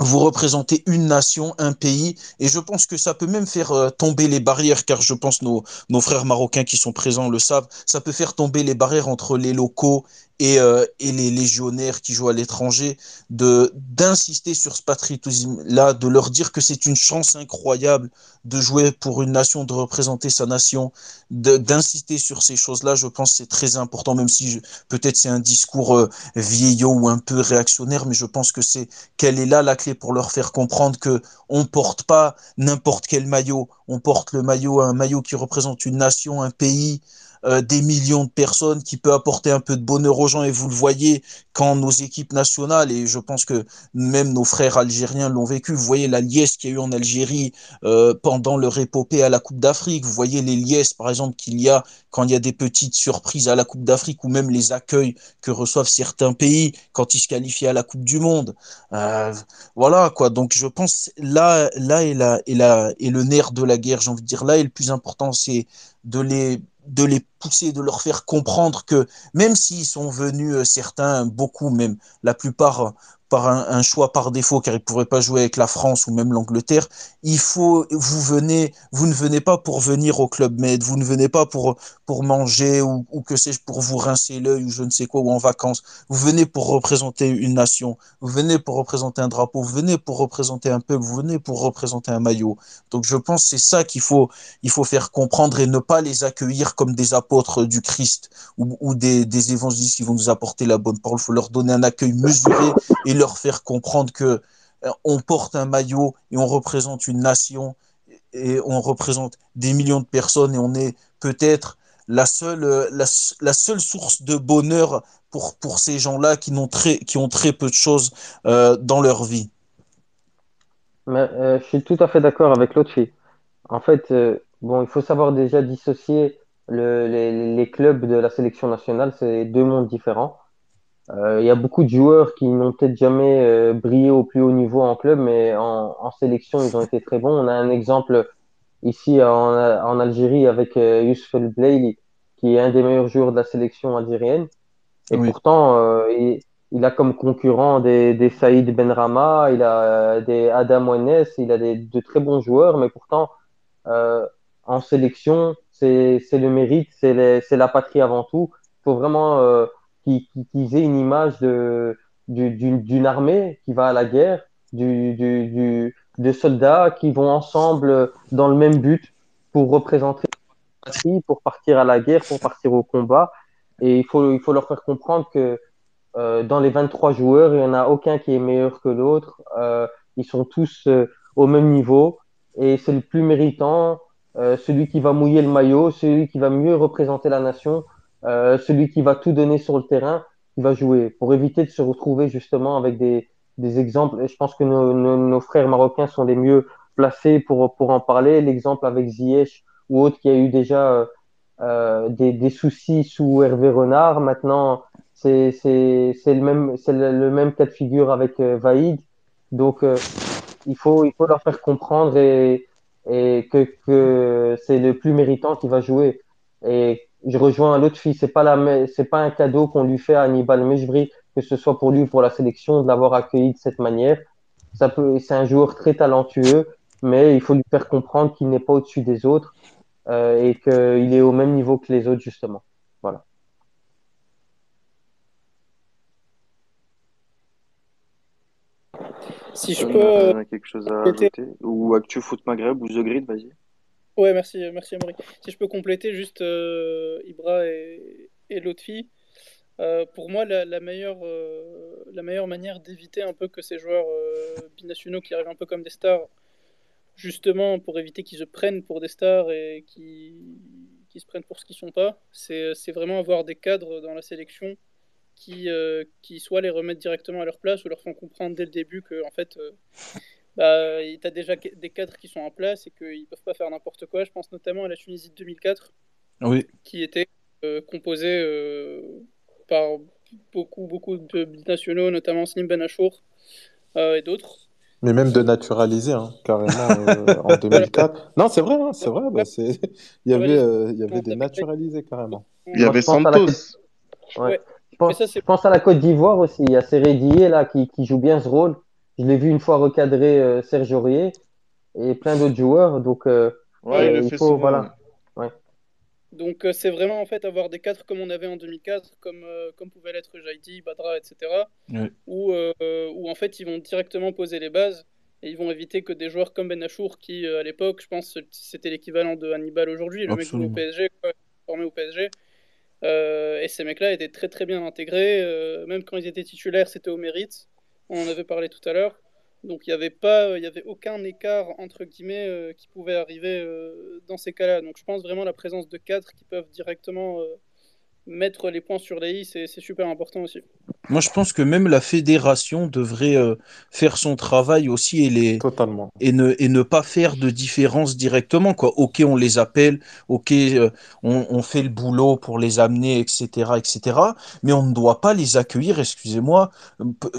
vous représentez une nation, un pays, et je pense que ça peut même faire euh, tomber les barrières, car je pense nos, nos frères marocains qui sont présents le savent, ça peut faire tomber les barrières entre les locaux et, euh, et les légionnaires qui jouent à l'étranger, de d'insister sur ce patriotisme-là, de leur dire que c'est une chance incroyable de jouer pour une nation, de représenter sa nation, d'insister sur ces choses-là, je pense c'est très important, même si peut-être c'est un discours euh, vieillot ou un peu réactionnaire, mais je pense que c'est quelle est là la clé pour leur faire comprendre que on porte pas n'importe quel maillot, on porte le maillot, un maillot qui représente une nation, un pays, euh, des millions de personnes, qui peut apporter un peu de bonheur aux gens. Et vous le voyez quand nos équipes nationales, et je pense que même nos frères algériens l'ont vécu, vous voyez la liesse qu'il y a eu en Algérie euh, pendant leur épopée à la Coupe d'Afrique, vous voyez les liesses, par exemple, qu'il y a quand il y a des petites surprises à la Coupe d'Afrique ou même les accueils que reçoivent certains pays quand ils se qualifient à la Coupe du Monde. Euh, voilà quoi. Donc je pense là, là est la, est la, est le nerf de la guerre. J'ai envie de dire là est le plus important, c'est de les de les pousser, de leur faire comprendre que même s'ils sont venus, euh, certains, beaucoup même, la plupart par un, choix par défaut car ils pourraient pas jouer avec la France ou même l'Angleterre. Il faut, vous venez, vous ne venez pas pour venir au club Med, vous ne venez pas pour pour manger ou, ou que sais-je pour vous rincer l'œil ou je ne sais quoi ou en vacances. Vous venez pour représenter une nation, vous venez pour représenter un drapeau, vous venez pour représenter un peuple, vous venez pour représenter un maillot. Donc je pense c'est ça qu'il faut il faut faire comprendre et ne pas les accueillir comme des apôtres du Christ ou, ou des, des évangélistes qui vont nous apporter la bonne parole. Il faut leur donner un accueil mesuré et leur faire comprendre que euh, on porte un maillot et on représente une nation et on représente des millions de personnes et on est peut-être la seule, la, la, seule source de bonheur pour, pour ces gens-là qui, n'ont très, qui ont très peu de choses euh, dans leur vie. Euh, je suis tout à fait d'accord avec fille. En fait, euh, bon, il faut savoir déjà dissocier le, les, les, clubs de la sélection nationale, c'est deux mondes différents. Euh, il y a beaucoup de joueurs qui n'ont peut-être jamais euh, brillé au plus haut niveau en club, mais en, en, sélection, ils ont été très bons. On a un exemple ici en, en Algérie avec euh, Youssef El Blaili, qui est un des meilleurs joueurs de la sélection algérienne. Et oui. pourtant, euh, il, il, a comme concurrent des, des Saïd Benrama, il a des Adam Ouenes, il a des, de très bons joueurs, mais pourtant, euh, en sélection, c'est le mérite, c'est la patrie avant tout. Il faut vraiment qu'ils qu aient une image d'une armée qui va à la guerre, du, soldats qui vont ensemble dans le même but pour représenter pour partir à la guerre, pour partir au combat. Et il faut, il faut leur faire comprendre que euh, dans les 23 joueurs, il n'y en a aucun qui est meilleur que l'autre. Euh, ils sont tous euh, au même niveau et c'est le plus méritant, celui qui va mouiller le maillot, celui qui va mieux représenter la nation, euh, celui qui va tout donner sur le terrain, qui va jouer, pour éviter de se retrouver justement avec des, des exemples. Et je pense que nos, nos, nos, frères marocains sont les mieux placés pour, pour en parler. L'exemple avec Ziyech ou autre qui a eu déjà euh, des, des, soucis sous Hervé Renard. Maintenant, c'est le même, c'est le, le, même cas de figure avec euh, Vaïd. Donc, euh, il faut, il faut leur faire comprendre et, et que, que c'est le plus méritant qui va jouer. Et je rejoins l'autre fille, c'est pas la, c'est pas un cadeau qu'on lui fait à Hannibal Mejbri, que ce soit pour lui ou pour la sélection, de l'avoir accueilli de cette manière. Ça peut, c'est un joueur très talentueux, mais il faut lui faire comprendre qu'il n'est pas au-dessus des autres euh, et qu'il est au même niveau que les autres justement. Voilà. Si je peux. Euh, quelque chose à ajouter Ou Actu Foot Maghreb ou The Grid, vas-y. Ouais, merci, merci Amaury. Si je peux compléter juste euh, Ibra et, et l'autre fille. Euh, pour moi, la, meilleure, euh, la meilleure manière d'éviter un peu que ces joueurs binationaux qui arrivent un peu comme des stars, justement pour éviter qu'ils se prennent pour des stars et qui qui se prennent pour ce qu'ils sont pas, c'est vraiment avoir des cadres dans la sélection qui, qui soit les remettent directement à leur place ou leur font comprendre dès le début que en fait bah, tu as déjà des cadres qui sont en place et qu'ils ne peuvent pas faire n'importe quoi. Je pense notamment à la Tunisie de 2004, oui. qui était euh, composée euh, par beaucoup, beaucoup de nationaux, notamment Slim Ben Achour euh, et d'autres. Mais même de naturaliser, hein, carrément, en 2004. Non, c'est vrai, hein, c'est vrai. Bah, il y avait, il y avait des naturalisés, carrément. Il y avait Santos. Ouais. Je, pense, je pense, à la Côte d'Ivoire aussi. Il y a Serré là qui, qui joue bien ce rôle. Je l'ai vu une fois recadrer euh, Serge Aurier et plein d'autres joueurs. Donc, euh, ouais, il, faut, voilà. Ouais. Donc, euh, c'est vraiment en fait avoir des cadres comme on avait en 2004, comme, comme pouvait l'être Jaidi, Badra, etc. Où, où, en fait ils vont directement poser les bases et ils vont éviter que des joueurs comme Ben Achour, qui à l'époque, je pense, c'était l'équivalent de Hannibal aujourd'hui, le mec au PSG, formé au PSG. et ces mecs-là étaient très très bien intégrés, même quand ils étaient titulaires, c'était au mérite on en avait parlé tout à l'heure. Donc il n'y avait pas, il y avait aucun écart entre guillemets euh, qui pouvait arriver euh, dans ces cas-là. Donc je pense vraiment la présence de cadres qui peuvent directement euh, mettre les points sur les i, c'est super important aussi. Moi, je pense que même la fédération devrait euh, faire son travail aussi et, les, Totalement. et, ne, et ne pas faire de différence directement. Quoi. Ok, on les appelle, ok, euh, on, on, fait le boulot pour les amener, etc., etc. Mais on ne doit pas les accueillir, excusez-moi,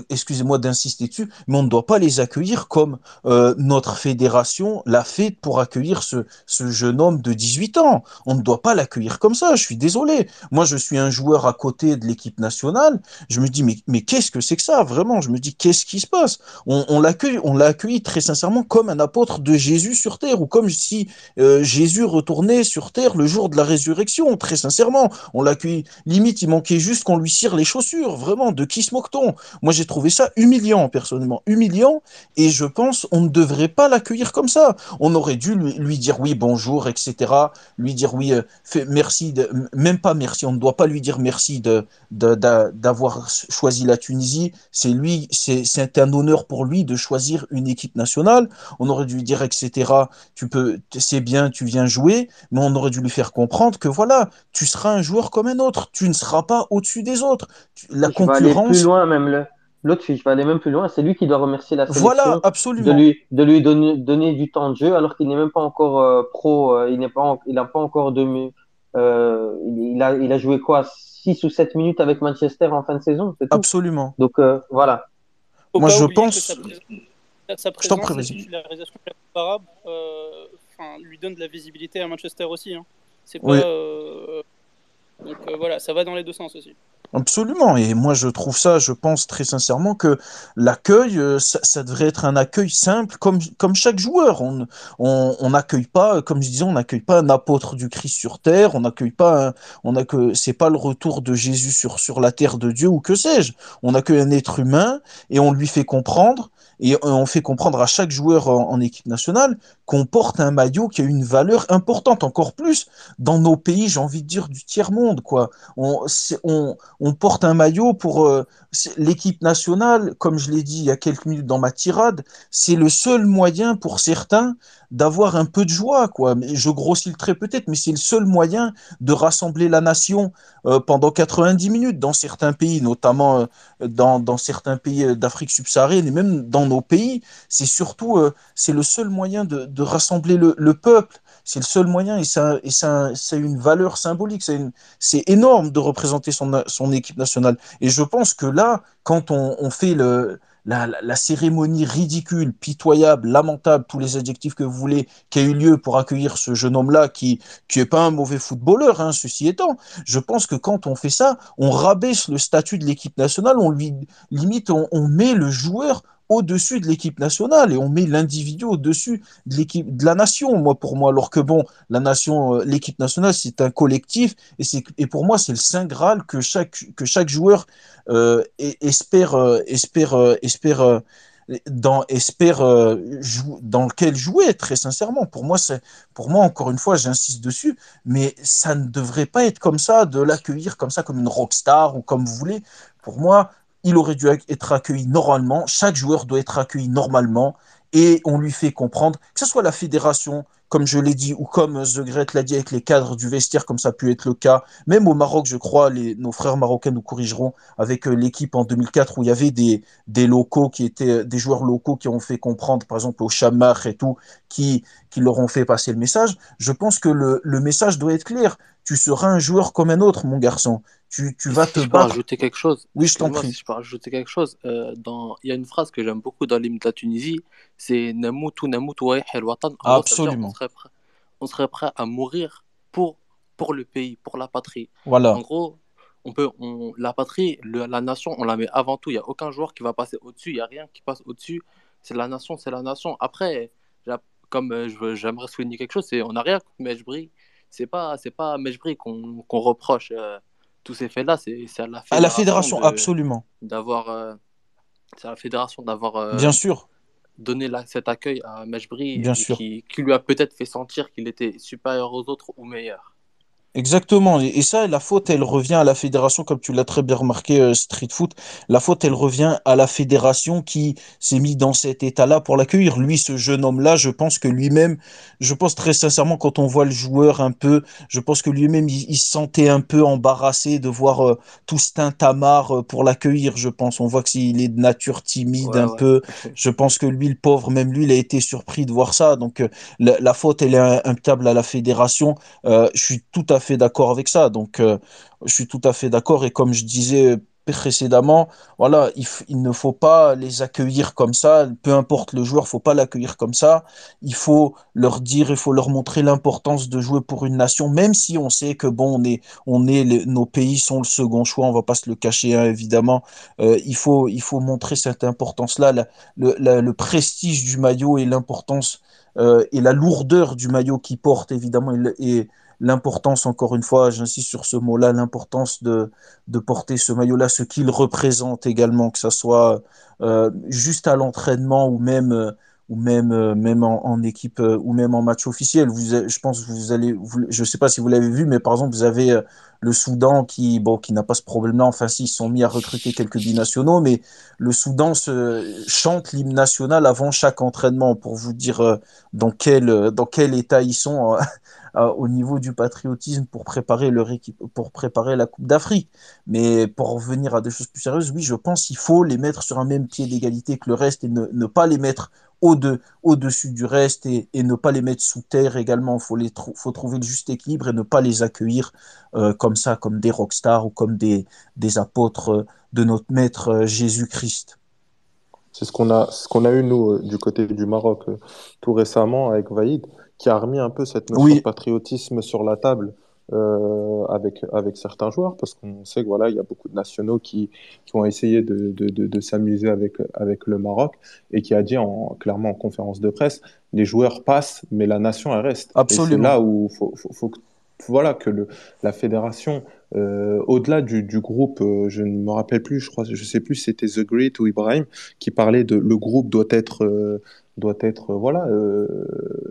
excusez-moi d'insister dessus, mais on ne doit pas les accueillir comme euh, notre fédération l'a fait pour accueillir ce, ce jeune homme de 18 ans. On ne doit pas l'accueillir comme ça, je suis désolé. Moi, je suis un joueur à côté de l'équipe nationale, je me dis, mais, mais qu'est-ce que c'est que ça Vraiment, je me dis, qu'est-ce qui se passe? On, l'accueille, on l'a accueilli très sincèrement comme un apôtre de Jésus sur terre, ou comme si euh, Jésus retournait sur terre le jour de la résurrection, très sincèrement. On l'accueille, limite, il manquait juste qu'on lui cire les chaussures, vraiment, de qui se moque-t-on? Moi, j'ai trouvé ça humiliant, personnellement, humiliant, et je pense on ne devrait pas l'accueillir comme ça. On aurait dû lui, dire oui, bonjour, etc., lui dire oui, euh, fait, merci, même pas merci, on ne doit pas lui dire merci de d'avoir choisi la Tunisie. C'est lui, c'est un honneur pour lui de choisir une équipe nationale. On aurait dû lui dire etc. Tu peux, c'est bien, tu viens jouer, mais on aurait dû lui faire comprendre que voilà, tu seras un joueur comme un autre. Tu ne seras pas au-dessus des autres. La je concurrence. Vais aller plus loin même le. L'autre je vais aller même plus loin, c'est lui qui doit remercier la sélection. Voilà, absolument. De lui, de lui donner, donner du temps de jeu alors qu'il n'est même pas encore euh, pro, euh, il n'est pas, il n'a pas encore de, euh, il, a, il a joué quoi 6 ou 7 minutes avec Manchester en fin de saison. Absolument. Donc euh, voilà. Faut Moi je pense. Sa présence, sa présence comparable, euh, lui donne de la visibilité à Manchester aussi. Hein. C'est pas. Oui. Euh, donc euh, voilà, ça va dans les deux sens aussi. Absolument. Et moi, je trouve ça, je pense très sincèrement que l'accueil, euh, ça, ça, devrait être un accueil simple, comme, comme chaque joueur. On n'accueille pas, comme je disais, on n'accueille pas un apôtre du Christ sur terre. On n'accueille pas, un, on a que c'est pas le retour de Jésus sur, sur la terre de Dieu ou que sais-je. On accueille un être humain et on lui fait comprendre et on fait comprendre à chaque joueur en, équipe nationale qu'on porte un maillot qui a une valeur importante, encore plus dans nos pays, j'ai envie de dire, du tiers-monde. quoi. On, porte un maillot pour euh, l'équipe nationale, comme je l'ai dit il y a quelques minutes dans ma tirade, c'est le seul moyen pour certains d'avoir un peu de joie. quoi. Je grossis le trait peut-être, mais c'est le seul moyen de rassembler la nation euh, pendant 90 minutes dans certains pays, notamment euh, dans, dans, certains pays d'Afrique subsaharienne et même dans nos pays. C'est surtout, euh, c'est le seul moyen de, rassembler le, le peuple. C'est le seul moyen et ça, et ça, c'est une valeur symbolique. C'est énorme de représenter son, son équipe nationale. Et je pense que là, quand on fait le, la, cérémonie ridicule, pitoyable, lamentable, tous les adjectifs que vous voulez, qui a eu lieu pour accueillir ce jeune homme-là, qui qui est pas un mauvais footballeur, hein, ceci étant, je pense que quand on fait ça, on rabaisse le statut de l'équipe nationale, on lui limite, on met le joueur au-dessus de l'équipe nationale et on met l'individu au-dessus de l'équipe de la nation. Moi pour moi alors que bon la nation euh, l'équipe nationale c'est un collectif et c'est et pour moi c'est le saint graal que chaque que chaque joueur euh, espère euh, espère espère dans espère dans lequel jouer très sincèrement. Pour moi c'est pour moi encore une fois j'insiste dessus mais ça ne devrait pas être comme ça de l'accueillir comme ça comme une rockstar ou comme vous voulez. Pour moi il aurait dû être accueilli normalement. Chaque joueur doit être accueilli normalement et on lui fait comprendre, que ce soit la fédération, comme je l'ai dit, ou comme The Great l'a dit avec les cadres du vestiaire, comme ça a pu être le cas. Même au Maroc, je crois, nos frères marocains nous corrigeront avec euh, l'équipe en 2004 où il y avait des, des locaux qui étaient, des joueurs locaux qui ont fait comprendre, par exemple au Chamar et tout, qui, qui leur ont fait passer le message. Je pense que le, le message doit être clair. Tu seras un joueur comme un autre, mon garçon. Tu, tu vas Si te je peux battre. rajouter quelque chose, Oui, je t'en prie. si je peux rajouter quelque chose, euh, dans... il y a une phrase que j'aime beaucoup dans l'hymne de la Tunisie, c'est Namoutou, Namoutou, wa yahya al-Watan. En gros, ça veut dire on Absolument. serait prêt, on serait prêt à mourir pour, pour le pays, pour la patrie. Voilà. En gros, on peut, on... la patrie, le- la nation, on la met avant tout. Il n'y a aucun joueur qui va passer au-dessus, il n'y a rien qui passe au-dessus. C'est la nation, c'est la nation. Après, comme euh, j'aimerais souligner quelque chose, c'est on n'a rien contre Mejbri. C'est pas, c'est pas Mejbri qu'on qu'on reproche euh, tous ces faits-là, c'est à la À la fédération de absolument. d'avoir euh, c'est à la fédération d'avoir euh, Bien sûr, donné la- cet accueil à Mejbri bien sûr. qui lui a peut-être fait sentir qu'il était supérieur aux autres ou meilleur. Exactement. Et ça, la faute, elle revient à la fédération, comme tu l'as très bien remarqué, euh, Street Foot. La faute, elle revient à la fédération qui s'est mis dans cet état-là pour l'accueillir. Lui, ce jeune homme-là, je pense que lui-même, je pense très sincèrement, quand on voit le joueur un peu, je pense que lui-même, il, il se sentait un peu embarrassé de voir euh, tout ce tintamarre euh, pour l'accueillir, je pense. On voit qu'il est de nature timide Ouais, un ouais. peu. Je pense que lui, le pauvre, même lui, il a été surpris de voir ça. Donc, euh, la, la faute, elle est imputable à la fédération. Euh, je suis tout à fait d'accord avec ça. Donc, euh, je suis tout à fait d'accord. Et comme je disais précédemment, voilà, il, ne faut pas les accueillir comme ça. Peu importe le joueur, faut pas l'accueillir comme ça. Il faut leur dire, il faut leur montrer l'importance de jouer pour une nation, même si on sait que bon, on est, on est, nos pays sont le second choix. On va pas se le cacher, hein, évidemment. Euh, il faut, il faut montrer cette importance-là, le, prestige du maillot et l'importance euh, et la lourdeur du maillot qu'il porte, évidemment, et l'importance, encore une fois, j'insiste sur ce mot-là, l'importance de, de porter ce maillot-là, ce qu'il représente également, que ça soit euh, juste à l'entraînement ou même, euh, ou même, euh, même en, équipe ou même en match officiel. Vous, je pense vous allez, vous- je sais pas si vous l'avez vu, mais par exemple, vous avez le Soudan qui, bon, qui n'a pas ce problème-là. Enfin, si, ils se sont mis à recruter quelques binationaux, mais le Soudan chante l'hymne national avant chaque entraînement pour vous dire dans quel, dans quel état ils sont euh, au niveau du patriotisme pour préparer leur équipe, pour préparer la Coupe d'Afrique. Mais pour revenir à des choses plus sérieuses, oui, je pense qu'il faut les mettre sur un même pied d'égalité que le reste et ne, pas les mettre au-de, au-dessus du reste et, ne pas les mettre sous terre également. Il faut, trouver le juste équilibre et ne pas les accueillir euh, comme ça, comme des rockstars ou comme des, des apôtres euh, de notre maître Jésus-Christ. C'est ce qu'on a, eu, nous, du côté du Maroc, tout récemment, avec Vaïd, qui a remis un peu cette notion de patriotisme sur la table euh, avec, avec certains joueurs, parce qu'on sait que voilà, il y a beaucoup de nationaux qui, qui ont essayé de, de, de, de s'amuser avec, avec le Maroc et qui a dit en, clairement en conférence de presse, les joueurs passent, mais la nation, elle reste. Et c'est absolument. là où faut, faut, faut que, voilà, que le, la fédération, euh, au-delà du, du groupe, euh, je ne me rappelle plus, je crois, je sais plus c'était The Great ou Ibrahim, qui parlait de le groupe doit être, doit être, euh, voilà, euh,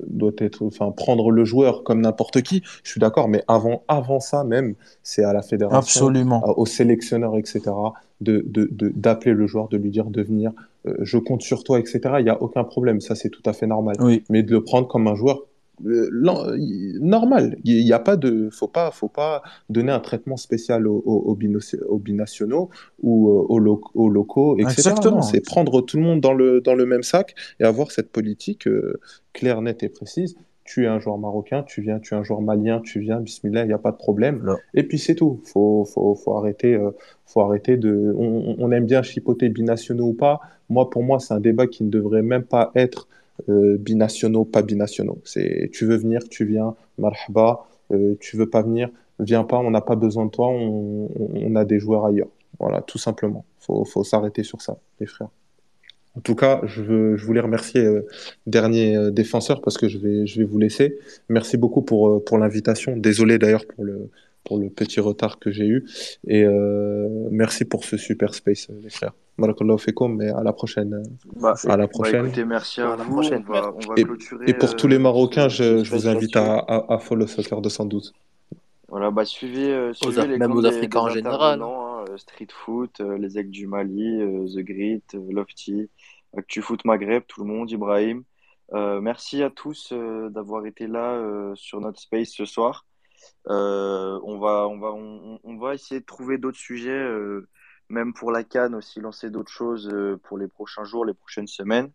doit être, enfin, prendre le joueur comme n'importe qui. Je suis d'accord, mais avant, avant ça même, c'est à la fédération, Absolument. au sélectionneur, etc., de, d'appeler le joueur, de lui dire de venir, euh, je compte sur toi, etc. Il n'y a aucun problème, ça c'est tout à fait normal. Oui, Mais de le prendre comme un joueur y- normal, il n'y a pas de, faut pas, faut pas donner un traitement spécial aux, binationaux ou euh, aux, lo- aux locaux, etc. Exactement. c'est prendre tout le monde dans le, dans le même sac et avoir cette politique euh, claire, nette et précise. Tu es un joueur marocain, tu viens, tu es un joueur malien, tu viens, bismillah, il n'y a pas de problème. Et puis c'est tout. Faut, faut, faut arrêter, euh, faut arrêter de. On, on aime bien chipoter binationaux ou pas. Moi, pour moi, c'est un débat qui ne devrait même pas être euh, binationaux, pas binationaux. C'est, tu veux venir, tu viens, marhaba. Euh, tu veux pas venir, viens pas. On n'a pas besoin de toi. On, a des joueurs ailleurs. Voilà, tout simplement. Faut, faut s'arrêter sur ça, les frères. En tout cas, je, voulais remercier euh, dernier défenseur parce que je vais, vous laisser. Merci beaucoup pour l'invitation. Désolé d'ailleurs pour le, pour le petit retard que j'ai eu. Et euh, merci pour ce super space, euh, les frères. Barakallahu fekoum, mais à la prochaine. euh, Bah, À la bah prochaine. écoutez, merci à À la vous. prochaine. On va, on va Et, clôturer et pour tous les Marocains, je, vous invite à, à, à follow Soccer 212. Voilà, bah suivez, euh, Aux suivez les même aux Africains en général. hein, Street Foot, les Aigles du Mali, The Grit, Lofty, ActuFoot Maghreb, tout le monde, Ibrahim. merci à tous d'avoir été là sur notre space ce soir. On va, on va, on, va essayer de trouver d'autres sujets, même pour la Cannes aussi, lancer d'autres choses pour les prochains jours, les prochaines semaines.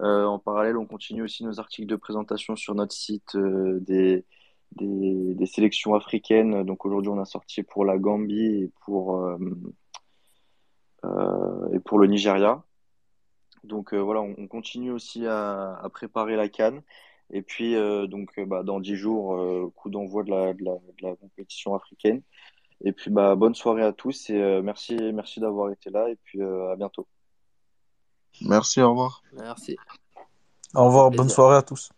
en parallèle, on continue aussi nos articles de présentation sur notre site des, des, sélections africaines. Donc aujourd'hui, on a sorti pour la Gambie et pour, euh, euh, et pour le Nigeria. Donc euh, voilà, on, continue aussi à, préparer la Cannes. Et puis, donc, bah, dans dix jours, coup d'envoi de la, de, la, compétition africaine. Et puis, bah, bonne soirée à tous et merci, merci d'avoir été là. Et puis, à bientôt. Merci, au revoir. Merci. Au revoir, bonne soirée à tous.